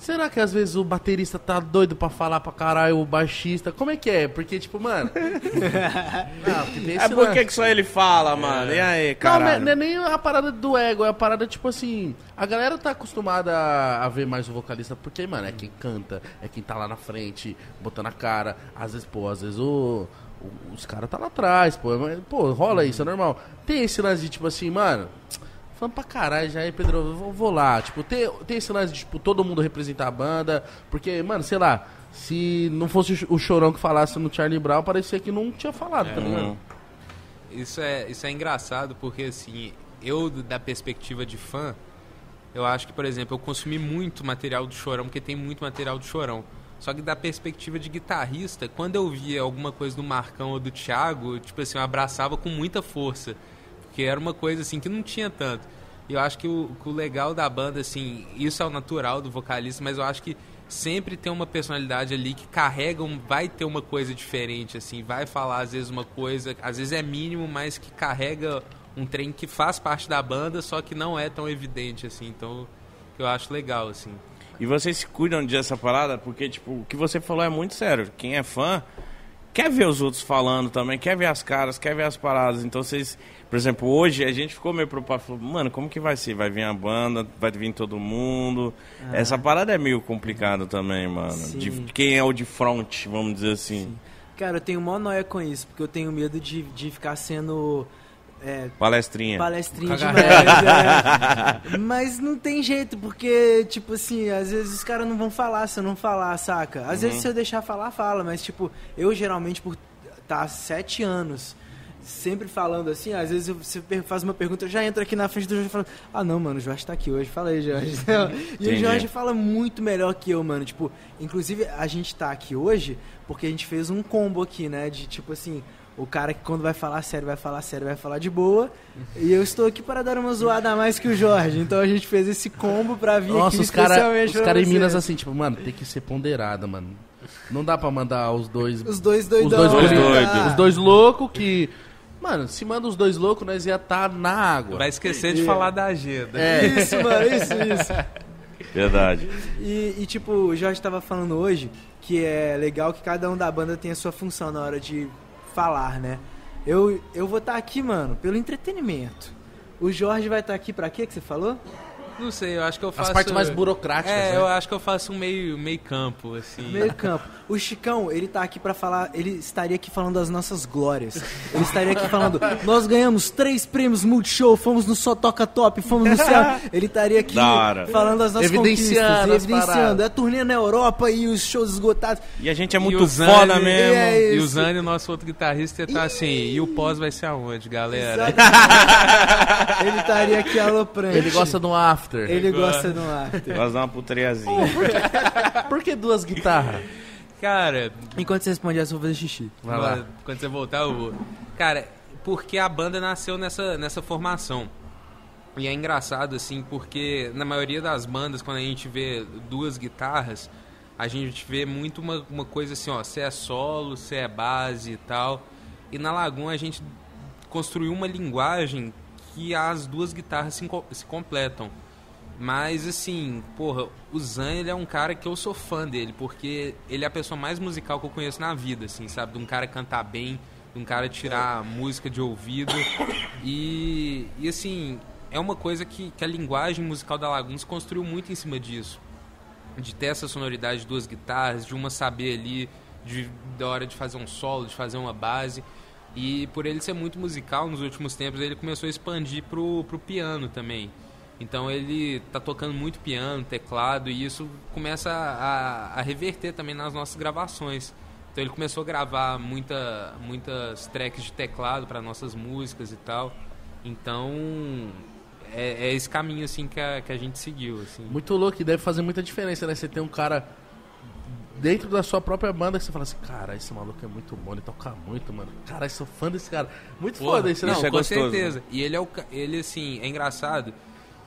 Será que às vezes o baterista tá doido pra falar pra caralho o baixista? Como é que é? Porque, tipo, mano. não, porque tem É esse por lance. que que só ele fala, mano? E aí, Não, caralho? não é- não é nem a parada do ego, é a parada, tipo assim. A galera tá acostumada a, ver mais o vocalista porque, mano, é quem canta, é quem tá lá na frente, botando a cara. Às vezes, pô, às vezes o. o- os caras tá lá atrás, pô. mas, Pô, rola isso, é normal. Tem esse lance de, tipo assim, mano. Falando pra caralho já aí, Pedro, eu vou, lá. Tipo, tem, tem esse lance de, tipo, todo mundo representar a banda. Porque, mano, sei lá, se não fosse o Chorão que falasse no Charlie Brown, parecia que não tinha falado, tá ligado? Hum. Isso é, isso é engraçado porque, assim, eu, da perspectiva de fã, eu acho que, por exemplo, eu consumi muito material do Chorão, porque tem muito material do Chorão. Só que da perspectiva de guitarrista, quando eu via alguma coisa do Marcão ou do Thiago, tipo assim, eu abraçava com muita força. Porque era uma coisa, assim, que não tinha tanto. Eu acho que o, o legal da banda, assim, isso é o natural do vocalista, mas eu acho que sempre tem uma personalidade ali que carrega, um, vai ter uma coisa diferente, assim, vai falar às vezes uma coisa, às vezes é mínimo, mas que carrega um trem que faz parte da banda, só que não é tão evidente, assim, então eu acho legal, assim. E vocês se cuidam dessa parada? Porque, tipo, o que você falou é muito sério. Quem é fã quer ver os outros falando também, quer ver as caras, quer ver as paradas. Então vocês, por exemplo, hoje a gente ficou meio preocupado. Falou, mano, como que vai ser? Vai vir a banda, vai vir todo mundo. Essa parada é meio complicada também, mano. Sim. De quem é o de front, vamos dizer assim. Cara, eu tenho mó noia com isso, porque eu tenho medo de, de ficar sendo é, Palestrinha. palestrinha demais. é. Mas não tem jeito, porque, tipo assim, às vezes os caras não vão falar se eu não falar, saca? Às vezes se eu deixar falar, fala, mas, tipo, eu geralmente, por tá há sete anos sempre falando assim, às vezes você faz uma pergunta, eu já entro aqui na frente do Jorge e falo, ah não, mano, o Jorge tá aqui hoje, fala aí, Jorge. e o Entendi. Jorge fala muito melhor que eu, mano. Tipo, inclusive a gente tá aqui hoje porque a gente fez um combo aqui, né? De tipo assim, o cara que quando vai falar sério, vai falar sério, vai falar de boa. E eu estou aqui para dar uma zoada a mais que o Jorge. Então a gente fez esse combo pra vir Nossa, aqui os caras especialmente os pra cara em. Minas assim, tipo, mano, tem que ser ponderada, mano. Não dá pra mandar os dois. Os dois doidão. Os dois doidos. Ah. Os dois loucos que. Mano, se manda os dois loucos, nós ia estar na água. Vai esquecer de É. falar da agenda. É. Isso, mano, isso, isso. Verdade. E, e, tipo, o Jorge tava falando hoje que é legal que cada um da banda tem a sua função na hora de falar, né? Eu, eu vou estar aqui, mano, pelo entretenimento. O Jorge vai estar aqui pra quê que você falou? Não sei, eu acho que eu As faço... partes mais burocráticas, É, né? eu acho que eu faço um meio, meio campo, assim. Meio campo. O Chicão, ele tá aqui pra falar, ele estaria aqui falando das nossas glórias. Ele estaria aqui falando, nós ganhamos três prêmios Multishow, fomos no Só Toca Top, fomos no céu. Ele estaria aqui falando das nossas Evidenciando conquistas, as evidenciando paradas. a turnê na Europa e os shows esgotados. E a gente é E muito o Zane- foda e mesmo. é E o isso. Zane, nosso outro guitarrista, tá assim, e o pós vai ser aonde, galera? Ele estaria aqui aloprante. Ele gosta do after. Ele gosta do ar. Nós dá uma puteriazinha. Por que duas guitarras? Cara, Enquanto você responde essa, eu vou fazer xixi. Vai lá. quando você voltar eu vou. Cara, porque a banda nasceu nessa, nessa formação. E é engraçado, assim, porque na maioria das bandas, quando a gente vê duas guitarras, a gente vê muito uma, uma coisa assim, ó, se é solo, se é base e tal. E na Lagoon a gente construiu uma linguagem que as duas guitarras se, se completam. Mas assim, porra, o Zan ele é um cara que eu sou fã dele, porque ele é a pessoa mais musical que eu conheço na vida, assim, sabe? De um cara cantar bem, de um cara tirar música de ouvido. E, e assim, é uma coisa que, que a linguagem musical da Lagoon se construiu muito em cima disso. De ter essa sonoridade de duas guitarras, de uma saber ali, de, da hora de fazer um solo, de fazer uma base. E por ele ser muito musical nos últimos tempos, ele começou a expandir pro, pro piano também. Então ele tá tocando muito piano, teclado, e isso começa a, a reverter também nas nossas gravações. Então ele começou a gravar muita, muitas tracks de teclado para nossas músicas e tal. Então é, é, esse caminho assim que a, que a gente seguiu. Assim. Muito louco e deve fazer muita diferença, né? Você tem um cara dentro da sua própria banda que você fala assim, cara, esse maluco é muito bom, ele toca muito, mano. Cara, eu sou fã desse cara. Muito Porra, foda isso, não, né? Isso é com gostoso, certeza. E ele é o ele assim, é engraçado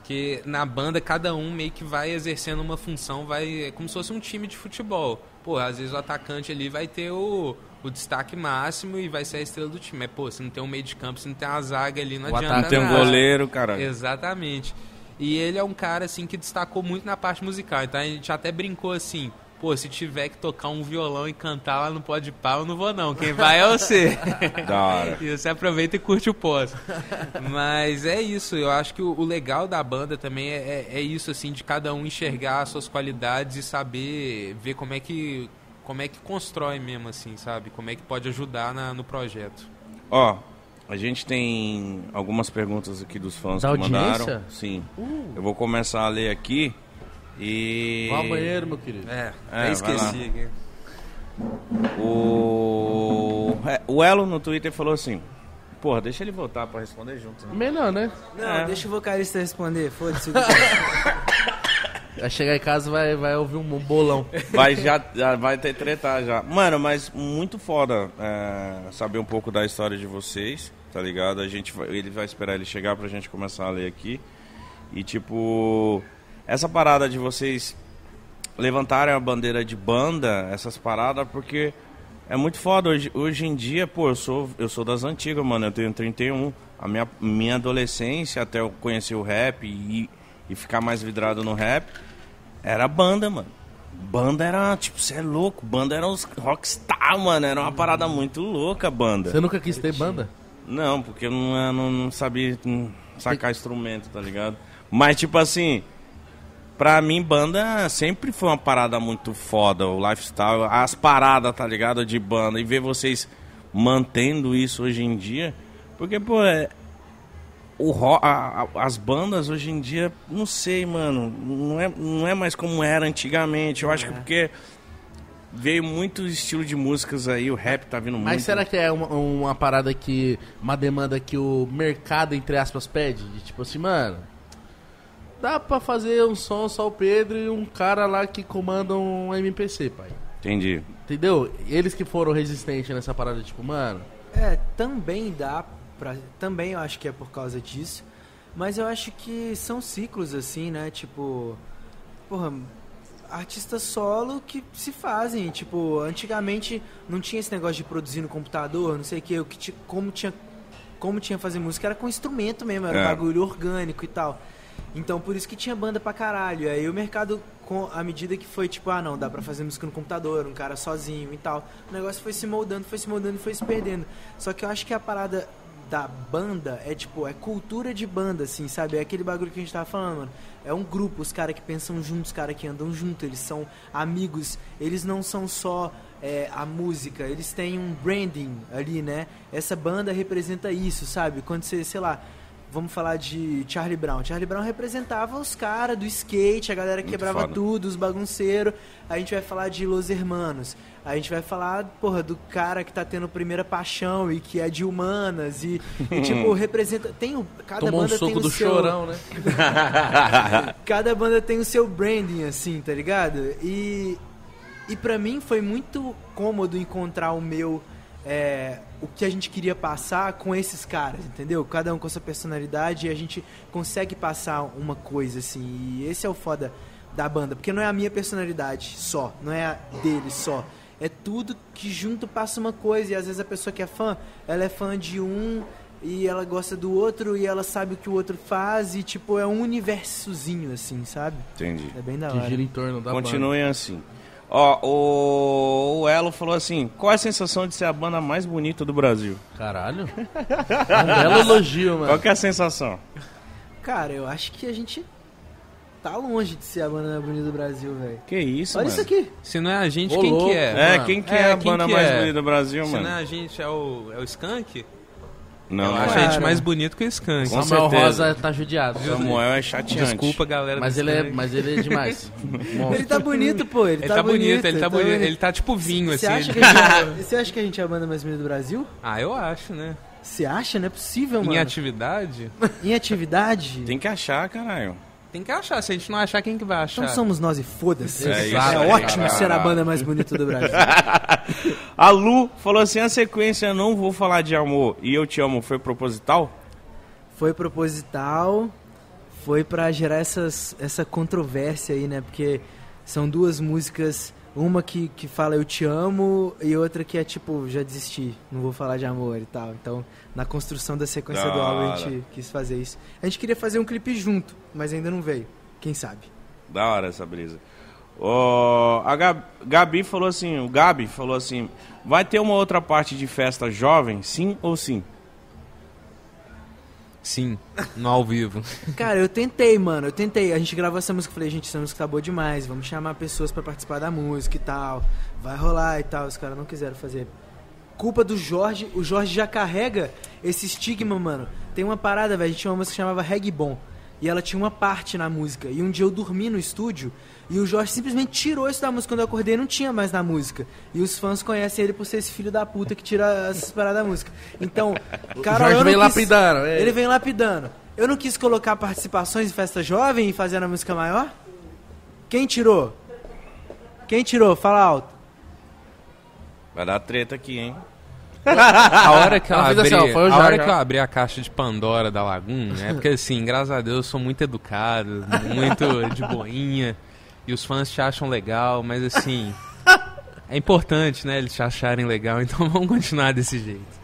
que na banda cada um meio que vai exercendo uma função, vai é como se fosse um time de futebol. Pô, às vezes o atacante ali vai ter o, o destaque máximo e vai ser a estrela do time. Mas, pô, se não tem um meio de campo, se não tem uma zaga ali, não O adianta ataque Tem um goleiro, cara. Exatamente. E ele é um cara, assim, que destacou muito na parte musical. Então a gente até brincou assim, pô, se tiver que tocar um violão e cantar lá no Pode Pá, eu não vou não. Quem vai é você. Da hora. E você aproveita e curte o pós. Mas é isso, eu acho que o, legal da banda também é, é- é isso, assim, de cada um enxergar as suas qualidades e saber ver como é que como é que constrói mesmo, assim, sabe? Como é que pode ajudar na- no projeto. Ó, a gente tem algumas perguntas aqui dos fãs Da que mandaram. audiência? Sim. Eu vou começar a ler aqui e. Vá ao banheiro, meu querido. É, É, esqueci. aqui. O. é, O Elo no Twitter falou assim. Porra, deixa ele voltar pra responder junto. né? Melhor, né? Não, É. deixa o vocalista responder, foda-se. Vai chegar em casa vai vai ouvir um bolão. Vai já, já vai ter tretar já. Mano, mas muito foda é, saber um pouco da história de vocês, tá ligado? A gente vai- ele vai esperar ele chegar pra gente começar a ler aqui. E tipo, essa parada de vocês levantarem a bandeira de banda, essas paradas, porque é muito foda. Hoje, hoje em dia, pô, eu sou, eu sou das antigas, mano. Eu tenho 31. A minha, minha adolescência, até eu conhecer o rap e, e ficar mais vidrado no rap, era banda, mano. Banda era, tipo, você é louco. Banda era os rockstar, mano. Era uma parada muito louca, banda. Você nunca quis ter banda? Não, porque eu não, não, não sabia hum, sacar instrumento, tá ligado? Mas, tipo assim, pra mim, banda sempre foi uma parada muito foda. O lifestyle, as paradas, tá ligado? De banda. E ver vocês mantendo isso hoje em dia. Porque, pô, é. O ro- a- a- as bandas hoje em dia, não sei, mano. Não é, não é mais como era antigamente. Eu acho que porque veio muito estilo de músicas aí, o rap tá vindo muito. Mas será que é uma, uma parada que. Uma demanda que o mercado, entre aspas, pede? De tipo assim, mano. Dá pra fazer um som só o Pedro e um cara lá que comanda um MPC, pai. Entendi. Entendeu? Eles que foram resistentes nessa parada, tipo, mano. É, também dá pra. Também eu acho que é por causa disso. Mas eu acho que são ciclos assim, né? Tipo. Porra, artistas solo que se fazem. Tipo, antigamente não tinha esse negócio de produzir no computador, não sei o que. O que como tinha. Como tinha fazer música era com instrumento mesmo, era um É. bagulho orgânico e tal. Então por isso que tinha banda pra caralho. Aí o mercado, com à medida que foi tipo, ah não, dá pra fazer música no computador, um cara sozinho e tal. O negócio foi se moldando, foi se moldando e foi se perdendo. Só que eu acho que a parada da banda é tipo, é cultura de banda, assim, sabe? É aquele bagulho que a gente tava falando, mano. É um grupo, os caras que pensam juntos, os caras que andam junto, eles são amigos, eles não são só é, a música, eles têm um branding ali, né? Essa banda representa isso, sabe? Quando você, sei lá, vamos falar de Charlie Brown. Charlie Brown representava os caras do skate, a galera que quebrava foda. tudo, os bagunceiros. A gente vai falar de Los Hermanos. A gente vai falar, porra, do cara que tá tendo primeira paixão e que é de humanas. E, e, tipo, representa. Tem o, cada Tomou um banda tem soco o do seu, chorão, né? Cada banda tem o seu branding, assim, tá ligado? E, e pra mim foi muito cômodo encontrar o meu é, o que a gente queria passar com esses caras, entendeu? Cada um com a sua personalidade e a gente consegue passar uma coisa, assim. E esse é o foda da banda, porque não é a minha personalidade só, não é a dele só. É tudo que junto passa uma coisa. E às vezes a pessoa que é fã, ela é fã de um e ela gosta do outro e ela sabe o que o outro faz e tipo é um universozinho assim, sabe? Entendi. É bem da Que hora. gira em torno da Continuem assim. Ó, o, o Elo falou assim: qual é a sensação de ser a banda mais bonita do Brasil? Caralho. É um belo elogio, Qual mano. que é a sensação? Cara, eu acho que a gente tá longe de ser a banda mais bonita do Brasil, velho. Que isso, Olha mano? isso aqui. Se não é a gente, Ô, quem louco, que é? É, Mano. quem que É, é, a quem banda que mais é? bonita do Brasil, Se mano? não é a gente, é o, é o Skank? Não, eu não acho é. a gente mais bonito que o Skank. Com Samuel certeza. Rosa tá judiado. Samuel é chateante. Desculpa, galera. Mas ele, é, mas ele é demais. Ele tá bonito, pô. Ele, Ele tá bonito, ele tá bonito. Ele tá tipo vinho, Você assim. acha, que a gente você acha que a gente é a banda mais bonita do Brasil? Ah, eu acho, né? Você acha? Não é possível, Em mano. atividade, Em atividade? Tem que achar, caralho. Tem que achar. Se a gente não achar, quem que vai achar? Então somos nós e foda-se. É É, isso ótimo cara. ser a banda mais bonita do Brasil. A Lu falou assim: a sequência Não Vou Falar de Amor e Eu Te Amo foi proposital? foi proposital, foi pra gerar essas, essa controvérsia aí, né? Porque são duas músicas, uma que, que fala eu te amo e outra que é tipo, já desisti, não vou falar de amor e tal. Então, na construção da sequência Da do álbum, a gente quis fazer isso. A gente queria fazer um clipe junto, mas ainda não veio. Quem sabe? Da hora essa brisa. A Gab- Gabi falou assim: o Gabi falou assim: vai ter uma outra parte de festa jovem, sim ou sim? Sim, no ao vivo. Cara, eu tentei, mano, eu tentei. A gente gravou essa música, falei, gente, essa música tá boa demais, vamos chamar pessoas pra participar da música e tal. Vai rolar e tal. Os caras não quiseram fazer. Culpa do Jorge, o Jorge já carrega esse estigma, mano. Tem uma parada, velho, a gente tinha uma música que chamava Reggae Bom. E ela tinha uma parte na música. E um dia eu dormi no estúdio e o Jorge simplesmente tirou isso da música. Quando eu acordei, não tinha mais na música. E os fãs conhecem ele por ser esse filho da puta que tira essas paradas da música. Então, cara, Jorge eu não vem quis- lapidando, é. Ele vem lapidando. Eu não quis colocar participações em festa jovem e fazer a música maior? Quem tirou? Quem tirou? Fala alto. Vai dar treta aqui, hein? A hora que eu abri, assim, ó, foi o a Jorge, hora que eu abri a caixa de Pandora da Laguna, é porque assim, graças a Deus eu sou muito educado, muito de boinha, e os fãs te acham legal, mas assim, é importante, né, eles te acharem legal, então vamos continuar desse jeito.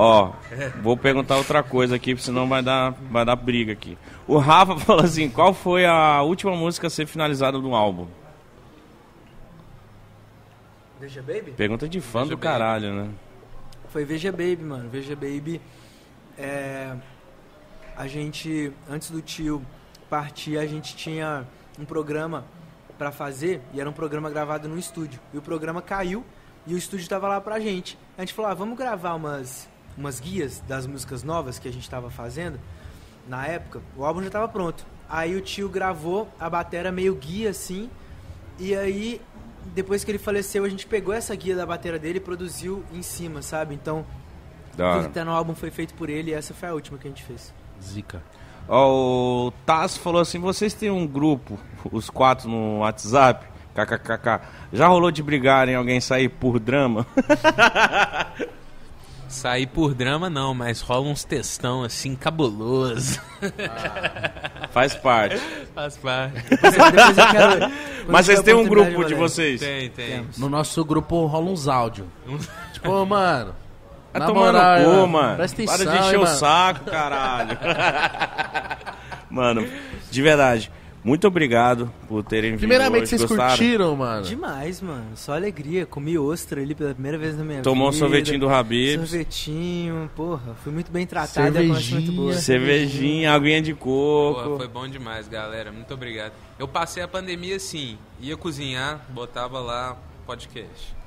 Ó, vou perguntar outra coisa aqui, porque senão vai dar, vai dar briga aqui. O Rafa falou assim: qual foi a última música a ser finalizada no álbum? Veja Baby? Pergunta de fã Veja do Baby. caralho, né? Foi Veja Baby, mano. Veja Baby. É, a gente, antes do tio partir, a gente tinha um programa pra fazer e era um programa gravado no estúdio. E o programa caiu e o estúdio tava lá pra gente. A gente falou, ah, vamos gravar umas, umas guias das músicas novas que a gente tava fazendo. Na época, o álbum já tava pronto. Aí o tio gravou a batera meio guia assim. E aí, depois que ele faleceu, a gente pegou essa guia da batera dele e produziu em cima, sabe? Então, tudo que tá no álbum foi feito por ele e essa foi a última que a gente fez. Zica. Ó, o Taz falou assim: vocês têm um grupo, os quatro no WhatsApp? KKKK. Já rolou de brigarem alguém sair por drama? Sair por drama não, mas rola uns textão assim, cabuloso. Faz parte. Faz parte. Depois, quero. Mas vocês têm um grupo de ler. vocês? Tem, tem. Temos. No nosso grupo rola uns áudios. tipo, mano. Vai na tomar no moral, cu, mano, mano. Presta Para atenção, de encher hein, o mano. saco, caralho. mano, de verdade, muito obrigado por terem vindo Primeiramente, hoje. vocês Gostaram? curtiram, mano? Demais, mano. Só alegria. Comi ostra ali pela primeira vez na minha Tomou um vida. sorvetinho do Habib's. Sorvetinho, porra. Fui muito bem tratado. e a conversa muito boa. Cervejinha, aguinha de Porra, coco. foi bom demais, galera. Muito obrigado. Eu passei a pandemia assim, ia cozinhar, botava lá podcast.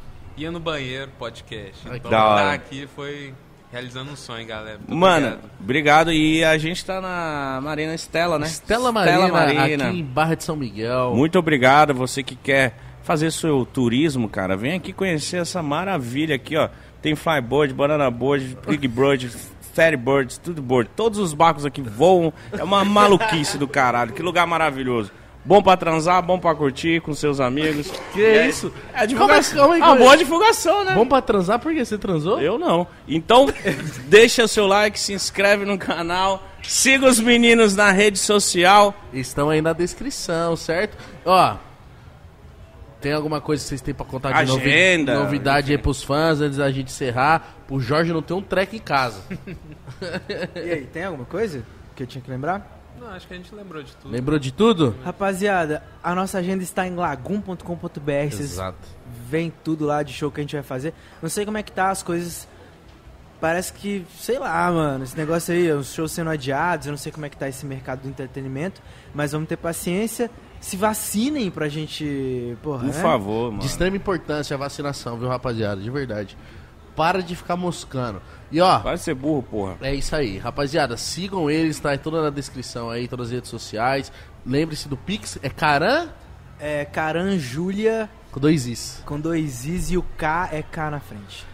Ia no banheiro, podcast. Então da tá hora. aqui foi realizando um sonho, galera. Muito Mano, obrigado. obrigado. E a gente tá na Marina Estela, né? Stella Marina, Marina. aqui em Barra de São Miguel. Muito obrigado. Você que quer fazer seu turismo, cara, vem aqui conhecer essa maravilha aqui, ó. Tem flyboard, banana board, big bird, ferry birds, tudo board. Todos os barcos aqui voam. É uma maluquice do caralho. Que lugar maravilhoso. Bom pra transar, bom pra curtir com seus amigos. Que é isso? É divulgação. Calma aí, Ah, boa divulgação, né? Bom pra transar porque você transou? Eu não. Então, deixa o seu like, se inscreve no canal, siga os meninos na rede social. Estão aí na descrição, certo? Ó, tem alguma coisa que vocês têm pra contar de novi- Agenda. novidade aí pros fãs antes da gente encerrar? O Jorge não tem um treco em casa. E aí, tem alguma coisa que eu tinha que lembrar? Não, acho que a gente lembrou de tudo. Lembrou de tudo? Rapaziada, a nossa agenda está em lagum.com.br. Exato. veem tudo lá de show que a gente vai fazer. Não sei como é que tá as coisas. Parece que, sei lá, mano, esse negócio aí, os shows sendo adiados, eu não sei como é que tá esse mercado do entretenimento, mas vamos ter paciência. Se vacinem pra gente, porra, Por né? favor, mano. De extrema importância a vacinação, viu, rapaziada? De verdade. Para de ficar moscando. E ó, Vai ser burro, porra. é isso aí. Rapaziada, sigam eles, tá? É tudo na descrição aí, todas as redes sociais. Lembre-se do Pix, é Caran É Caran Júlia com dois Is. com dois Is e o K é K na frente.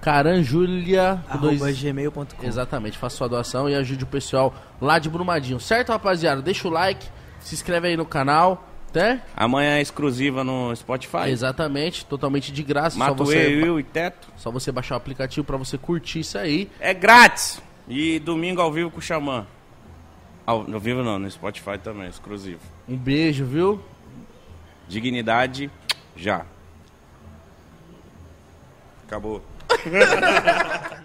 Caran Júlia com dois gmail.com. Exatamente, faça sua doação e ajude o pessoal lá de Brumadinho. Certo, rapaziada? Deixa o like, se inscreve aí no canal, né? Amanhã é exclusiva no Spotify. Exatamente, totalmente de graça. Só Mato você, Will e Teto. só você baixar o aplicativo pra você curtir isso aí. É grátis. E domingo ao vivo com o Xamã. Ao, ao vivo não, no Spotify também, exclusivo. Um beijo, viu? Dignidade, já. Acabou.